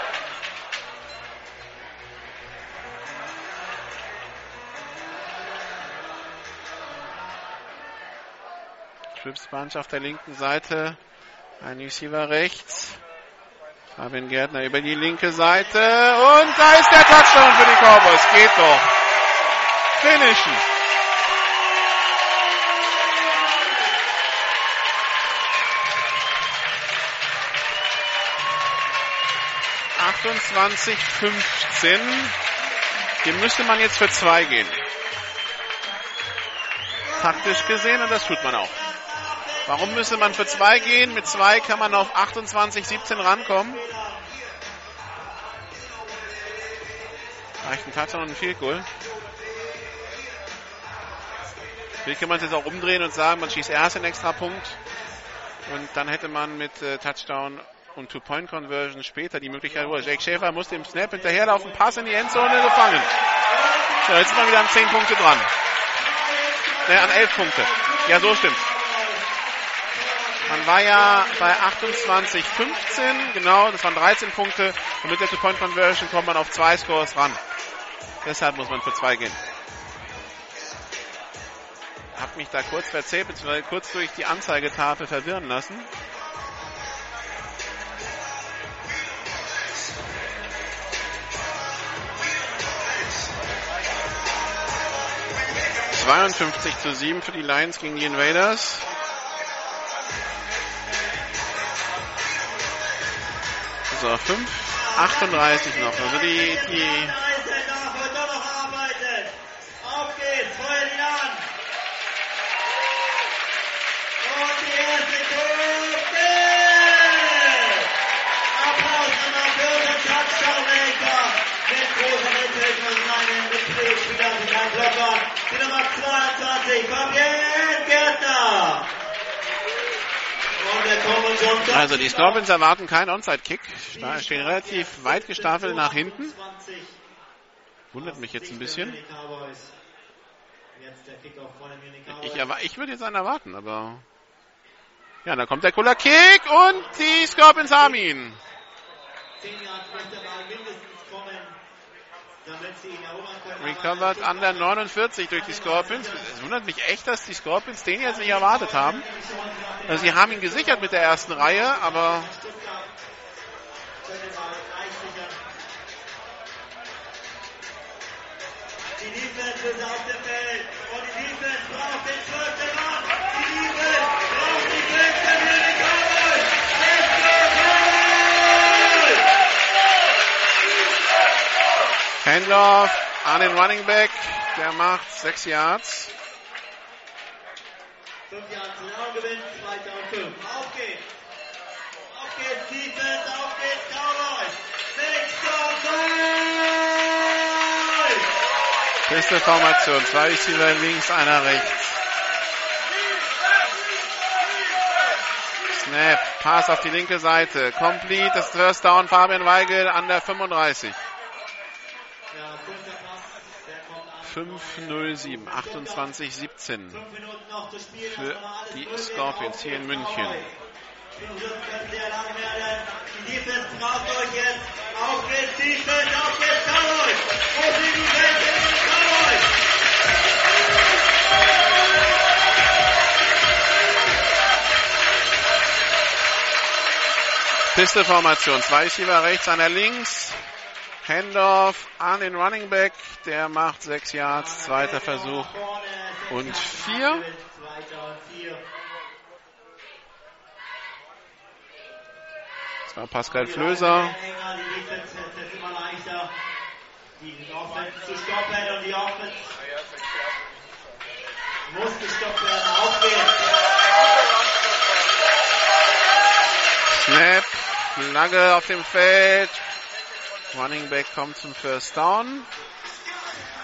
Trips Bunch auf der linken Seite. Ein Receiver rechts. Fabian Gärtner über die linke Seite. Und da ist der Touchdown für die Cowboys. Geht doch. Finishen. Achtundzwanzig, 15. Hier müsste man jetzt für zwei gehen. Taktisch gesehen und das tut man auch. Warum müsste man für zwei gehen? Mit zwei kann man auf 28, 17 rankommen. Reicht ein Touchdown und ein Field Goal. Hier kann man es jetzt auch umdrehen und sagen, man schießt erst den extra Punkt und dann hätte man mit äh, Touchdown und Two-Point-Conversion später die Möglichkeit, wo Jake Schäfer muss dem Snap hinterherlaufen, Pass in die Endzone gefangen. So, jetzt ist man wieder an 10 Punkte dran. Ne, an 11 Punkte. Ja, so stimmt. Man war ja bei 28, 15, genau, das waren 13 Punkte. Und mit der Two-Point-Conversion kommt man auf zwei Scores ran. Deshalb muss man für zwei gehen. Hab mich da kurz verzählt, beziehungsweise kurz durch die Anzeigetafel verwirren lassen. ...52 zu 7 für die Lions gegen die Invaders. So, 5, 38 noch. Also die, die Auf geht's, feuer ihn an. Und die erste Quote. Sind kein Blocker. Die Nummer 22, Fabian Gärtner. Und Also die Scorpions erwarten keinen Onside-Kick. Stehen relativ weit gestaffelt nach hinten. 20. Wundert mich jetzt ein bisschen. Ich, ich würde jetzt einen erwarten, aber... Ja, da kommt der cooler Kick und die Scorpions haben ihn. 10 Yards muss der Ball mindestens kommen, damit sie ihn erobern können. Recovered an der 49 durch die Scorpions. Es wundert mich echt, dass die Scorpions den jetzt nicht erwartet haben. Also sie haben ihn gesichert mit der ersten Reihe, aber. Die Defense ist auf dem Feld und die Defense braucht den zwölften Handoff an den Running Back. Der macht 6 Yards. 5 Yards Raumgewinn, 2. und 5. Auf geht's. Auf geht's, Defense, auf geht's, Cowboys. Sechster Ball! Pistol-Formation. Zwei Receiver links, einer rechts. Snap. Pass auf die linke Seite. Complete. Das First Down. Fabian Weigel an der 35. 507. 28, 17. 5 Minuten noch zu spielen. das Für die. Scorpions hier in München. Pistol-Formation. Zwei Receiver rechts, einer links. Handoff an den Running Back. Der macht 6 Yards. Zweiter Versuch. Und vier. Das war Pascal Flöser. Muss gestoppt werden. Auf geht's. Snap. Flagge auf dem Feld. Running Back kommt zum First Down.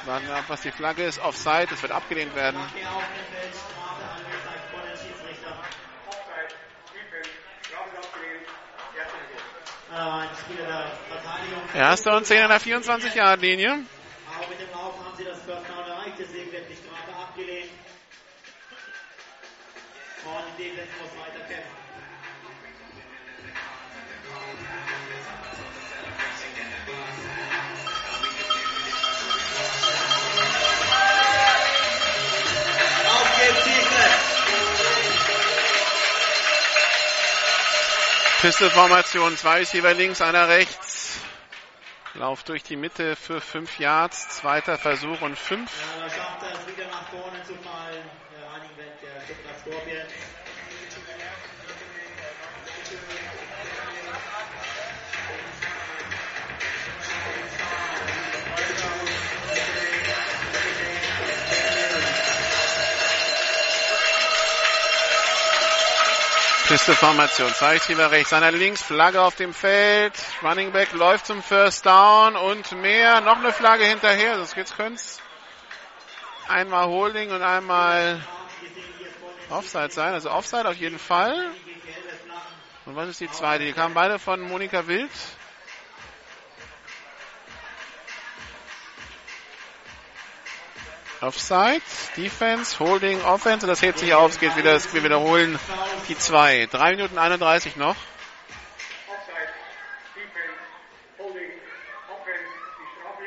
Warten wir ab, was die Flagge ist. Offside. Es wird abgelehnt werden. Erster und 10 an der 24-Yard-Linie. Aber mit dem Lauf haben sie das First Down erreicht, deswegen wird die Strafe abgelehnt. Und die Defense Pistol-Formation. Zwei Receiver links, einer rechts. Lauf durch die Mitte für 5 Yards. Zweiter Versuch und 5. Ja, Pistol-Formation. Zwei Receiver rechts, einer links. Flagge auf dem Feld. Running Back läuft zum First Down und mehr. Noch eine Flagge hinterher. Das jetzt könnte es einmal Holding und einmal Offside sein. Also Offside auf jeden Fall. Und was ist die zweite? Die kamen beide von Monika Wild. Offside, Defense, Holding, Offense. Und das hebt sich auf. Es geht wieder, wir wiederholen die zwei. Drei Minuten 31 noch. Offside, Defense, Holding, Offense, die Strafe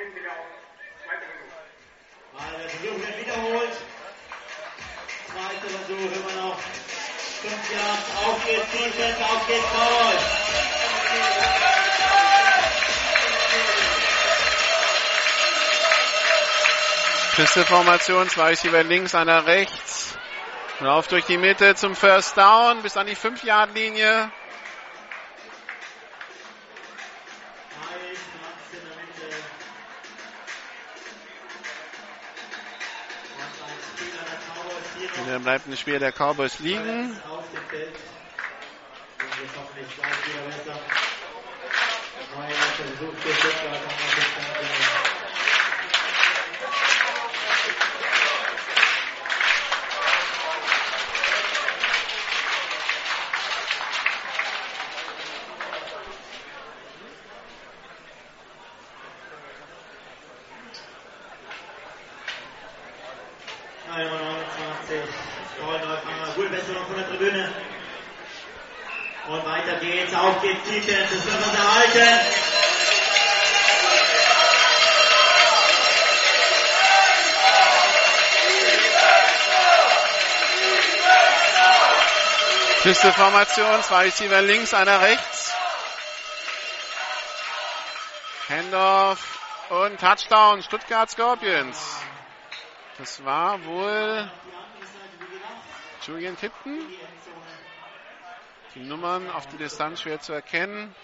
Pistol-Formation, zwei Receiver links, einer rechts. Lauf durch die Mitte zum First Down bis an die 5-Yard-Linie. Heiß, Platz in der Mitte. Und dann bleibt ein Spieler der Cowboys liegen. auf dem Feld. Und jetzt hoffentlich gleich wieder besser. Neuer Versuch für Stuttgart. haben wir bis dahin. Nummer 29. Paul Neufanger. Gute Besserung von der Tribüne. Und weiter geht's. Auf geht's Tietens. Das wird uns erhalten. Formation, zwei Receiver links, einer rechts. Handoff und Touchdown, Stuttgart Scorpions. Das war wohl Julian Tipton. Die Nummern auf die Distanz schwer zu erkennen.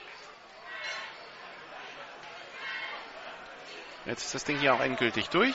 Jetzt ist das Ding hier auch endgültig durch.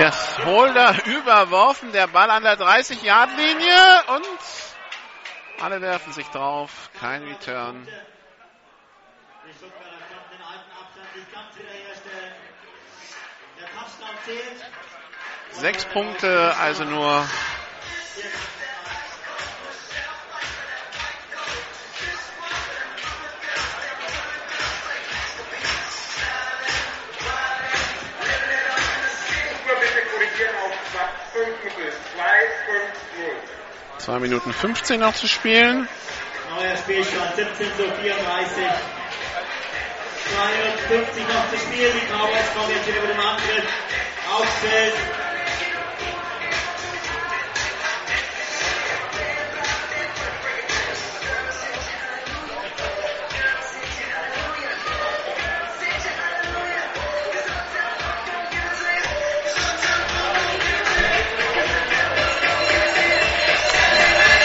Das Holder überworfen, der Ball an der 30-Yard-Linie und alle werfen sich drauf. Kein Return. Sechs Punkte, also nur Zwei Minuten 15 noch zu spielen. Neuer Spielstand 17 zu 34. 52 noch zu spielen. Die Cowboys kommen jetzt wieder über den Angriff aufs Feld.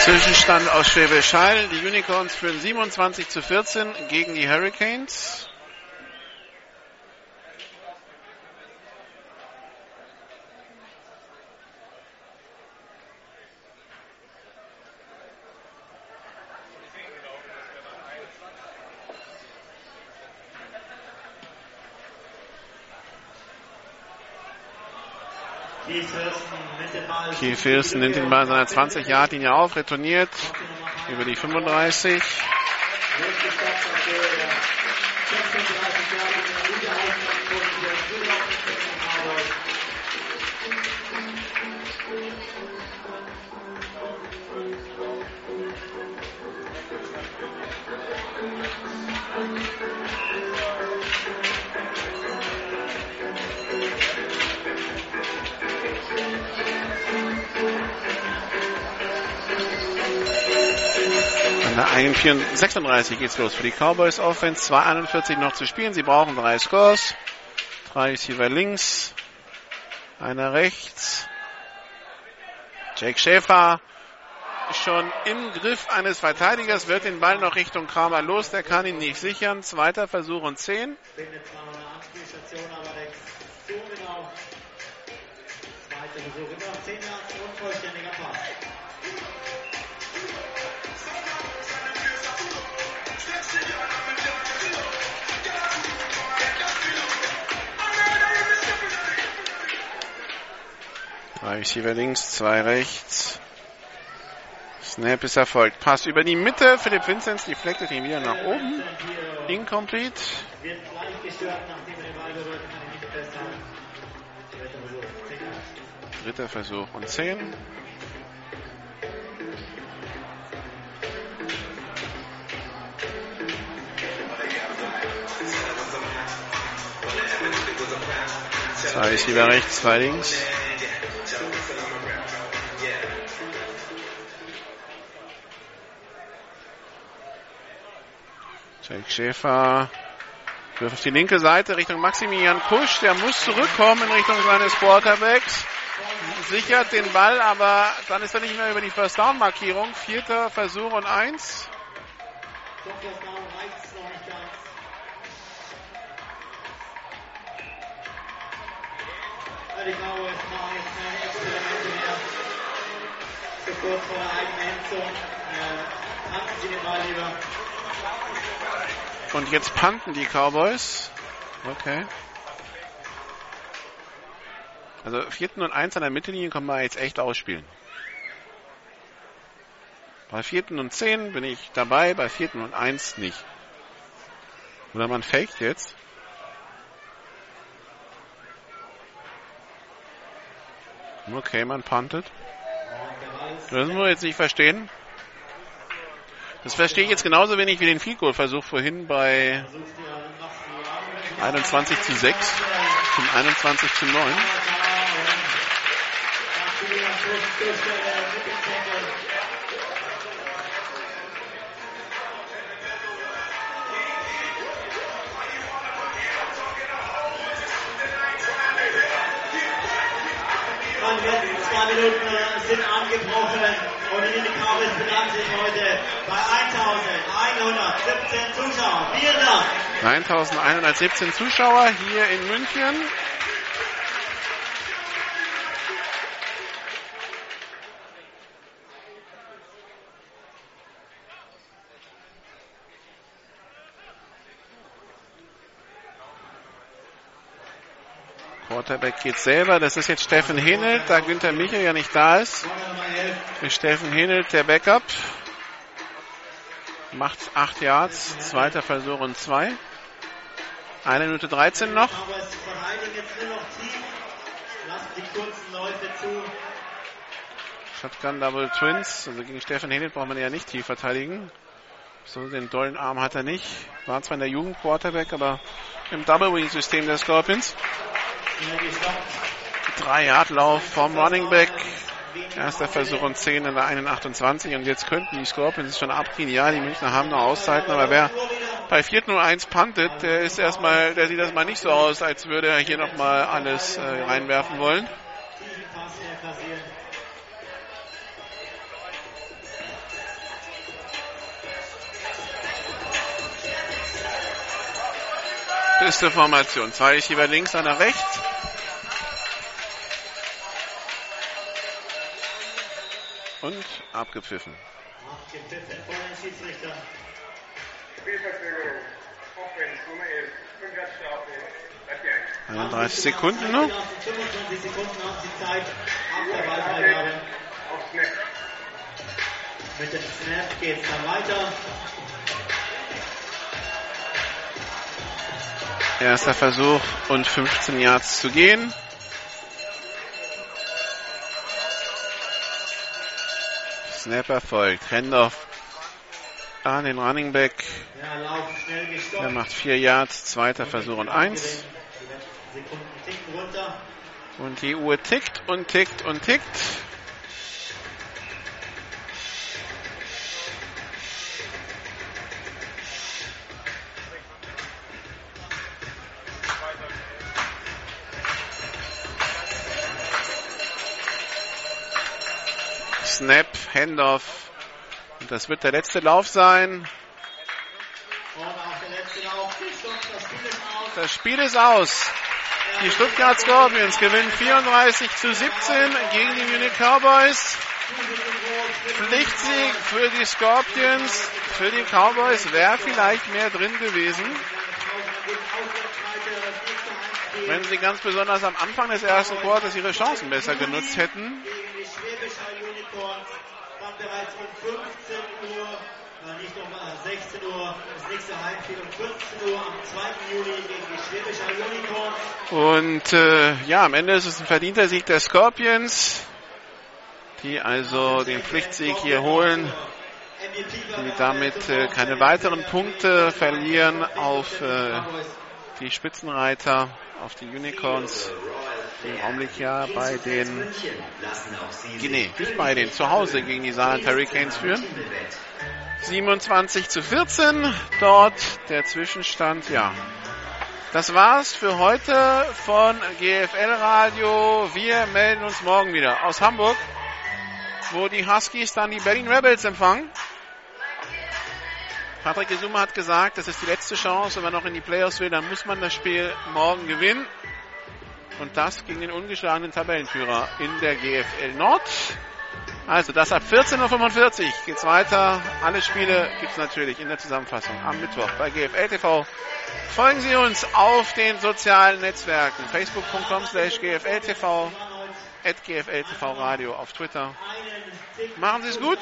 Zwischenstand aus Schwäbisch Hall. Die Unicorns führen 27 zu 14 gegen die Hurricanes. Kiel Fürsten nimmt ihn bei seiner 20 Yard linie auf, retourniert über die 35. 36 geht's los für die Cowboys Offense. 2,41 noch zu spielen. Sie brauchen drei Scores. Drei Receiver links. Einer rechts. Jake Schäfer schon im Griff eines Verteidigers, wird den Ball noch Richtung Kramer los. Der kann ihn nicht sichern. Zweiter Versuch und 10. Zweiter Versuch, immer 10 Yards, unvollständiger Pass. Drei Receiver links, zwei rechts. Snap ist erfolgt. Pass über die Mitte. Philipp Vinzenz deflectet ihn wieder nach oben. Incomplete. Dritter Versuch und zehn. Zwei Receiver rechts, zwei links. Jake Schäfer wirft auf die linke Seite Richtung Maximilian Kusch. Der muss zurückkommen in Richtung seines Quarterbacks. Sichert den Ball, aber dann ist er nicht mehr über die First Down Markierung. Vierter Versuch und eins. Kurz vor der eigenen Endzone. Halten Sie den Ball lieber. Und jetzt panten die Cowboys. Okay. Also vierten und eins an der Mittellinie kann man jetzt echt ausspielen. Bei vierten und zehn bin ich dabei, bei vierten und eins nicht. Oder man faked jetzt. Okay, man puntet. Das muss man jetzt nicht verstehen. Das verstehe ich jetzt genauso wenig wie den Field Goal Versuch vorhin bei 21 zu 6 zum 21 zu 9. Man wird zwei Minuten äh, sind angebrochen und die Cowboys bedanken sich heute bei 1117 Zuschauern. Vielen Dank. 1117 Zuschauer hier in München. Quarterback geht selber. Das ist jetzt Steffen Henelt, da Günther Michel ja nicht da ist. Ist Steffen Henelt der Backup. Macht 8 Yards, zweiter Versuch und 2. Eine Minute 13 noch. Shotgun Double Twins. Also gegen Steffen Henelt braucht man ja nicht tief verteidigen. So den dollen Arm hat er nicht. War zwar in der Jugend Quarterback, aber im Double Wing System der Scorpions. Drei Yard vom Running Back. Erster Versuch und 10 in der 1,28 und jetzt könnten die Scorpions schon abgehen. Ja, die Münchner haben noch Auszeiten, aber wer bei 4-0-1 puntet, der ist erstmal, der sieht erstmal nicht so aus, als würde er hier nochmal alles äh, reinwerfen wollen. Beste Formation. Zwei Receiver links, einer rechts. Und abgepfiffen. Abgepfiffen von den Schiedsrichtern. Spielverzögerung. Offense Nummer 11. 5 Yard Strafe. Bleibt 31 Sekunden noch. 25 Sekunden haben Sie Zeit. Ab der Ballfreigabe. Auf Snap. Mit dem Snap geht es dann weiter. Erster Versuch und 15 Yards zu gehen. Snap erfolgt. Handoff an den Running Back. Er macht 4 Yards. Zweiter Versuch und 1. Die letzten Sekunden ticken runter. Und die Uhr tickt und tickt und tickt. Snap, Handoff. Und das wird der letzte Lauf sein. Das Spiel ist aus. Die Stuttgart Scorpions gewinnen 34 zu 17 gegen die Munich Cowboys. Pflichtsieg für die Scorpions. Für die Cowboys wäre vielleicht mehr drin gewesen, wenn sie ganz besonders am Anfang des ersten Quarters ihre Chancen besser genutzt hätten. Hall Unicorns. Dann bereits um 15 Uhr. äh, Nicht um äh, 16 Uhr. Das nächste Heimspiel um 15 Uhr am 2. Juli gegen die Schwäbisch Hall Unicorns. Und äh, ja, am Ende ist es ein verdienter Sieg der Scorpions, die also den Pflichtsieg hier holen, die damit äh, keine weiteren Punkte verlieren auf äh, die Spitzenreiter, auf die Unicorns, im Augenblick ja bei den, nee, bei den, zu Hause gegen die Saarland Hurricanes führen. 27 zu 14, dort der Zwischenstand, ja. Das war's für heute von GFL Radio. Wir melden uns morgen wieder aus Hamburg, wo die Huskies dann die Berlin Rebels empfangen. Patrick Gesuma hat gesagt, das ist die letzte Chance. Wenn man noch in die Playoffs will, dann muss man das Spiel morgen gewinnen. Und das gegen den ungeschlagenen Tabellenführer in der GFL Nord. Also das ab 14.45 Uhr geht's weiter. Alle Spiele gibt's natürlich in der Zusammenfassung am Mittwoch bei GFL TV. Folgen Sie uns auf den sozialen Netzwerken. Facebook.com slash GFLTV, GFLTV Radio auf Twitter. Machen Sie es gut.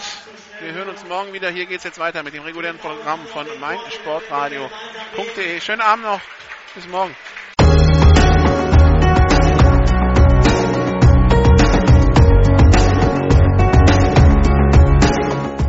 Wir hören uns morgen wieder. Hier geht's jetzt weiter mit dem regulären Programm von meinsportradio.de. Schönen Abend noch. Bis morgen.